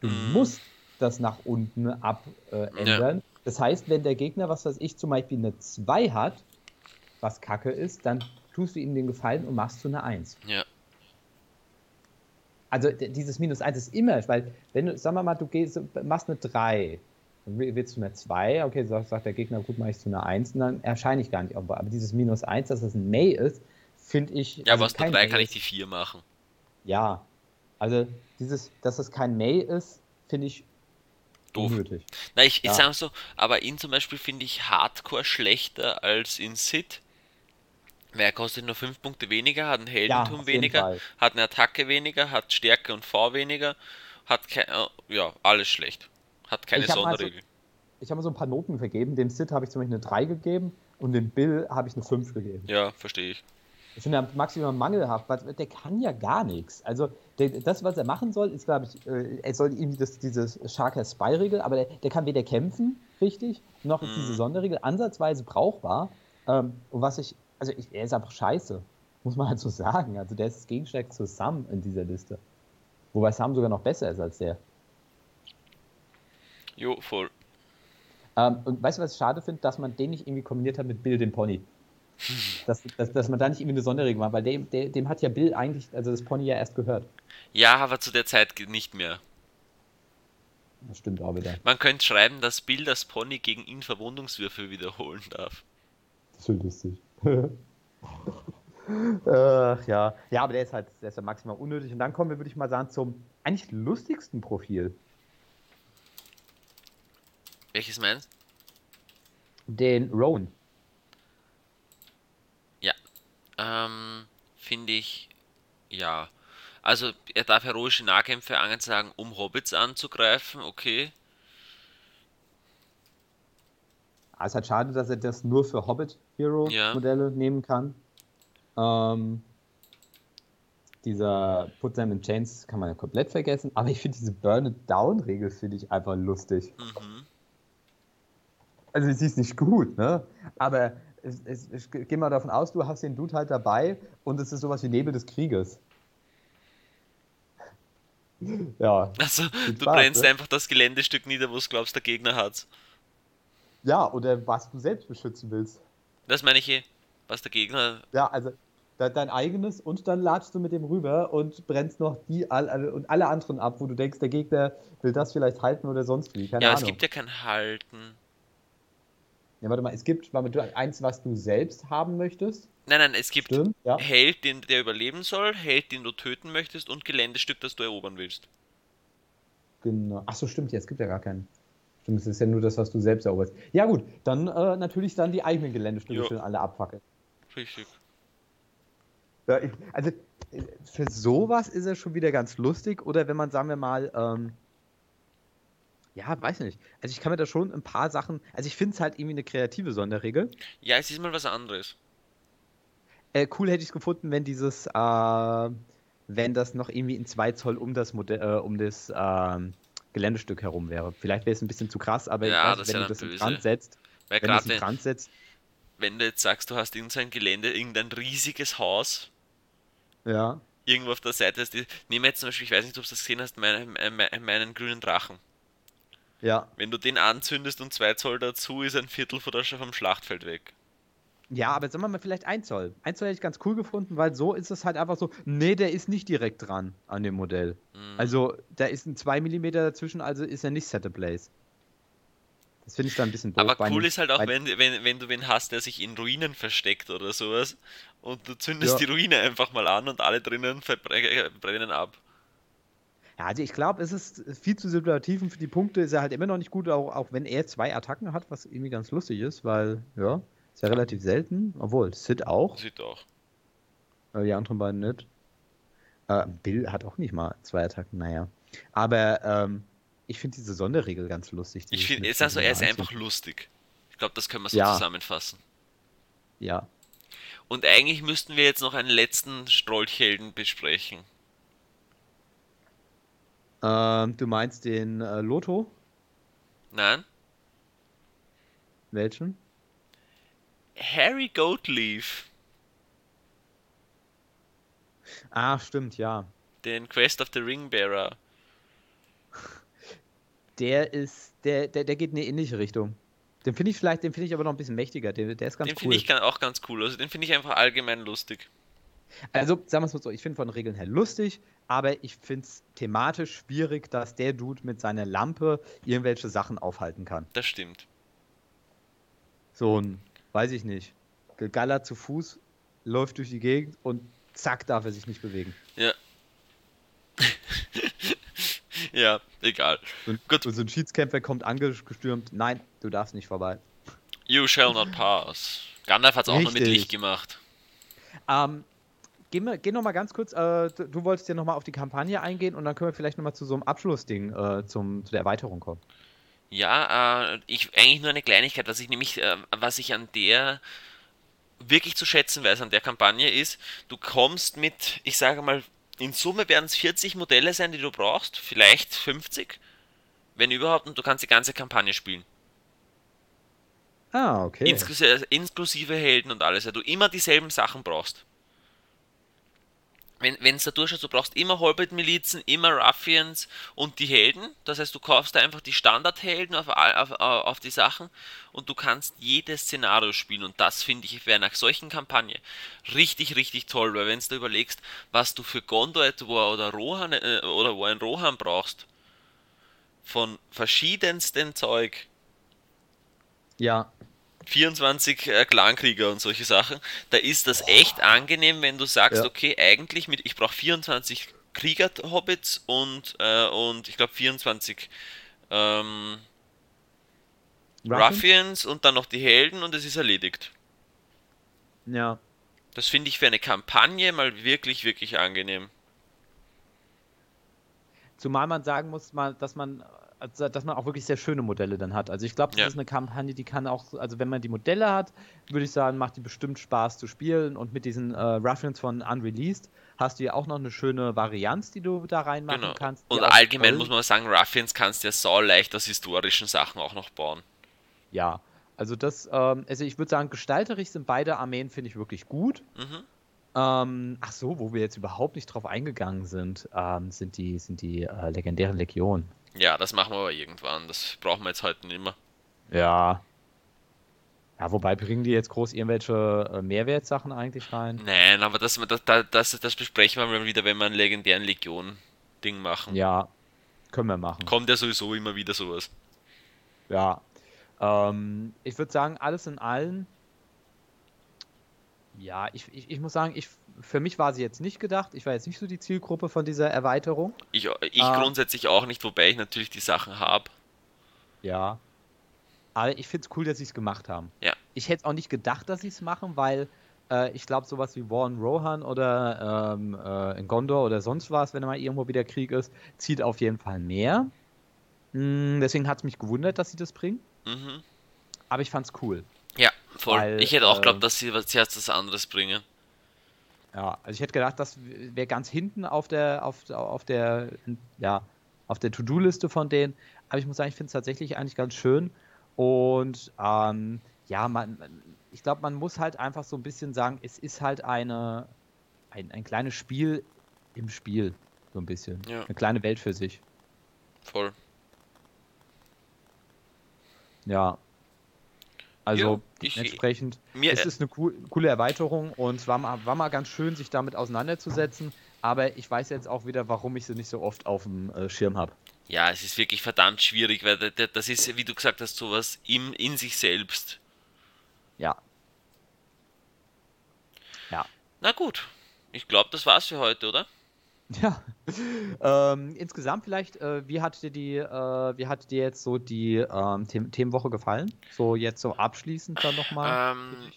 Du Mm. musst das nach unten abändern. Äh, ändern. Das heißt, wenn der Gegner, was weiß ich, zum Beispiel eine 2 hat, was kacke ist, dann tust du ihm den Gefallen und machst zu einer 1. Ja. Also dieses Minus 1 ist immer, weil wenn du, sagen wir mal, du gehst, machst eine 3, dann will- willst du eine 2, okay, sagt, sagt der Gegner, gut, mach ich zu einer 1 und dann erscheine ich gar nicht auf. Aber dieses Minus 1, dass das ein May ist, finde ich. Ja, also aber der kein 3 May kann ich die 4 machen. Ja. Also dieses, dass das kein May ist, finde ich Doof. unnötig. Na, ich, ich Ja. sag so, aber ihn zum Beispiel finde ich hardcore schlechter als in Sid. Weil er kostet nur 5 Punkte weniger, hat ein Heldentum jeden weniger, Fall. hat eine Attacke weniger, hat Stärke und V weniger, hat kein, äh, ja, alles schlecht. Hat keine Ich mal so- Sonderregel. Ich habe mal so ein paar Noten vergeben. Dem Sid habe ich zum Beispiel eine 3 gegeben und dem Bill habe ich eine 5 gegeben. Ja, verstehe ich. Ich finde, er maximal mangelhaft, weil der kann ja gar nichts. Also, der, das, was er machen soll, ist, glaube ich, äh, er soll irgendwie das, diese Sharker Spy-Regel, aber der, der kann weder kämpfen, richtig, noch ist Mhm. diese Sonderregel ansatzweise brauchbar. Ähm, und was ich, also, ich, er ist einfach scheiße, muss man halt so sagen. Also, der ist das Gegenstück zu Sam in dieser Liste. Wobei Sam sogar noch besser ist als der. Jo, voll. Ähm, und weißt du, was ich schade finde, dass man den nicht irgendwie kombiniert hat mit Bill, dem Pony. Dass, dass, dass man da nicht irgendwie eine Sonderregel macht, weil dem, der, dem hat ja Bill eigentlich, also das Pony ja erst gehört. Ja, aber zu der Zeit nicht mehr. Das stimmt auch wieder. Man könnte schreiben, dass Bill das Pony gegen ihn Verwundungswürfe wiederholen darf. Das ist schon lustig. Ach ja. Ja, aber der ist halt, der ist ja maximal unnötig. Und dann kommen wir, würde ich mal sagen, zum eigentlich lustigsten Profil. Welches meinst Den Rowan. Ähm, finde ich, ja. Also, er darf heroische Nahkämpfe ansagen, um Hobbits anzugreifen, okay. Ah, ist halt schade, dass er das nur für Hobbit-Hero-Modelle nehmen kann. Ähm, dieser Put Them in Chains kann man ja komplett vergessen, aber ich finde diese Burn It Down-Regel finde ich einfach lustig. Mhm. Also sie ist nicht gut, ne? Aber es, es, ich gehe mal davon aus, du hast den Dude halt dabei und es ist sowas wie Nebel des Krieges. Ja. Also, du Spaß, brennst ne? einfach das Geländestück nieder, wo du glaubst, der Gegner hat's. Ja, oder was du selbst beschützen willst. Das meine ich eh. Was der Gegner. Ja, also de dein eigenes und dann latschst du mit dem rüber und brennst noch die all, und alle anderen ab, wo du denkst, der Gegner will das vielleicht halten oder sonst wie. Keine ja, Ahnung. es gibt ja kein Halten. ja, warte mal, es gibt eins, was du selbst haben möchtest. Nein, nein, es gibt Stimmt, ja. Held, den der überleben soll, Held, den du töten möchtest und Geländestück, das du erobern willst. Genau. Ach so, stimmt, ja, es gibt ja gar keinen. Stimmt, es ist ja nur das, was du selbst eroberst. Ja, gut, dann äh, natürlich dann die eigenen Geländestücke schön alle abfackeln. Richtig. Ja, ich, also für sowas ist er schon wieder ganz lustig. Oder wenn man, sagen wir mal, ähm, ja, weiß nicht. Also ich kann mir da schon ein paar Sachen. Also ich finde es halt irgendwie eine kreative Sonderregel. Ja, es ist mal was anderes. Äh, cool hätte ich es gefunden, wenn dieses, äh, wenn das noch irgendwie in 2 Zoll um das Modell, äh, um das ähm, Geländestück herum wäre. Vielleicht wäre es ein bisschen zu krass, aber Ja, weiß, wenn ja du das dann in böse. Brand setzt, Weil wenn du in Brand setzt, wenn du jetzt sagst, du hast irgendein Gelände, irgendein riesiges Haus, ja, irgendwo auf der Seite ist die. Nehmen jetzt zum Beispiel, ich weiß nicht, ob du das gesehen hast, meinen, meinen, meinen grünen Drachen. ja. Wenn du den anzündest und 2 Zoll dazu, ist ein Viertel von der, vom Schlachtfeld weg. Ja, aber sagen wir mal vielleicht 1 Zoll. 1 Zoll hätte ich ganz cool gefunden, weil so ist es halt einfach so, nee, der ist nicht direkt dran an dem Modell. Mhm. Also, da ist ein 2 mm dazwischen, also ist er nicht Set a Place. Das finde ich dann ein bisschen doof. Aber cool ist halt auch, wenn, wenn, wenn du wen hast, der sich in Ruinen versteckt oder sowas und du zündest Ja. die Ruine einfach mal an und alle drinnen brennen ab. Ja, also ich glaube, es ist viel zu situativ und für die Punkte ist er halt immer noch nicht gut, auch, auch wenn er zwei Attacken hat, was irgendwie ganz lustig ist, weil, ja, ist ja relativ selten. Obwohl, Sid auch, Sieht auch. äh, die anderen beiden nicht. Äh, Bill hat auch nicht mal zwei Attacken, naja. Aber ähm, ich finde diese Sonderregel ganz lustig. Ich finde, ist also, er ist einfach lustig. Ich glaube, das können wir so Ja. zusammenfassen. Ja. Und eigentlich müssten wir jetzt noch einen letzten Strolchhelden besprechen. Ähm, du meinst den äh, Lotto? Nein? Welchen? Harry Goatleaf, Ah, stimmt, ja. den Quest of the Ringbearer. Der ist, der, der, der geht in eine ähnliche Richtung. Den finde ich vielleicht, den finde ich aber noch ein bisschen mächtiger. Der, der ist ganz Den cool. finde ich auch ganz cool. Also den finde ich einfach allgemein lustig. Also, sagen wir es mal so, ich finde von den Regeln her lustig, aber ich finde es thematisch schwierig, dass der Dude mit seiner Lampe irgendwelche Sachen aufhalten kann. Das stimmt. So ein, weiß ich nicht, Gegaller zu Fuß läuft durch die Gegend und zack, darf er sich nicht bewegen. Ja. ja, egal. Und, Gut. und so ein Schiedskämpfer kommt angestürmt, nein, du darfst nicht vorbei. You shall not pass. Gandalf hat es auch noch mit Richtig. Licht gemacht. Ähm, gehen wir, geh noch mal ganz kurz, äh, du, du wolltest ja noch mal auf die Kampagne eingehen und dann können wir vielleicht noch mal zu so einem Abschlussding, äh, zum, zu der Erweiterung kommen. Ja, äh, ich eigentlich nur eine Kleinigkeit, was ich nämlich, äh, was ich an der wirklich zu schätzen weiß an der Kampagne ist, du kommst mit, ich sage mal, in Summe werden es 40 Modelle sein, die du brauchst, vielleicht 50, wenn überhaupt, und du kannst die ganze Kampagne spielen. Ah, okay. Inklusive, inklusive Helden und alles, ja, du immer dieselben Sachen brauchst. Wenn es da durchschaut, du brauchst immer Hobbit-Milizen, immer Ruffians und die Helden. Das heißt, du kaufst da einfach die Standardhelden auf, auf, auf, die Sachen und du kannst jedes Szenario spielen. Und das finde ich wäre nach solchen Kampagne richtig, richtig toll, weil wenn du überlegst, was du für Gondor etwa oder Rohan äh, oder wo ein Rohan brauchst, von verschiedensten Zeug, ja, 24 äh, Clankrieger und solche Sachen, da ist das echt angenehm, wenn du sagst, Ja. okay, eigentlich mit, ich brauche 24 Krieger-Hobbits und, äh, und ich glaube 24 ähm? Ruffians und dann noch die Helden und es ist erledigt. Ja. Das finde ich für eine Kampagne mal wirklich, wirklich angenehm. Zumal man sagen muss, dass man, also, dass man auch wirklich sehr schöne Modelle dann hat. Also ich glaube, das Ja. ist eine Kampagne, die kann auch, also wenn man die Modelle hat, würde ich sagen, macht die bestimmt Spaß zu spielen. Und mit diesen äh, Ruffians von Unreleased hast du ja auch noch eine schöne Varianz, die du da reinmachen Genau. kannst. Und allgemein muss man sagen, Ruffians kannst du ja sau leicht aus historischen Sachen auch noch bauen. Ja, also das, ähm, also ich würde sagen, gestalterisch sind beide Armeen, finde ich, wirklich gut. Mhm. Ähm, ach so, wo wir jetzt überhaupt nicht drauf eingegangen sind, ähm, sind die, sind die äh, legendären Legionen. Ja, das machen wir aber irgendwann. Das brauchen wir jetzt heute nicht mehr. Ja. Ja, wobei bringen die jetzt groß irgendwelche äh, Mehrwertsachen eigentlich rein? Nein, aber das, das, das, das besprechen wir mal wieder, wenn wir einen legendären Legion-Ding machen. Ja, können wir machen. Kommt ja sowieso immer wieder sowas. Ja. Ähm, ich würde sagen, alles in allem. Ja, ich, ich, ich muss sagen, ich, für mich war sie jetzt nicht gedacht. Ich war jetzt nicht so die Zielgruppe von dieser Erweiterung. Ich, ich Ah. grundsätzlich auch nicht, wobei ich natürlich die Sachen habe. Ja. Aber ich finde es cool, dass sie es gemacht haben. Ja. Ich hätte auch nicht gedacht, dass sie es machen, weil Äh, ich glaube, sowas wie War in Rohan oder ähm, äh, in Gondor oder sonst was, wenn mal irgendwo wieder Krieg ist, zieht auf jeden Fall mehr. Mm, deswegen hat es mich gewundert, dass sie das bringen. Mhm. Aber ich fand's cool. Ja, voll. Weil, ich hätte auch äh, geglaubt, dass sie was anderes bringen. Ja, also ich hätte gedacht, das wäre ganz hinten auf der, auf, auf der, ja, auf der To-Do-Liste von denen. Aber ich muss sagen, ich finde es tatsächlich eigentlich ganz schön. Und ähm, ja, man, ich glaube, man muss halt einfach so ein bisschen sagen, es ist halt eine, ein, ein kleines Spiel im Spiel. So ein bisschen. Ja. Eine kleine Welt für sich. Voll. Ja. Also Ja, ich- entsprechend, mir- es ist eine cool, coole Erweiterung und es war mal, war mal ganz schön, sich damit auseinanderzusetzen. Aber ich weiß jetzt auch wieder, warum ich sie nicht so oft auf dem äh, Schirm habe. Ja, es ist wirklich verdammt schwierig, weil da- da- das ist, wie du gesagt hast, sowas im, in sich selbst. Ja. Ja. Na gut, ich glaube, das war's für heute, oder? Ja. ähm, insgesamt vielleicht, äh, wie hat dir die, äh, wie hat dir jetzt so die ähm, The Themenwoche gefallen? So jetzt so abschließend dann nochmal. Ähm,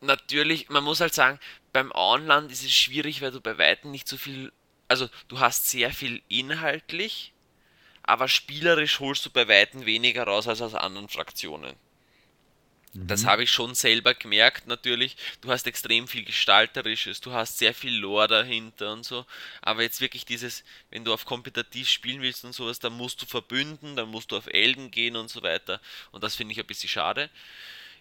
natürlich, man muss halt sagen, beim Auenland ist es schwierig, weil du bei Weitem nicht so viel, also du hast sehr viel inhaltlich, aber spielerisch holst du bei Weitem weniger raus als aus anderen Fraktionen. Das habe ich schon selber gemerkt, natürlich. Du hast extrem viel Gestalterisches, du hast sehr viel Lore dahinter und so. Aber jetzt wirklich dieses, wenn du auf kompetitiv spielen willst und sowas, dann musst du verbünden, dann musst du auf Elden gehen und so weiter. Und das finde ich ein bisschen schade.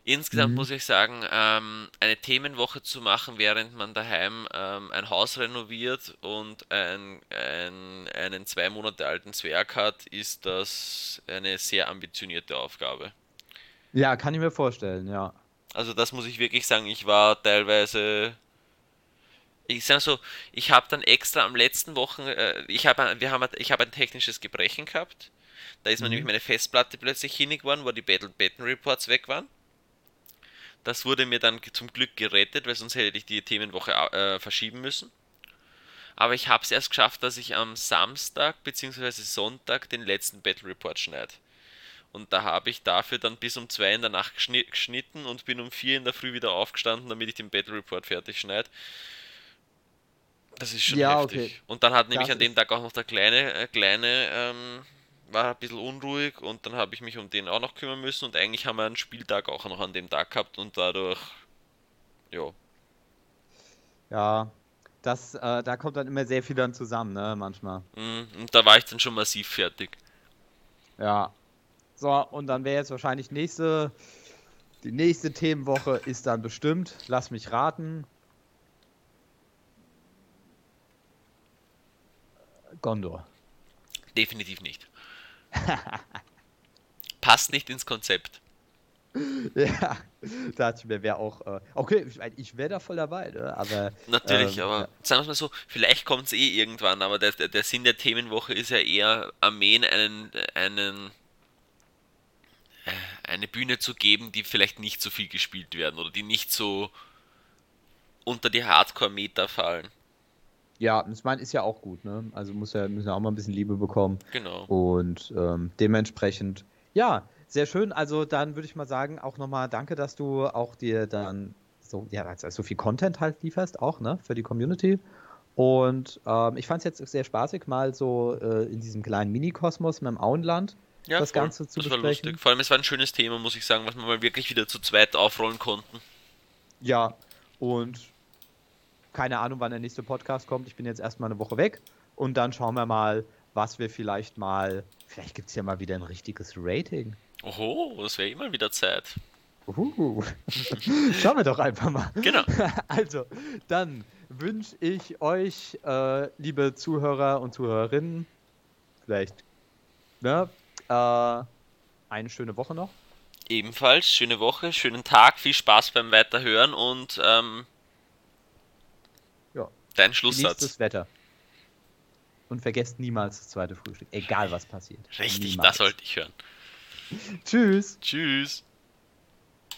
Insgesamt muss ich sagen, ähm, eine Themenwoche zu machen, während man daheim ähm, ein Haus renoviert und ein, ein, einen zwei Monate alten Zwerg hat, ist das eine sehr ambitionierte Aufgabe. Ja, kann ich mir vorstellen, ja. Also das muss ich wirklich sagen, ich war teilweise, ich sag so, ich habe dann extra am letzten Wochen, äh, ich habe, wir haben, ich habe ein technisches Gebrechen gehabt. Da ist mir Mhm. nämlich meine Festplatte plötzlich hinig geworden, wo die Battle Batten Reports weg waren. Das wurde mir dann zum Glück gerettet, weil sonst hätte ich die Themenwoche äh, verschieben müssen. Aber ich habe es erst geschafft, dass ich am Samstag bzw. Sonntag den letzten Battle Report schneide. Und da habe ich dafür dann bis um 2 in der Nacht geschni- geschnitten und bin um 4 in der Früh wieder aufgestanden, damit ich den Battle Report fertig schneide. Das ist schon Ja, heftig. okay. Und dann hat nämlich Das an dem Tag auch noch der kleine, äh, kleine ähm, war ein bisschen unruhig und dann habe ich mich um den auch noch kümmern müssen und eigentlich haben wir einen Spieltag auch noch an dem Tag gehabt und dadurch, ja, Ja. Das, äh, da kommt dann immer sehr viel dann zusammen, ne, manchmal. mm, und da war ich dann schon massiv fertig. Ja. So, und dann wäre jetzt wahrscheinlich nächste, die nächste Themenwoche ist dann bestimmt, lass mich raten. Gondor. Definitiv nicht. Passt nicht ins Konzept. Ja, da dachte ich mir, wäre auch, äh, okay, ich, wäre da voll dabei, ne? aber Natürlich, ähm, aber ja. sagen wir es mal so, vielleicht kommt es eh irgendwann, aber der, der, Sinn der Themenwoche ist ja eher, Armeen einen, einen, eine Bühne zu geben, die vielleicht nicht so viel gespielt werden oder die nicht so unter die Hardcore-Meter fallen. ja, ich meine, ist ja auch gut, ne? Also muss ja, müssen ja auch mal ein bisschen Liebe bekommen. Genau. Und ähm, dementsprechend, ja, sehr schön. Also dann würde ich mal sagen, auch nochmal danke, dass du auch dir dann so, ja, also so viel Content halt lieferst, auch, ne, für die Community. Und ähm, ich fand es jetzt sehr spaßig, mal so äh, in diesem kleinen Mini-Kosmos mit dem Auenland Ja, das voll. Ganze zu das war besprechen. lustig. Vor allem, es war ein schönes Thema, muss ich sagen, was wir mal wirklich wieder zu zweit aufrollen konnten. Ja, und keine Ahnung, wann der nächste Podcast kommt. Ich bin jetzt erstmal eine Woche weg und dann schauen wir mal, was wir vielleicht mal. Vielleicht gibt es ja mal wieder ein richtiges Rating. Oho, das wäre immer wieder Zeit. Uhu. Schauen wir doch einfach mal. Genau. Also, dann wünsche ich euch, äh, liebe Zuhörer und Zuhörerinnen, vielleicht ne, äh, eine schöne Woche noch. Ebenfalls, schöne Woche, schönen Tag, viel Spaß beim Weiterhören und ähm, Ja. dein Schlusssatz. das Wetter. Und vergesst niemals das zweite Frühstück, egal was passiert. Richtig, niemals. das sollte ich hören. Tschüss. Tschüss.